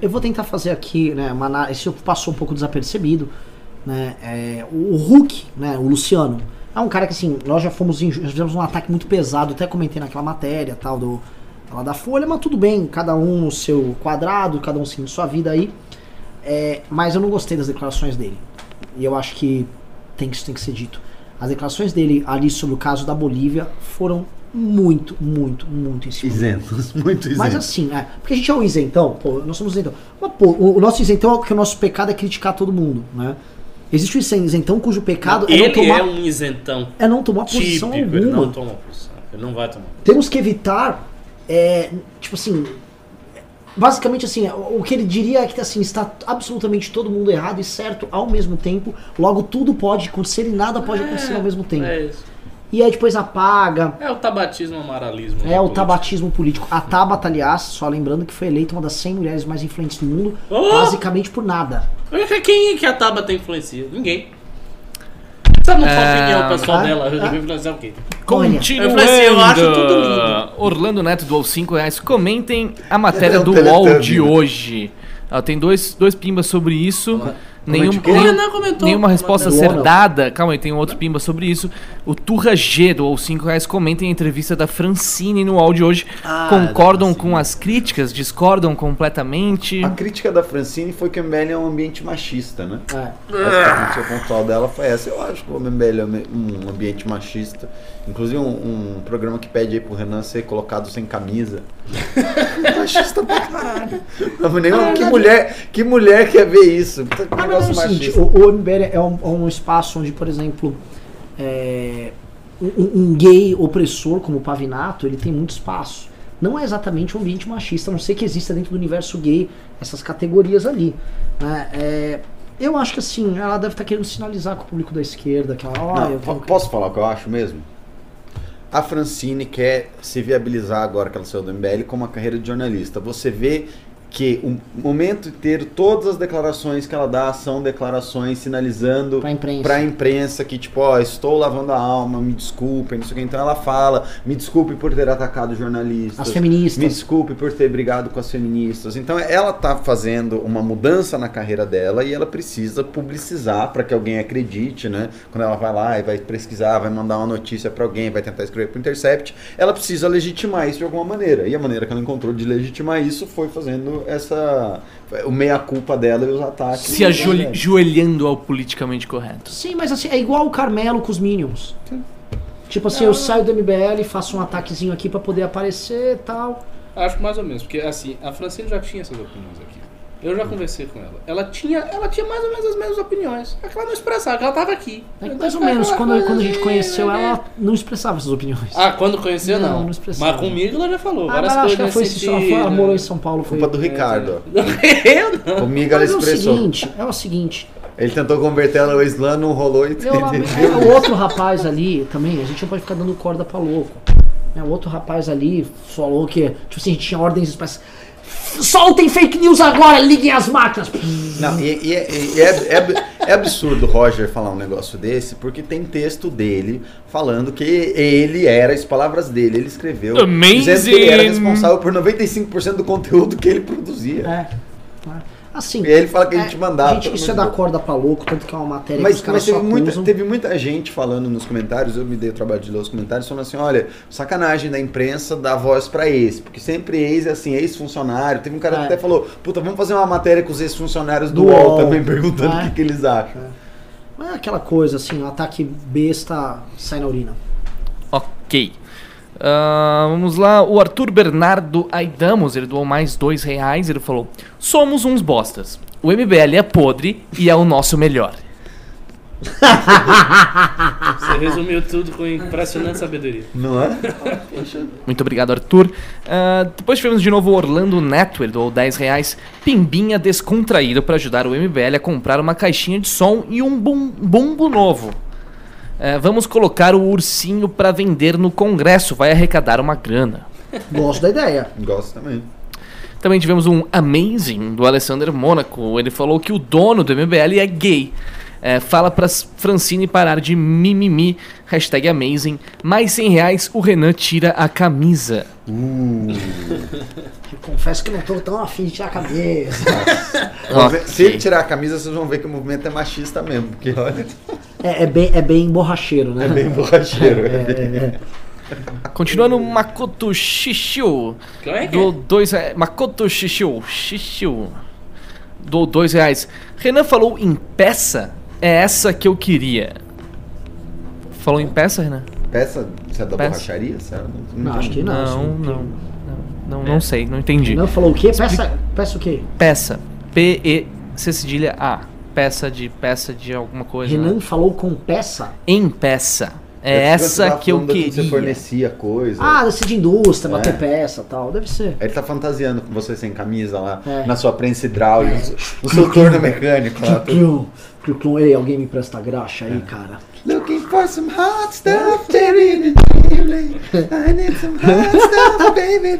eu vou tentar fazer aqui, né, uma análise, passou um pouco desapercebido, né? É, o Hulk, né, o Luciano, é um cara que assim, nós já fomos já fizemos um ataque muito pesado, até comentei naquela matéria, tal do lá da Folha, mas tudo bem, cada um no seu quadrado, cada um seguindo sua vida aí. É, mas eu não gostei das declarações dele. E eu acho que tem que, isso tem que ser dito. As declarações dele ali sobre o caso da Bolívia foram muito, muito, muito isentos. [LAUGHS] Muito isentos. Mas assim, é, porque a gente é um isentão, pô, nós somos isentão. Mas, pô, o, o nosso isentão é que o nosso pecado é criticar todo mundo, né? Existe um isentão cujo pecado não, é não tomar. Ele é um isentão. É não tomar posição típico, alguma. Ele não toma posição. Ele não vai tomar. Temos que evitar, é, tipo assim, basicamente assim, o que ele diria é que assim, está absolutamente todo mundo errado e certo ao mesmo tempo, logo tudo pode acontecer e nada pode é, acontecer ao mesmo tempo. É isso. E aí depois apaga. É o tabatismo amaralismo. É o tabatismo político. A Tabata, aliás, só lembrando que foi eleita uma das 100 mulheres mais influentes do mundo, oh! basicamente por nada. Quem é que a Tabata influencia? Ninguém. Sabe qual a opinião pessoal ah, dela? Eu ah, influenciar o quê? Continuando. Eu acho tudo lindo. Orlando Neto doou 5 reais. Comentem a matéria do UOL de hoje. Ah, tem dois, dois pimbas sobre isso. Nenhum, nenhum, comentou, nenhuma resposta ser dada. Calma aí, tem um outro pimba sobre isso. O Turra G ou 5 reais comentem a entrevista da Francine no áudio hoje. Ah, Concordam com as críticas? Discordam completamente? A crítica da Francine foi que o MBL é um ambiente machista, né? É. A crítica pontual dela foi essa. Eu acho que o MBL é um ambiente machista. Inclusive um, um programa que pede aí pro Renan ser colocado sem camisa. [LAUGHS] machista pra caralho. Não, nem, ah, que, mulher, que mulher quer ver isso? Ah, negócio é o seguinte, o, o MBL é um, um, espaço onde, por exemplo, é, um, um, gay opressor como o Pavinato, ele tem muito espaço. Não é exatamente um ambiente machista, a não sei que exista dentro do universo gay essas categorias ali. Né? É, eu acho que assim, ela deve estar querendo sinalizar com o público da esquerda que ela, oh, não, Posso falar o que eu acho mesmo? A Francine quer se viabilizar agora que ela saiu do MBL com uma carreira de jornalista. Você vê que o momento inteiro, todas as declarações que ela dá são declarações sinalizando para imprensa. Pra imprensa que, tipo, ó, estou lavando a alma, me desculpem, não sei o que. Então ela fala, me desculpe por ter atacado jornalistas. As feministas. Me desculpe por ter brigado com as feministas. Então ela tá fazendo uma mudança na carreira dela e ela precisa publicizar para que alguém acredite, né? Quando ela vai lá e vai pesquisar, vai mandar uma notícia para alguém, vai tentar escrever pro Intercept, ela precisa legitimar isso de alguma maneira. E a maneira que ela encontrou de legitimar isso foi fazendo essa o meia-culpa dela e os ataques. Se ajoelhando ao politicamente correto. Sim, mas assim, é igual o Carmelo com os Minions. Sim. Tipo assim, eu saio do MBL, faço um ataquezinho aqui para poder aparecer e tal. Acho mais ou menos, porque assim, a Francine já tinha essas opiniões aqui. Eu já conversei com ela. Ela tinha, ela tinha mais ou menos as mesmas opiniões. É que ela não expressava, que ela estava aqui. É mais ou menos. Quando, quando a gente conheceu ela, ela não expressava essas opiniões. Ah, quando conheceu, não. Não, não expressava. Mas comigo ela já falou. Ah, várias coisas ela, foi, sentido, ela, foi, ela morou em São Paulo. Foi culpa do Ricardo. [LAUGHS] eu não. Comigo ela expressou. É o seguinte, é o seguinte. Ele tentou converter ela ao Islã, não rolou e eu, O outro rapaz ali também, a gente não pode ficar dando corda pra louco. É, o outro rapaz ali falou que, tipo assim, a gente tinha ordens especiais Soltem fake news agora, liguem as máquinas. Não, e, e, e é, é, é, absurdo o Roger falar um negócio desse, porque tem texto dele falando que ele era, as palavras dele, ele escreveu, Amazing. dizendo que ele era responsável por 95% do conteúdo que ele produzia. É. é. Assim, e ele fala que a gente é, mandava. Gente, isso é da corda pra louco, tanto que é uma matéria mas, que os mas teve muita, teve muita gente falando nos comentários, eu me dei o trabalho de ler os comentários, falando assim: olha, sacanagem da imprensa dar voz pra ex, porque sempre ex é assim, ex-funcionário. Teve um cara é. que até falou: puta, vamos fazer uma matéria com os ex-funcionários do, do UOL, também, [LAUGHS] perguntando é. o que, que, eles acham. É. Não é aquela coisa assim, um ataque besta sai na urina. Ok. Uh, vamos lá, o Arthur Bernardo Aidamos, ele doou mais dois reais, ele falou, somos uns bostas, o MBL é podre e é o nosso melhor. [LAUGHS] resumiu tudo com impressionante sabedoria. Não é? Muito obrigado, Arthur. Uh, depois tivemos de novo o Orlando Network, ou 10 reais. Pimbinha descontraído para ajudar o MBL a comprar uma caixinha de som e um bum bumbo novo. Uh, vamos colocar o ursinho para vender no congresso, vai arrecadar uma grana. Gosto da ideia. Gosto também. Também tivemos um Amazing do Alessandro Mônaco. Ele falou que o dono do MBL é gay. É, fala pra Francine parar de mimimi. Hashtag Amazing. Mais 100 reais, o Renan tira a camisa. Uh. confesso que não tô tão afim de tirar a camisa. Se ele tirar a camisa, vocês vão ver que o movimento é machista mesmo. Porque olha. É, é bem, é bem borracheiro, né? É bem borracheiro. [LAUGHS] é, é, é. Continuando, Makoto Shishiu. É do dois, é, Makoto Shishiu. Shishiu. Do dois reais. Renan falou em peça. É essa que eu queria. Falou em peça, Renan? Peça? Você é da peça. borracharia? Não, não, acho que não. Não, não. Não, não, não, sei, não entendi. Não falou o quê? Peça, peça o quê? Peça. P-E-C cedilha A. Peça de peça de alguma coisa. Renan né? falou com peça? Em peça. É essa que eu queria. Que você fornecia coisa. Ah, desse de indústria, é. bater peça tal. Deve ser. Ele tá fantasiando com você sem camisa lá, é. na sua prensa hidráulica, é. no seu torno mecânico lá. Ei, alguém me presta graxa aí, é. cara. Looking for some hot stuff, Jerry. I need some hot stuff, baby.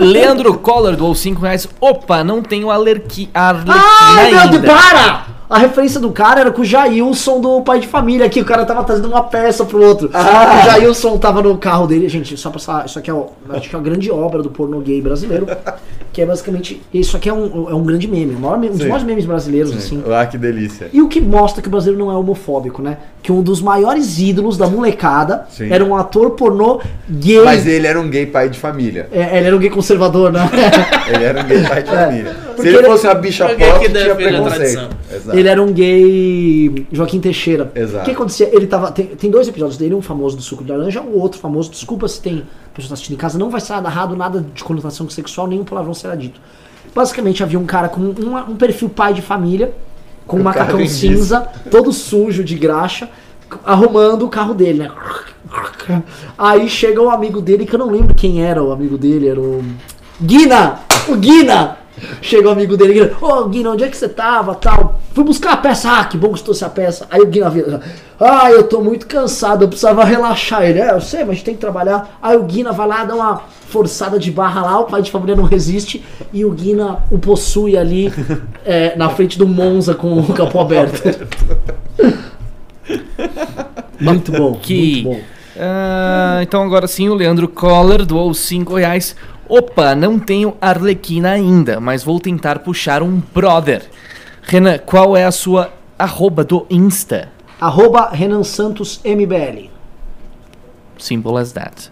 [LAUGHS] Leandro Collor doou 5 reais. Opa, não tenho alerqui, arlequina Ai, ainda. Meu, para! A referência do cara era com o Jailson do Pai de Família aqui. O cara tava trazendo uma peça pro outro. Ah. O Jailson tava no carro dele. Gente, só pra Isso aqui é, acho que é uma grande obra do porno gay brasileiro. Que é basicamente. Isso aqui é um, é um grande meme. Um, maior, um dos maiores memes brasileiros, Sim. assim. Ah, que delícia. E o que mostra que o brasileiro não é homofóbico, né? Que um dos maiores ídolos da molecada Sim. era um ator pornô gay. Mas ele era um gay pai de família. É, ele era um gay conservador, né? [LAUGHS] ele era um gay pai de é. família. Se ele, ele fosse uma bicha pop, tinha preconceito. Ele era um gay Joaquim Teixeira. Exato. O que acontecia? Ele tava. Tem, tem dois episódios dele, um famoso do suco de laranja, o outro famoso, desculpa se tem pessoas assistindo em casa, não vai ser narrado nada de conotação sexual, nenhum palavrão será dito. Basicamente havia um cara com um, um perfil pai de família, com um macacão cinza, todo sujo de graxa, arrumando o carro dele, né? Aí chega o um amigo dele, que eu não lembro quem era o amigo dele, era o. Guina! O Guina! Chega o amigo dele, ô oh, Guina, onde é que você tava? Tal. Fui buscar a peça, ah, que bom que trouxe a peça. Aí o Guina vira, ah, eu tô muito cansado, eu precisava relaxar. Ele, é, eu sei, mas tem que trabalhar. Aí o Guina vai lá, dá uma forçada de barra lá, o pai de família não resiste e o Guina o possui ali [LAUGHS] é, na frente do Monza com o capô aberto. [LAUGHS] muito bom, que... muito bom. Uh, então agora sim o Leandro Coller doou 5 reais. Opa, não tenho Arlequina ainda, mas vou tentar puxar um brother. Renan, qual é a sua arroba do Insta? Arroba Renan Santos MBL. Simple as that.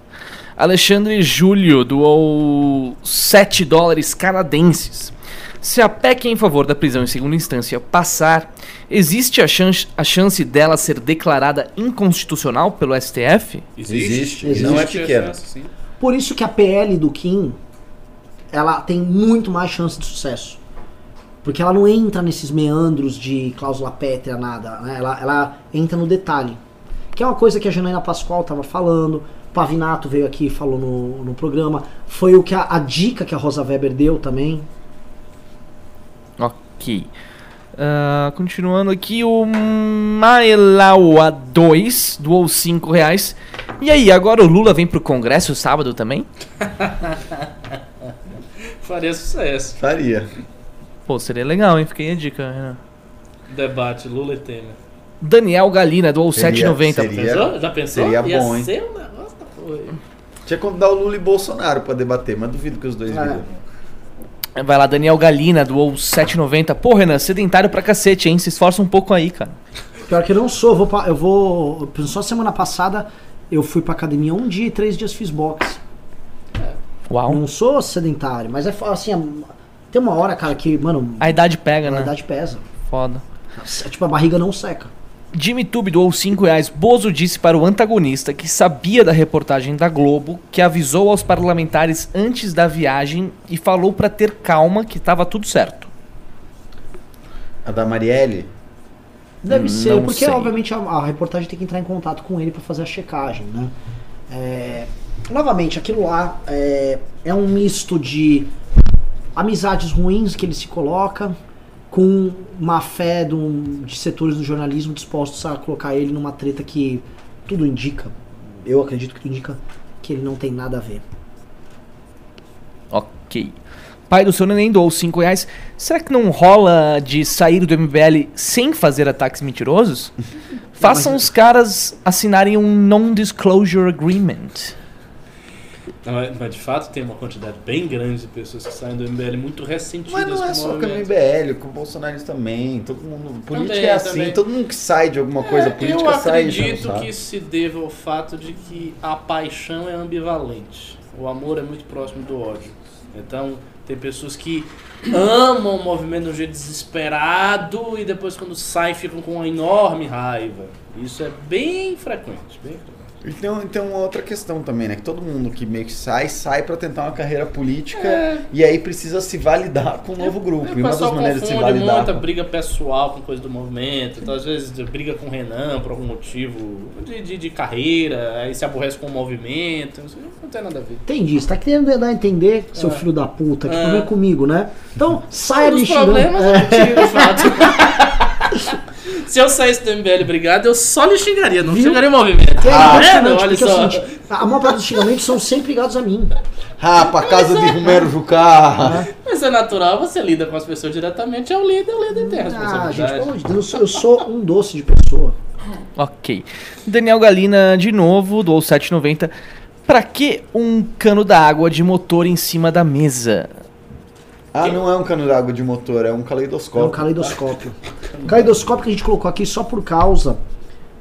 Alexandre Júlio doou 7 dólares canadenses. Se a PEC em favor da prisão em segunda instância passar, existe a chance, a chance dela ser declarada inconstitucional pelo STF? Existe. existe. Não é pequena. Por isso que a PL do Kim ela tem muito mais chance de sucesso. Porque ela não entra nesses meandros de cláusula pétrea, nada. Né? Ela, ela entra no detalhe. Que é uma coisa que a Janaína Pascoal estava falando, Pavinato veio aqui e falou no, no programa. Foi o que a, a, dica que a Rosa Weber deu também. Ok. Uh, continuando aqui, o Maelaua 2 doou 5 reais. E aí, agora o Lula vem pro Congresso sábado também? [LAUGHS] Faria sucesso. Faria. Pô, seria legal, hein? Fiquei a dica, Renan. Debate Lula e Temer. Daniel Galina doou 7,90. Pensou? Já pensou? Seria Ia bom, hein? Ser um negócio da Tinha que dar o Lula e Bolsonaro pra debater, mas duvido que os dois ah. Vai lá, Daniel Galina doou 7,90. Pô, Renan, sedentário pra cacete, hein? Se esforça um pouco aí, cara. Pior que eu não sou, eu vou, eu vou. Só semana passada eu fui pra academia um dia e três dias fiz boxe. Uau. Não sou sedentário, mas é assim, é, tem uma hora, cara, que, mano. A idade pega, a né? A idade pesa. Foda. Tipo, a barriga não seca. Jimmy Tube doou 5 reais. Bozo disse para o antagonista que sabia da reportagem da Globo, que avisou aos parlamentares antes da viagem e falou para ter calma que estava tudo certo. A da Marielle? Deve ser, porque sei. obviamente a, a, reportagem tem que entrar em contato com ele para fazer a checagem, né? É, novamente, aquilo lá é, é um misto de amizades ruins que ele se coloca com má fé do, de setores do jornalismo dispostos a colocar ele numa treta que tudo indica, eu acredito que tudo indica que ele não tem nada a ver. Ok. Pai do seu neném doou 5 reais. Será que não rola de sair do MBL sem fazer ataques mentirosos? [LAUGHS] Façam os caras assinarem um Non-Disclosure Agreement. Não, mas de fato tem uma quantidade bem grande de pessoas que saem do MBL muito recentemente. Mas não é só com o MBL, com o Bolsonaro também. Todo mundo. Política também, é assim, também. todo mundo que sai de alguma coisa é, política sai. Eu acredito que se deva ao fato de que a paixão é ambivalente. O amor é muito próximo do ódio. Então, tem pessoas que amam o movimento de um jeito desesperado e depois quando saem ficam com uma enorme raiva. Isso é bem frequente, bem frequente. Então, então uma outra questão também, né? Que todo mundo que meio que sai, sai para tentar uma carreira política é. e aí precisa se validar com um novo grupo. É, e uma das maneiras de se validar. muita briga pessoal com coisa do movimento. Então, às vezes, briga com o Renan por algum motivo de, de, de carreira, aí se aborrece com o movimento. Não tem nada a ver. Entendi. Você tá querendo dar a entender, seu é. filho da puta, que é. é comigo, né? Então, saia xingando. problemas é contigo, de fato. [LAUGHS] Se eu saísse do MBL brigado, eu só lhe xingaria, não Viu? xingaria o movimento. Ah, é, não, olha só. É seguinte, a maior parte dos xingamentos são sempre ligados a mim. Ah, pra casa de Romero Jucá. Mas é natural, você lida com as pessoas diretamente, é o líder, o líder tem a ah, responsabilidade. Ah, gente, pelo amor de Deus, eu sou um doce de pessoa. Ok. Daniel Galina, de novo, do 790. Pra que um cano d'água de motor em cima da mesa? Ah, não é um cano d'água de motor, é um caleidoscópio. É um caleidoscópio. Caleidoscópio que a gente colocou aqui só por causa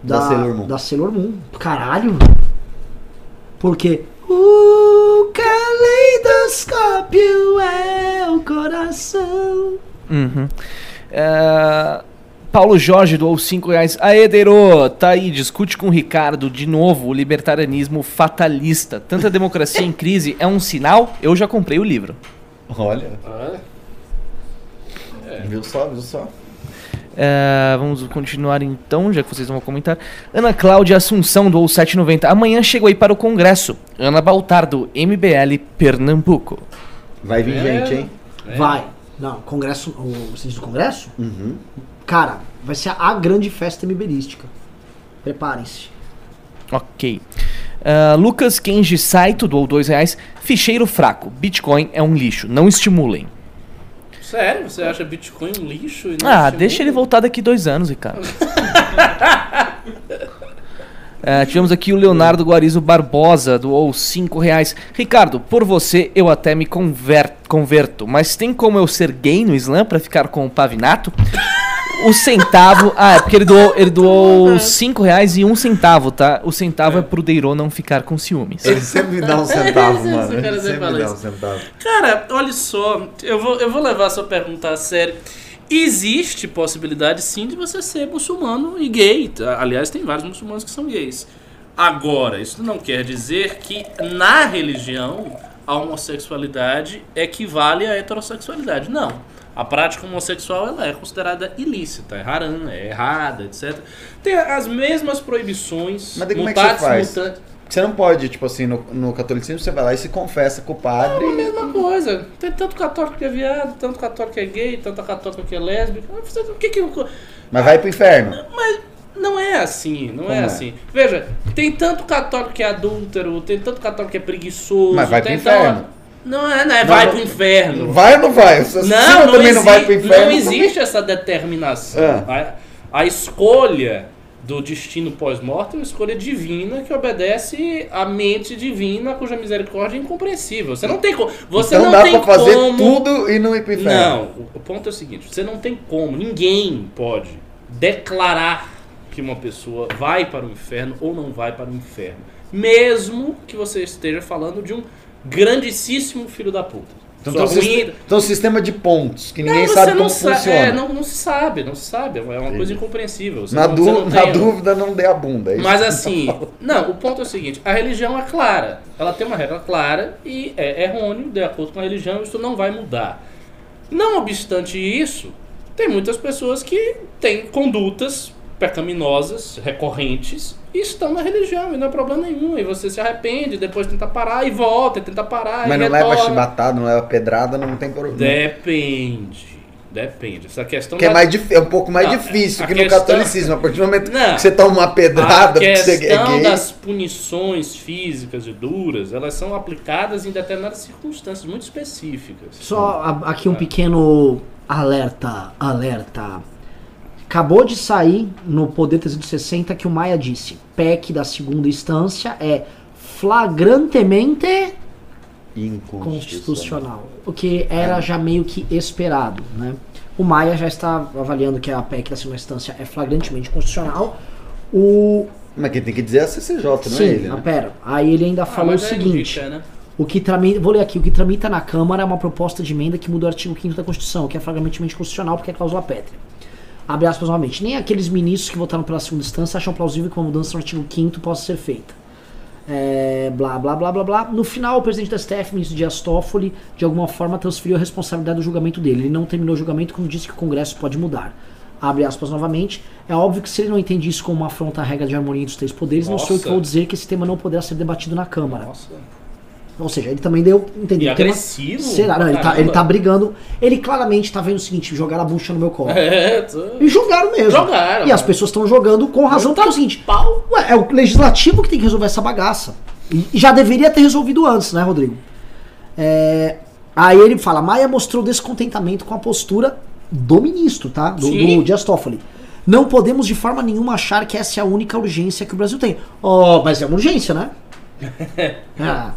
da, da Sailor Moon. Da Sailor Moon. Caralho. Porque o caleidoscópio é o coração. Uhum. Uh, Paulo Jorge doou 5 reais. Aê, Deiro, tá aí, discute com o Ricardo de novo o libertarianismo fatalista. Tanta democracia em crise é um sinal? Eu já comprei o livro. Olha. É. Viu só, viu só. É, vamos continuar então, já que vocês vão comentar. Ana Cláudia Assunção do 790. Amanhã chego aí para o Congresso. Ana Baltar do MBL Pernambuco. Vai vir é. gente, hein? É. Vai. Não, Congresso. O, vocês do Congresso? Uhum. Cara, vai ser a grande festa MBLística. Preparem-se. Ok. Uh, Lucas Kenji Saito doou dois reais. Ficheiro fraco. Bitcoin é um lixo. Não estimulem. Sério? Você acha Bitcoin um lixo? ah, deixa ele voltar daqui dois anos, Ricardo. Uh, [LAUGHS] tivemos aqui o Leonardo Guarizo Barbosa, doou 5 reais. Ricardo, por você eu até me conver converto, mas tem como eu ser gay no Islã para ficar com o Pavinato? [LAUGHS] o centavo. Ah, é porque ele doou, ele doou 5 reais e um centavo, tá? O centavo é. é pro Deiro não ficar com ciúmes. Ele sempre me dá um centavo, [LAUGHS] mano. Ele sempre me dá um centavo. Cara, olha só, eu vou, eu vou levar a sua pergunta a sério. Existe possibilidade sim de você ser muçulmano e gay. Aliás, tem vários muçulmanos que são gays. Agora, isso não quer dizer que na religião a homossexualidade equivale à heterossexualidade. Não. A prática homossexual ela é considerada ilícita, é haram, é errada, etc. Tem as mesmas proibições. Mas como é que você faz? Mutantes. Você não pode, tipo assim, no, no, catolicismo você vai lá e se confessa com o padre. É a mesma coisa. Tem tanto católico que é viado, tanto católico que é gay, tanto católico que é lésbico. O que que... Mas vai pro inferno. Mas não é assim, não é, é, assim. Veja, tem tanto católico que é adúltero, tem tanto católico que é preguiçoso. Mas vai pro inferno. Não é, não é, vai não, pro inferno. Vai ou não vai? não, não, também exi- não vai pro inferno. Não existe essa determinação. É. A, a, escolha do destino pós-morte é uma escolha divina que obedece à mente divina cuja misericórdia é incompreensível. Você não tem como. Você então não dá tem pra fazer como... tudo e não ir pro inferno. Não, o ponto é o seguinte: você não tem como, ninguém pode declarar que uma pessoa vai para o inferno ou não vai para o inferno. Mesmo que você esteja falando de um grandíssimo filho da puta. Então, então, sistema, então sistema de pontos, que ninguém não, sabe como sa funciona. É, não, não se sabe, não se sabe. É uma Sim. coisa incompreensível. na, não, não na dúvida, não dê a bunda. É Mas assim, não, o ponto é o seguinte: a religião é clara. Ela tem uma regra clara e é errôneo, de acordo com a religião, isso não vai mudar. Não obstante isso, Tem muitas pessoas que têm condutas pecaminosas, recorrentes, estão na religião, e não é problema nenhum. E você se arrepende, depois tenta parar e volta, e tenta parar. Mas não retorna. leva chibatada, não leva pedrada, não tem problema. Depende. Depende. Essa questão que é é, mais, é um pouco mais não, difícil que questão... no catolicismo. A partir do momento não, que você toma uma pedrada, a questão você é gay... das punições físicas e duras, elas são aplicadas em determinadas circunstâncias muito específicas. Só aqui um pequeno alerta, alerta. Acabou de sair no Poder 360 que o Maia disse: PEC da segunda instância é flagrantemente inconstitucional. O que era já meio que esperado, né? O Maia já está avaliando que a PEC da segunda instância é flagrantemente constitucional. O mas quem tem que dizer é a CCJ, não é Sim, é ele, né? pera. Aí ele ainda ah, falou o seguinte. É né? O que tramita, vou ler aqui, o que tramita na Câmara é uma proposta de emenda que muda o artigo 5 da Constituição, que é flagrantemente constitucional porque é cláusula pétrea. Abre aspas novamente. Nem aqueles ministros que votaram pela segunda instância acham plausível que uma mudança no artigo 5 possa ser feita. É, blá, blá, blá, blá, blá. No final, o presidente da STF, ministro Dias Toffoli, de alguma forma transferiu a responsabilidade do julgamento dele. Ele não terminou o julgamento quando disse que o Congresso pode mudar. Abre aspas novamente. É óbvio que se ele não entende isso como uma afronta à regra de harmonia dos três poderes, Nossa. não sou eu que vou dizer que esse tema não poderá ser debatido na Câmara. Nossa. Ou seja, ele também deu. Entendeu? E agressivo? Será? Não, ele tá, ele tá brigando. Ele claramente tá vendo o seguinte: jogaram a bucha no meu colo. [LAUGHS] É, tô... E jogaram mesmo. Jogaram. E as pessoas estão jogando com razão, porque é o seguinte: pau. Ué, é o legislativo que tem que resolver essa bagaça. E, e já deveria ter resolvido antes, né, Rodrigo? É, aí ele fala: Maia mostrou descontentamento com a postura do ministro, tá? Do, do Dias Toffoli. Não podemos de forma nenhuma achar que essa é a única urgência que o Brasil tem. Oh, mas é uma urgência, né? [LAUGHS] ah.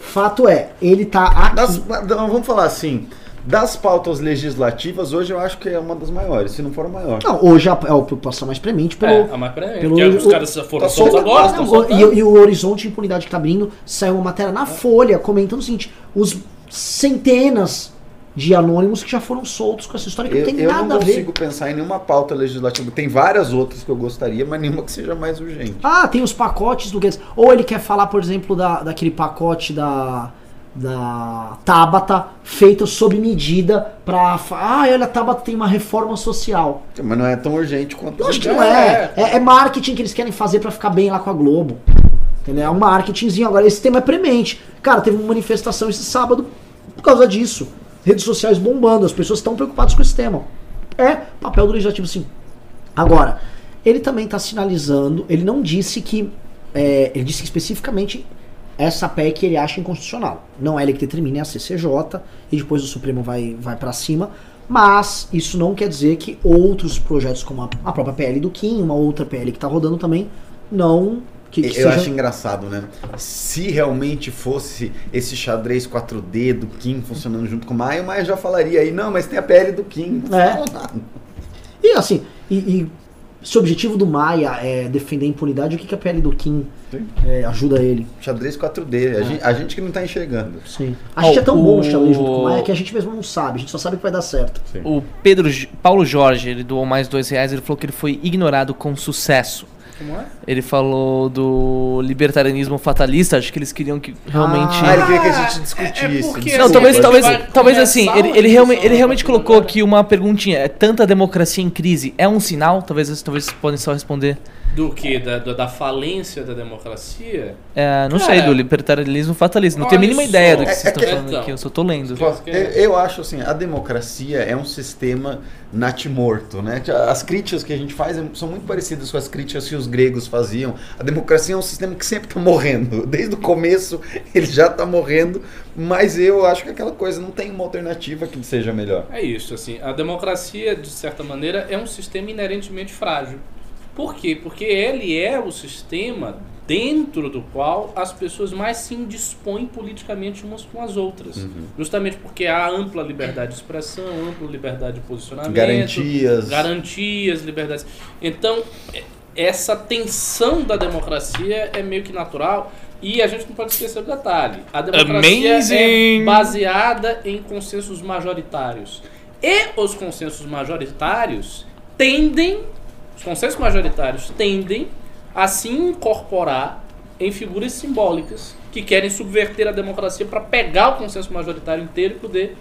Fato é, ele tá aqui. Das, vamos falar assim. Das pautas legislativas, hoje eu acho que é uma das maiores, se não for a maior. Não, hoje é a preocupação mais premente pelo. É, a mais premente. Pelo, os caras foram tá soltos agora. Não, e, e, o horizonte de impunidade que tá abrindo, saiu uma matéria na é. Folha comentando o seguinte: os centenas de anônimos que já foram soltos com essa história que eu, não tem nada a ver. Eu não consigo pensar em nenhuma pauta legislativa. Tem várias outras que eu gostaria, mas nenhuma que seja mais urgente. Ah, tem os pacotes do Guedes. Ou ele quer falar, por exemplo, da, daquele pacote da da Tabata feito sob medida para ah, olha, a Tabata tem uma reforma social. Mas não é tão urgente quanto. Acho que não é. é. É, marketing que eles querem fazer para ficar bem lá com a Globo. Entendeu? É um marketingzinho. Agora, esse tema é premente. Cara, teve uma manifestação esse sábado por causa disso redes sociais bombando, as pessoas estão preocupadas com esse tema. É papel do legislativo, sim. Agora, ele também está sinalizando, ele não disse que. É, ele disse especificamente essa PEC ele acha inconstitucional. Não é ele que determina, é a CCJ, e depois o Supremo vai, vai para cima. Mas isso não quer dizer que outros projetos, como a, a própria PL do Kim, uma outra PL que está rodando também, não que, que eu seja... acho engraçado, né? Se realmente fosse esse xadrez 4D do Kim funcionando junto com o Maia, o Maia já falaria aí, não, mas tem a pele do Kim. Não é. E assim, e, e, se o objetivo do Maia é defender a impunidade, o que, que a pele do Kim é, ajuda ele? Xadrez 4D, a, é. gente, a gente, que não está enxergando. Sim. A gente oh, é tão o... bom no xadrez junto com o Maia que a gente mesmo não sabe, a gente só sabe que vai dar certo. Sim. O Pedro Paulo Jorge, ele doou mais dois reais, ele falou que ele foi ignorado com sucesso. Como é? Ele falou do libertarianismo fatalista, acho que eles queriam que realmente. Ah, ele queria que a gente discutisse. É, é não, talvez, talvez, talvez assim, ele, ele, realmente, ele realmente colocou aqui uma perguntinha. É tanta democracia em crise é um sinal? Talvez, talvez podem só responder. Do que? Da, da falência da democracia? É, não sei, do libertarianismo fatalista. Não tenho a mínima ideia do que é, vocês é estão falando então, aqui, eu só tô lendo. Eu, eu acho assim, a democracia é um sistema natimorto, né? As críticas que a gente faz são muito parecidas com as críticas que os gregos faziam. A democracia é um sistema que sempre está morrendo. Desde o começo ele já está morrendo, mas eu acho que aquela coisa não tem uma alternativa que seja melhor. É isso, assim. A democracia, de certa maneira, é um sistema inerentemente frágil. Por quê? Porque ele é o sistema dentro do qual as pessoas mais se indispõem politicamente umas com as outras. Uhum. Justamente porque há ampla liberdade de expressão, ampla liberdade de posicionamento. Garantias. Garantias, liberdades. Então, é, essa tensão da democracia é meio que natural. E a gente não pode esquecer o detalhe. A democracia é Amazing. é baseada em consensos majoritários. E os consensos majoritários tendem os consensos majoritários tendem a se incorporar em figuras simbólicas que querem subverter a democracia para pegar o consenso majoritário inteiro e poder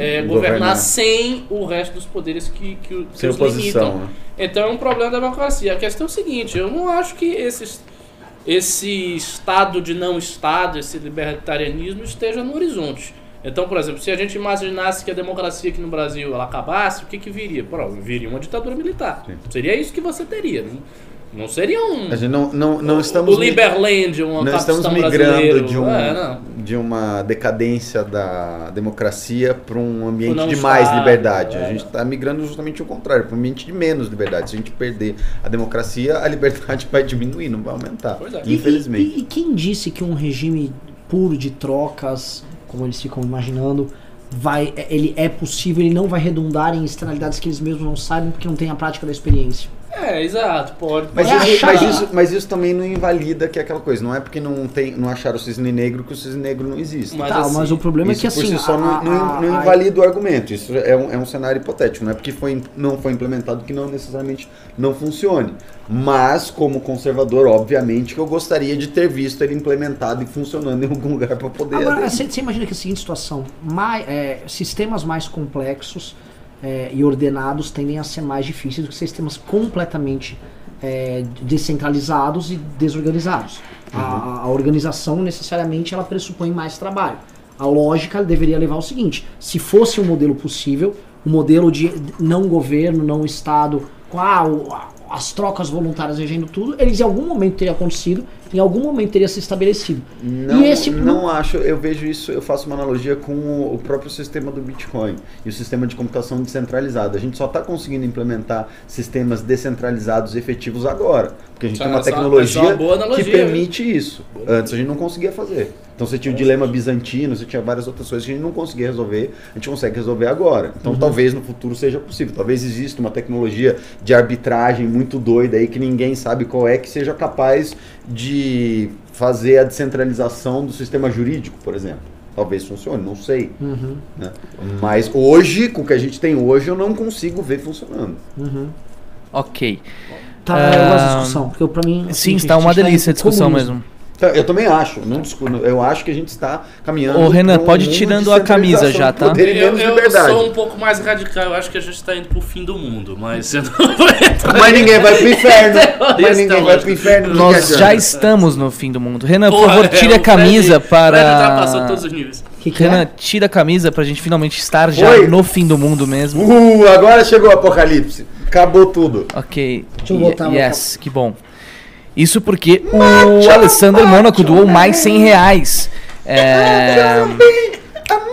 é, governar, governar, sem o resto dos poderes que, que, que os limitam. Né? Então é um problema da democracia. A questão é o seguinte, eu não acho que esses, esse estado de não estado, esse libertarianismo esteja no horizonte. Então, por exemplo, se a gente imaginasse que a democracia aqui no Brasil ela acabasse, o que, que viria? Pô, viria uma ditadura militar. Sim. Seria isso que você teria. Né? Não seria um. A gente não, não, não estamos. O Liberland, um Não estamos migrando de, um, é, de uma decadência da democracia para um ambiente de mais está, liberdade. É. A gente está migrando justamente o contrário, para um ambiente de menos liberdade. Se a gente perder a democracia, a liberdade [LAUGHS] vai diminuir, não vai aumentar. É. Infelizmente. E, e, e quem disse que um regime puro de trocas, como eles ficam imaginando, vai, ele é possível, ele não vai redundar em externalidades que eles mesmos não sabem porque não tem a prática da experiência? É, exato, pode. Mas, isso, mas, isso, mas isso também não invalida que é aquela coisa. Não é porque não, tem, não acharam o cisne negro que o cisne negro não existe. Mas, tá, assim, mas o problema é que assim. Por si só a, não, não, não invalida o argumento. Isso é um, é um cenário hipotético. Não é porque foi, não foi implementado que não necessariamente não funcione. Mas, como conservador, obviamente que eu gostaria de ter visto ele implementado e funcionando em algum lugar para poder. Agora, você, você imagina que a seguinte situação: mais, é, sistemas mais complexos é, e ordenados tendem a ser mais difíceis do que sistemas completamente é, descentralizados e desorganizados. Uhum. A, a, organização necessariamente ela pressupõe mais trabalho. A lógica deveria levar ao seguinte: se fosse um modelo possível, um modelo de não governo, não Estado, com ah, as trocas voluntárias regendo tudo, eles em algum momento teria acontecido em algum momento teria se estabelecido. Não, esse... não acho, eu vejo isso, eu faço uma analogia com o próprio sistema do Bitcoin e o sistema de computação descentralizado. A gente só está conseguindo implementar sistemas descentralizados efetivos agora, porque a gente tem uma tecnologia uma que permite isso. Antes a gente não conseguia fazer. Então você tinha o dilema bizantino, você tinha várias outras coisas que a gente não conseguia resolver, a gente consegue resolver agora. Então uhum. talvez no futuro seja possível. Talvez exista uma tecnologia de arbitragem muito doida aí que ninguém sabe qual é que seja capaz de fazer a descentralização do sistema jurídico, por exemplo. Talvez funcione, não sei. Uhum. Né? Mas hoje, com o que a gente tem hoje, eu não consigo ver funcionando. Uhum. Ok. Tá, uh, eu gosto discussão, porque pra mim... Sim, está uma delícia a discussão mesmo. Então, eu também acho. Não, eu acho que a gente está caminhando. Ô, Renan, um pode ir tirando a camisa já, tá? Eu, eu sou um pouco mais radical. Eu acho que a gente está indo pro fim do mundo, mas não entrar. [LAUGHS] Mas ninguém vai pro inferno. mas ninguém vai pro inferno. Nós já estamos no fim do mundo. Renan, por favor, tire é, a camisa Fred, para. Fred ultrapassou todos os níveis. Que que Renan, é? tira a camisa pra gente finalmente estar já Oi. no fim do mundo mesmo. Uh, agora chegou o apocalipse. Acabou tudo. Ok. Deixa eu voltar. Yes, que bom. Isso porque o Alessandro Mônaco doou mais 100 reais. É...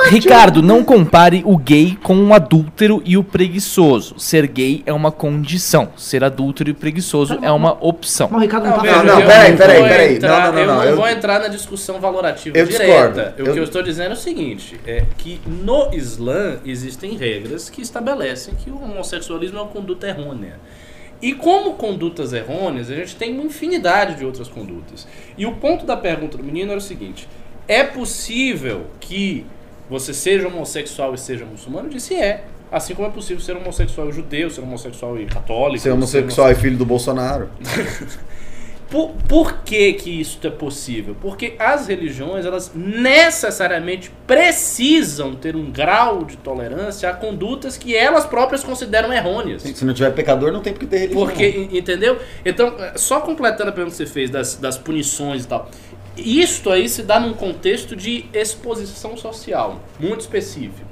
Ricardo, não compare o gay com o adúltero e o preguiçoso. Ser gay é uma condição. Ser adúltero e preguiçoso é uma opção. Não, Ricardo não, não tá Não, não, peraí, peraí, peraí. Não, não, não, eu não, eu... vou entrar na discussão valorativa eu direta. Discordo. O que eu estou dizendo é o seguinte: é que no Islã existem regras que estabelecem que o homossexualismo é uma conduta errônea. E como condutas errôneas, a gente tem uma infinidade de outras condutas. E o ponto da pergunta do menino era o seguinte: é possível que você seja homossexual e seja muçulmano? Eu disse é. Assim como é possível ser homossexual e judeu, ser homossexual e católico. Ser homossexual ser e filho do Bolsonaro. [LAUGHS] Por, por que, que isso é possível? Porque as religiões, elas necessariamente precisam ter um grau de tolerância a condutas que elas próprias consideram errôneas. Se não tiver pecador, não tem porque ter religião. Porque, entendeu? Então, só completando a pergunta que você fez das, das punições e tal. Isto aí se dá num contexto de exposição social, muito específico.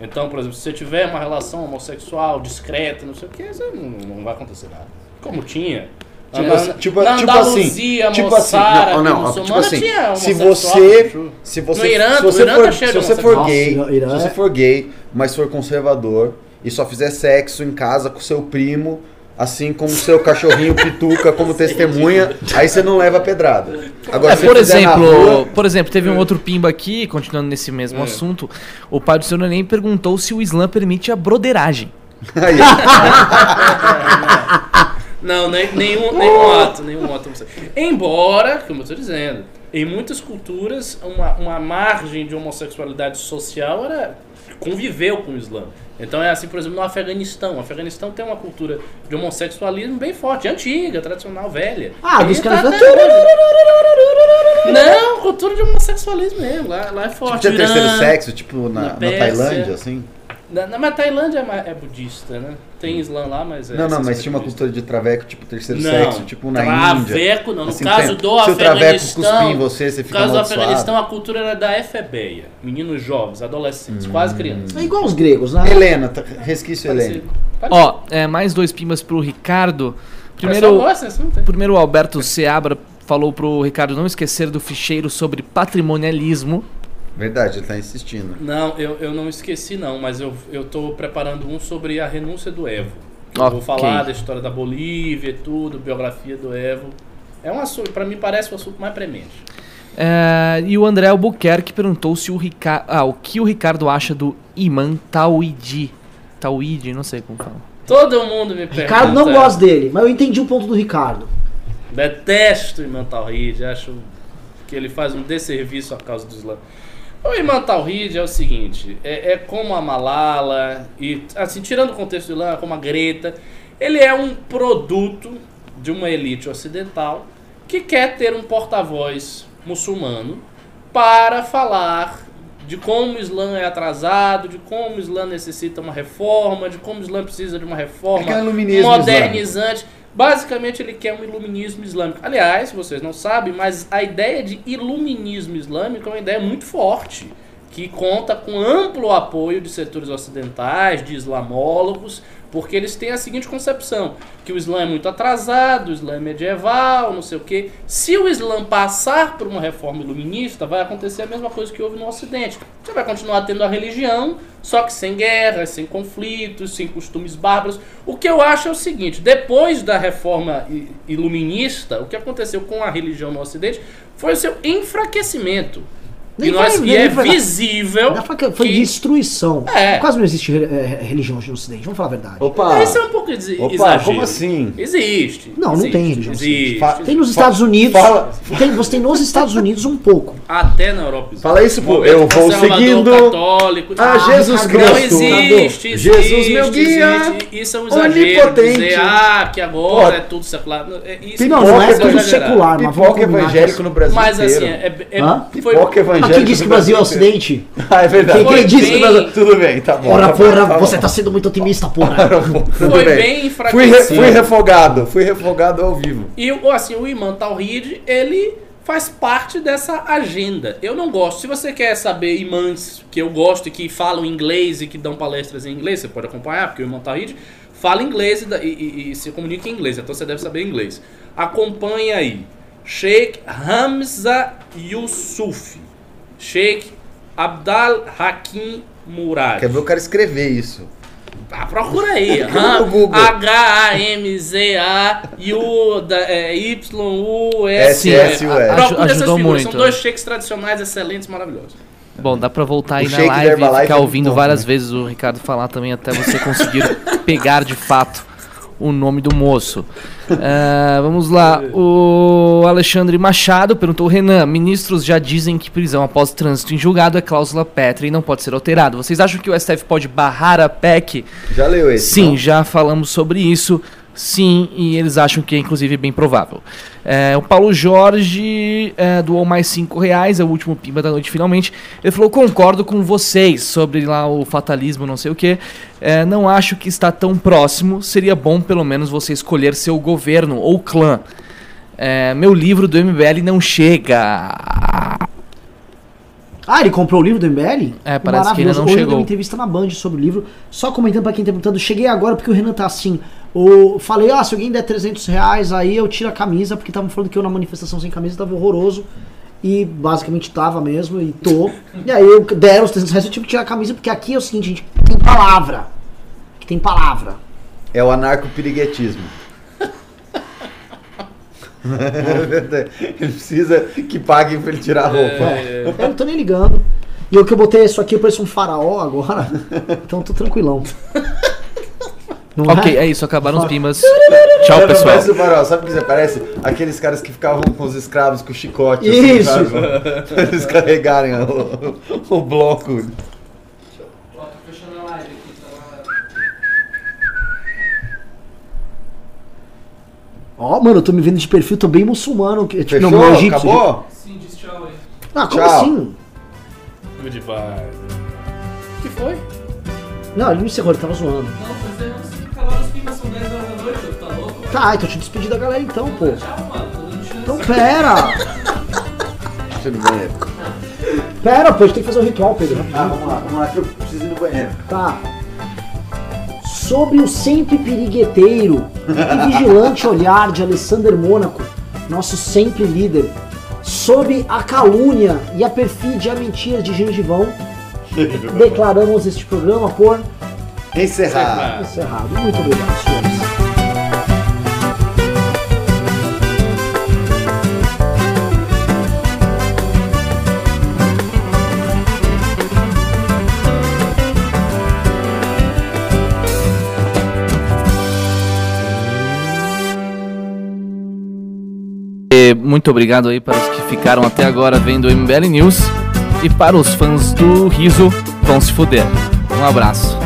Então, por exemplo, se você tiver uma relação homossexual discreta, não sei o que, não, não vai acontecer nada. Como tinha Tipo, assim, tipo, na tipo assim, tipo assim, não, não, tipo assim, se você, se você, Irã, se você for, tá se você for gay, se você é- for gay, mas for conservador e só fizer sexo em casa com seu primo, assim como seu cachorrinho [LAUGHS] pituca como testemunha, aí você não leva pedrada. Agora, é, por exemplo, rua... por exemplo, teve um outro pimba aqui, continuando nesse mesmo é. assunto, o pai do seu neném perguntou se o Islã permite a broderagem. [LAUGHS] Não, nem, nenhum, nenhum ato, nenhum ato. Embora, como eu estou dizendo, em muitas culturas, uma, uma margem de homossexualidade social era conviveu com o Islã. Então é assim, por exemplo, no Afeganistão. O Afeganistão tem uma cultura de homossexualismo bem forte, antiga, tradicional, velha. Ah, dos caras. Tá não, cultura de homossexualismo homossexualismo mesmo, lá, lá é forte. Tipo, tinha terceiro sexo, tipo na, na, na Tailândia, assim? Na, na Tailândia é, é, budista, né? Tem Islã lá, mas é. Não, não, mas tinha uma cultura de traveco, tipo terceiro não, sexo, tipo na traveco, Índia. Traveco, não. No assim, caso do se Afeganistão. Se o traveco em você, você fica No caso do Afeganistão, a cultura era da efebeia. Meninos jovens, adolescentes, hum. quase crianças. É igual os gregos, né? Helena, tá, resquício Helena. Ó, é, mais dois pimas pro Ricardo. Primeiro, gosta, primeiro o Alberto Seabra falou pro Ricardo não esquecer do ficheiro sobre patrimonialismo. Verdade, ele tá insistindo. Não, eu, eu não esqueci não, mas eu, eu tô preparando um sobre a renúncia do Evo. Okay. Vou falar da história da Bolívia e tudo, biografia do Evo. É um assunto, para mim parece o assunto mais premente. É, e o André Albuquerque perguntou se o Ricardo, ah, o que o Ricardo acha do Iman Tawidi. Tawidi, não sei como fala. Todo mundo me pergunta. Ricardo não gosta dele, mas eu entendi o ponto do Ricardo. Detesto o Iman Tawidi, acho que ele faz um desserviço à causa do Islã. O Imam Tawhid é o seguinte, é, é, como a Malala, e assim, tirando o contexto do Islã, como a Greta, ele é um produto de uma elite ocidental que quer ter um porta-voz muçulmano para falar de como o Islã é atrasado, de como o Islã necessita uma reforma, de como o Islã precisa de uma reforma é modernizante. Islâmico. Basicamente, ele quer um iluminismo islâmico. Aliás, vocês não sabem, mas a ideia de iluminismo islâmico é uma ideia muito forte, que conta com amplo apoio de setores ocidentais, de islamólogos, porque eles têm a seguinte concepção: que o Islã é muito atrasado, o Islã é medieval, não sei o quê. Se o Islã passar por uma reforma iluminista, vai acontecer a mesma coisa que houve no Ocidente. Você vai continuar tendo a religião, só que sem guerras, sem conflitos, sem costumes bárbaros. O que eu acho é o seguinte: depois da reforma iluminista, o que aconteceu com a religião no Ocidente foi o seu enfraquecimento. Nem e, nós, e é visível. Foi, foi que... destruição. É. Quase não existe é, religião hoje no Ocidente, vamos falar a verdade. Opa! Isso é um pouco de Opa, exagero. como assim? Existe. Não, existe, não tem religião. Existe. Tem nos Estados Unidos. Fala. Tem, você tem nos Estados Unidos um pouco. Até na Europa. Fala isso, pô. Eu vou seguindo. Católico. Ah, ah Jesus Cristo. Não existe, existe. Jesus, meu guia. Existe. Isso é um exagero. Dizer, ah, que agora pô. é tudo secular. É, isso não, não é tudo secular, mas Pipoca evangélico no Brasil. Mas assim, é. Pipoca Quem disse que o Brasil é Ocidente. ah, é verdade. Quem, quem disse bem... Tudo bem, tá bom. Ora, tá porra, tá você tá sendo muito otimista, porra. [LAUGHS] Foi bem, bem fui, re, fui refogado, fui refogado ao vivo. E assim, o Iman Tawhid, ele faz parte dessa agenda. Eu não gosto. Se você quer saber imãs que eu gosto e que falam inglês e que dão palestras em inglês, você pode acompanhar, porque o Iman Tawhid fala inglês e, e, e, se comunica em inglês, então você deve saber inglês. Acompanhe aí. Sheikh Hamza Yusuf. Sheikh Abdal Hakim Murad. Quer ver o cara escrever isso? Ah, procura aí. [LAUGHS] H-A-M-Z-A-Y-U-S-S-U-S. Ajudou muito. São dois cheques tradicionais excelentes, maravilhosos. Bom, dá pra voltar aí o na live e ficar ouvindo várias né? vezes o Ricardo falar também até você conseguir [LAUGHS] pegar de fato o nome do moço. Uh, vamos lá. O Alexandre Machado perguntou: Renan, ministros já dizem que prisão após trânsito em julgado é cláusula pétrea e não pode ser alterado. Vocês acham que o STF pode barrar a PEC? Já leu esse? Sim, não? já falamos sobre isso. Sim, e eles acham que é inclusive bem provável. É, o Paulo Jorge é, doou mais 5 reais, é o último pimba da noite finalmente. Ele falou: concordo com vocês sobre lá o fatalismo, não sei o que. É, não acho que está tão próximo. Seria bom pelo menos você escolher seu governo ou clã. É, meu livro do MBL não chega. Ah, ele comprou o livro do MBL? É, parece que ainda não Hoje chegou. Hoje uma entrevista na Band sobre o livro. Só comentando pra quem tá perguntando, cheguei agora porque o Renan tá assim. O, falei, ah, se alguém der 300 reais, aí eu tiro a camisa, porque estavam falando que eu na manifestação sem camisa tava horroroso. E basicamente tava mesmo, e tô. E aí eu deram os 300 reais, eu tive que tirar a camisa, porque aqui é o seguinte, gente, tem palavra. Aqui tem palavra. É o anarco-piriguetismo. [LAUGHS] ele precisa que paguem pra ele tirar a roupa. É, é. Eu não tô nem ligando. E eu que eu botei isso aqui, eu pareço um faraó agora. [LAUGHS] Então tô tranquilão. [LAUGHS] Não ok, é? é? isso, acabaram os pimas. Tchau, não, pessoal. Não farol, sabe o que você parece? Aqueles caras que ficavam com os escravos com chicote. Assim, isso! Assim, [LAUGHS] pra eles carregarem o, o bloco. Ó, oh, mano, eu tô me vendo de perfil, tô bem muçulmano. Tipo, Fechou? Não, egípcio. Acabou? Sim, diz tchau aí. Ah, como Tchau. assim? Goodbye. O que foi? Não, ele não encerrou, ele tava zoando. Não, você não acabaram os pimbas, são 10 horas da noite, tá louco? Tá, então te despedir da galera então, pô. Tchau, mano. Então pera! Você no banheiro. Pera, pô, a gente tem que fazer um ritual, Pedro. Ah, vamos lá, vamos lá que eu preciso ir no banheiro. Tá. Sob o sempre pirigueteiro e vigilante olhar de Alessander Mônaco, nosso sempre líder, sob a calúnia e a perfídia e a mentira de Gengivão, [LAUGHS] declaramos este programa por encerrado. Encerrado. Muito obrigado, senhores. muito obrigado aí para os que ficaram até agora vendo o MBL News. E para os fãs do Riso, vão se fuder. Um abraço.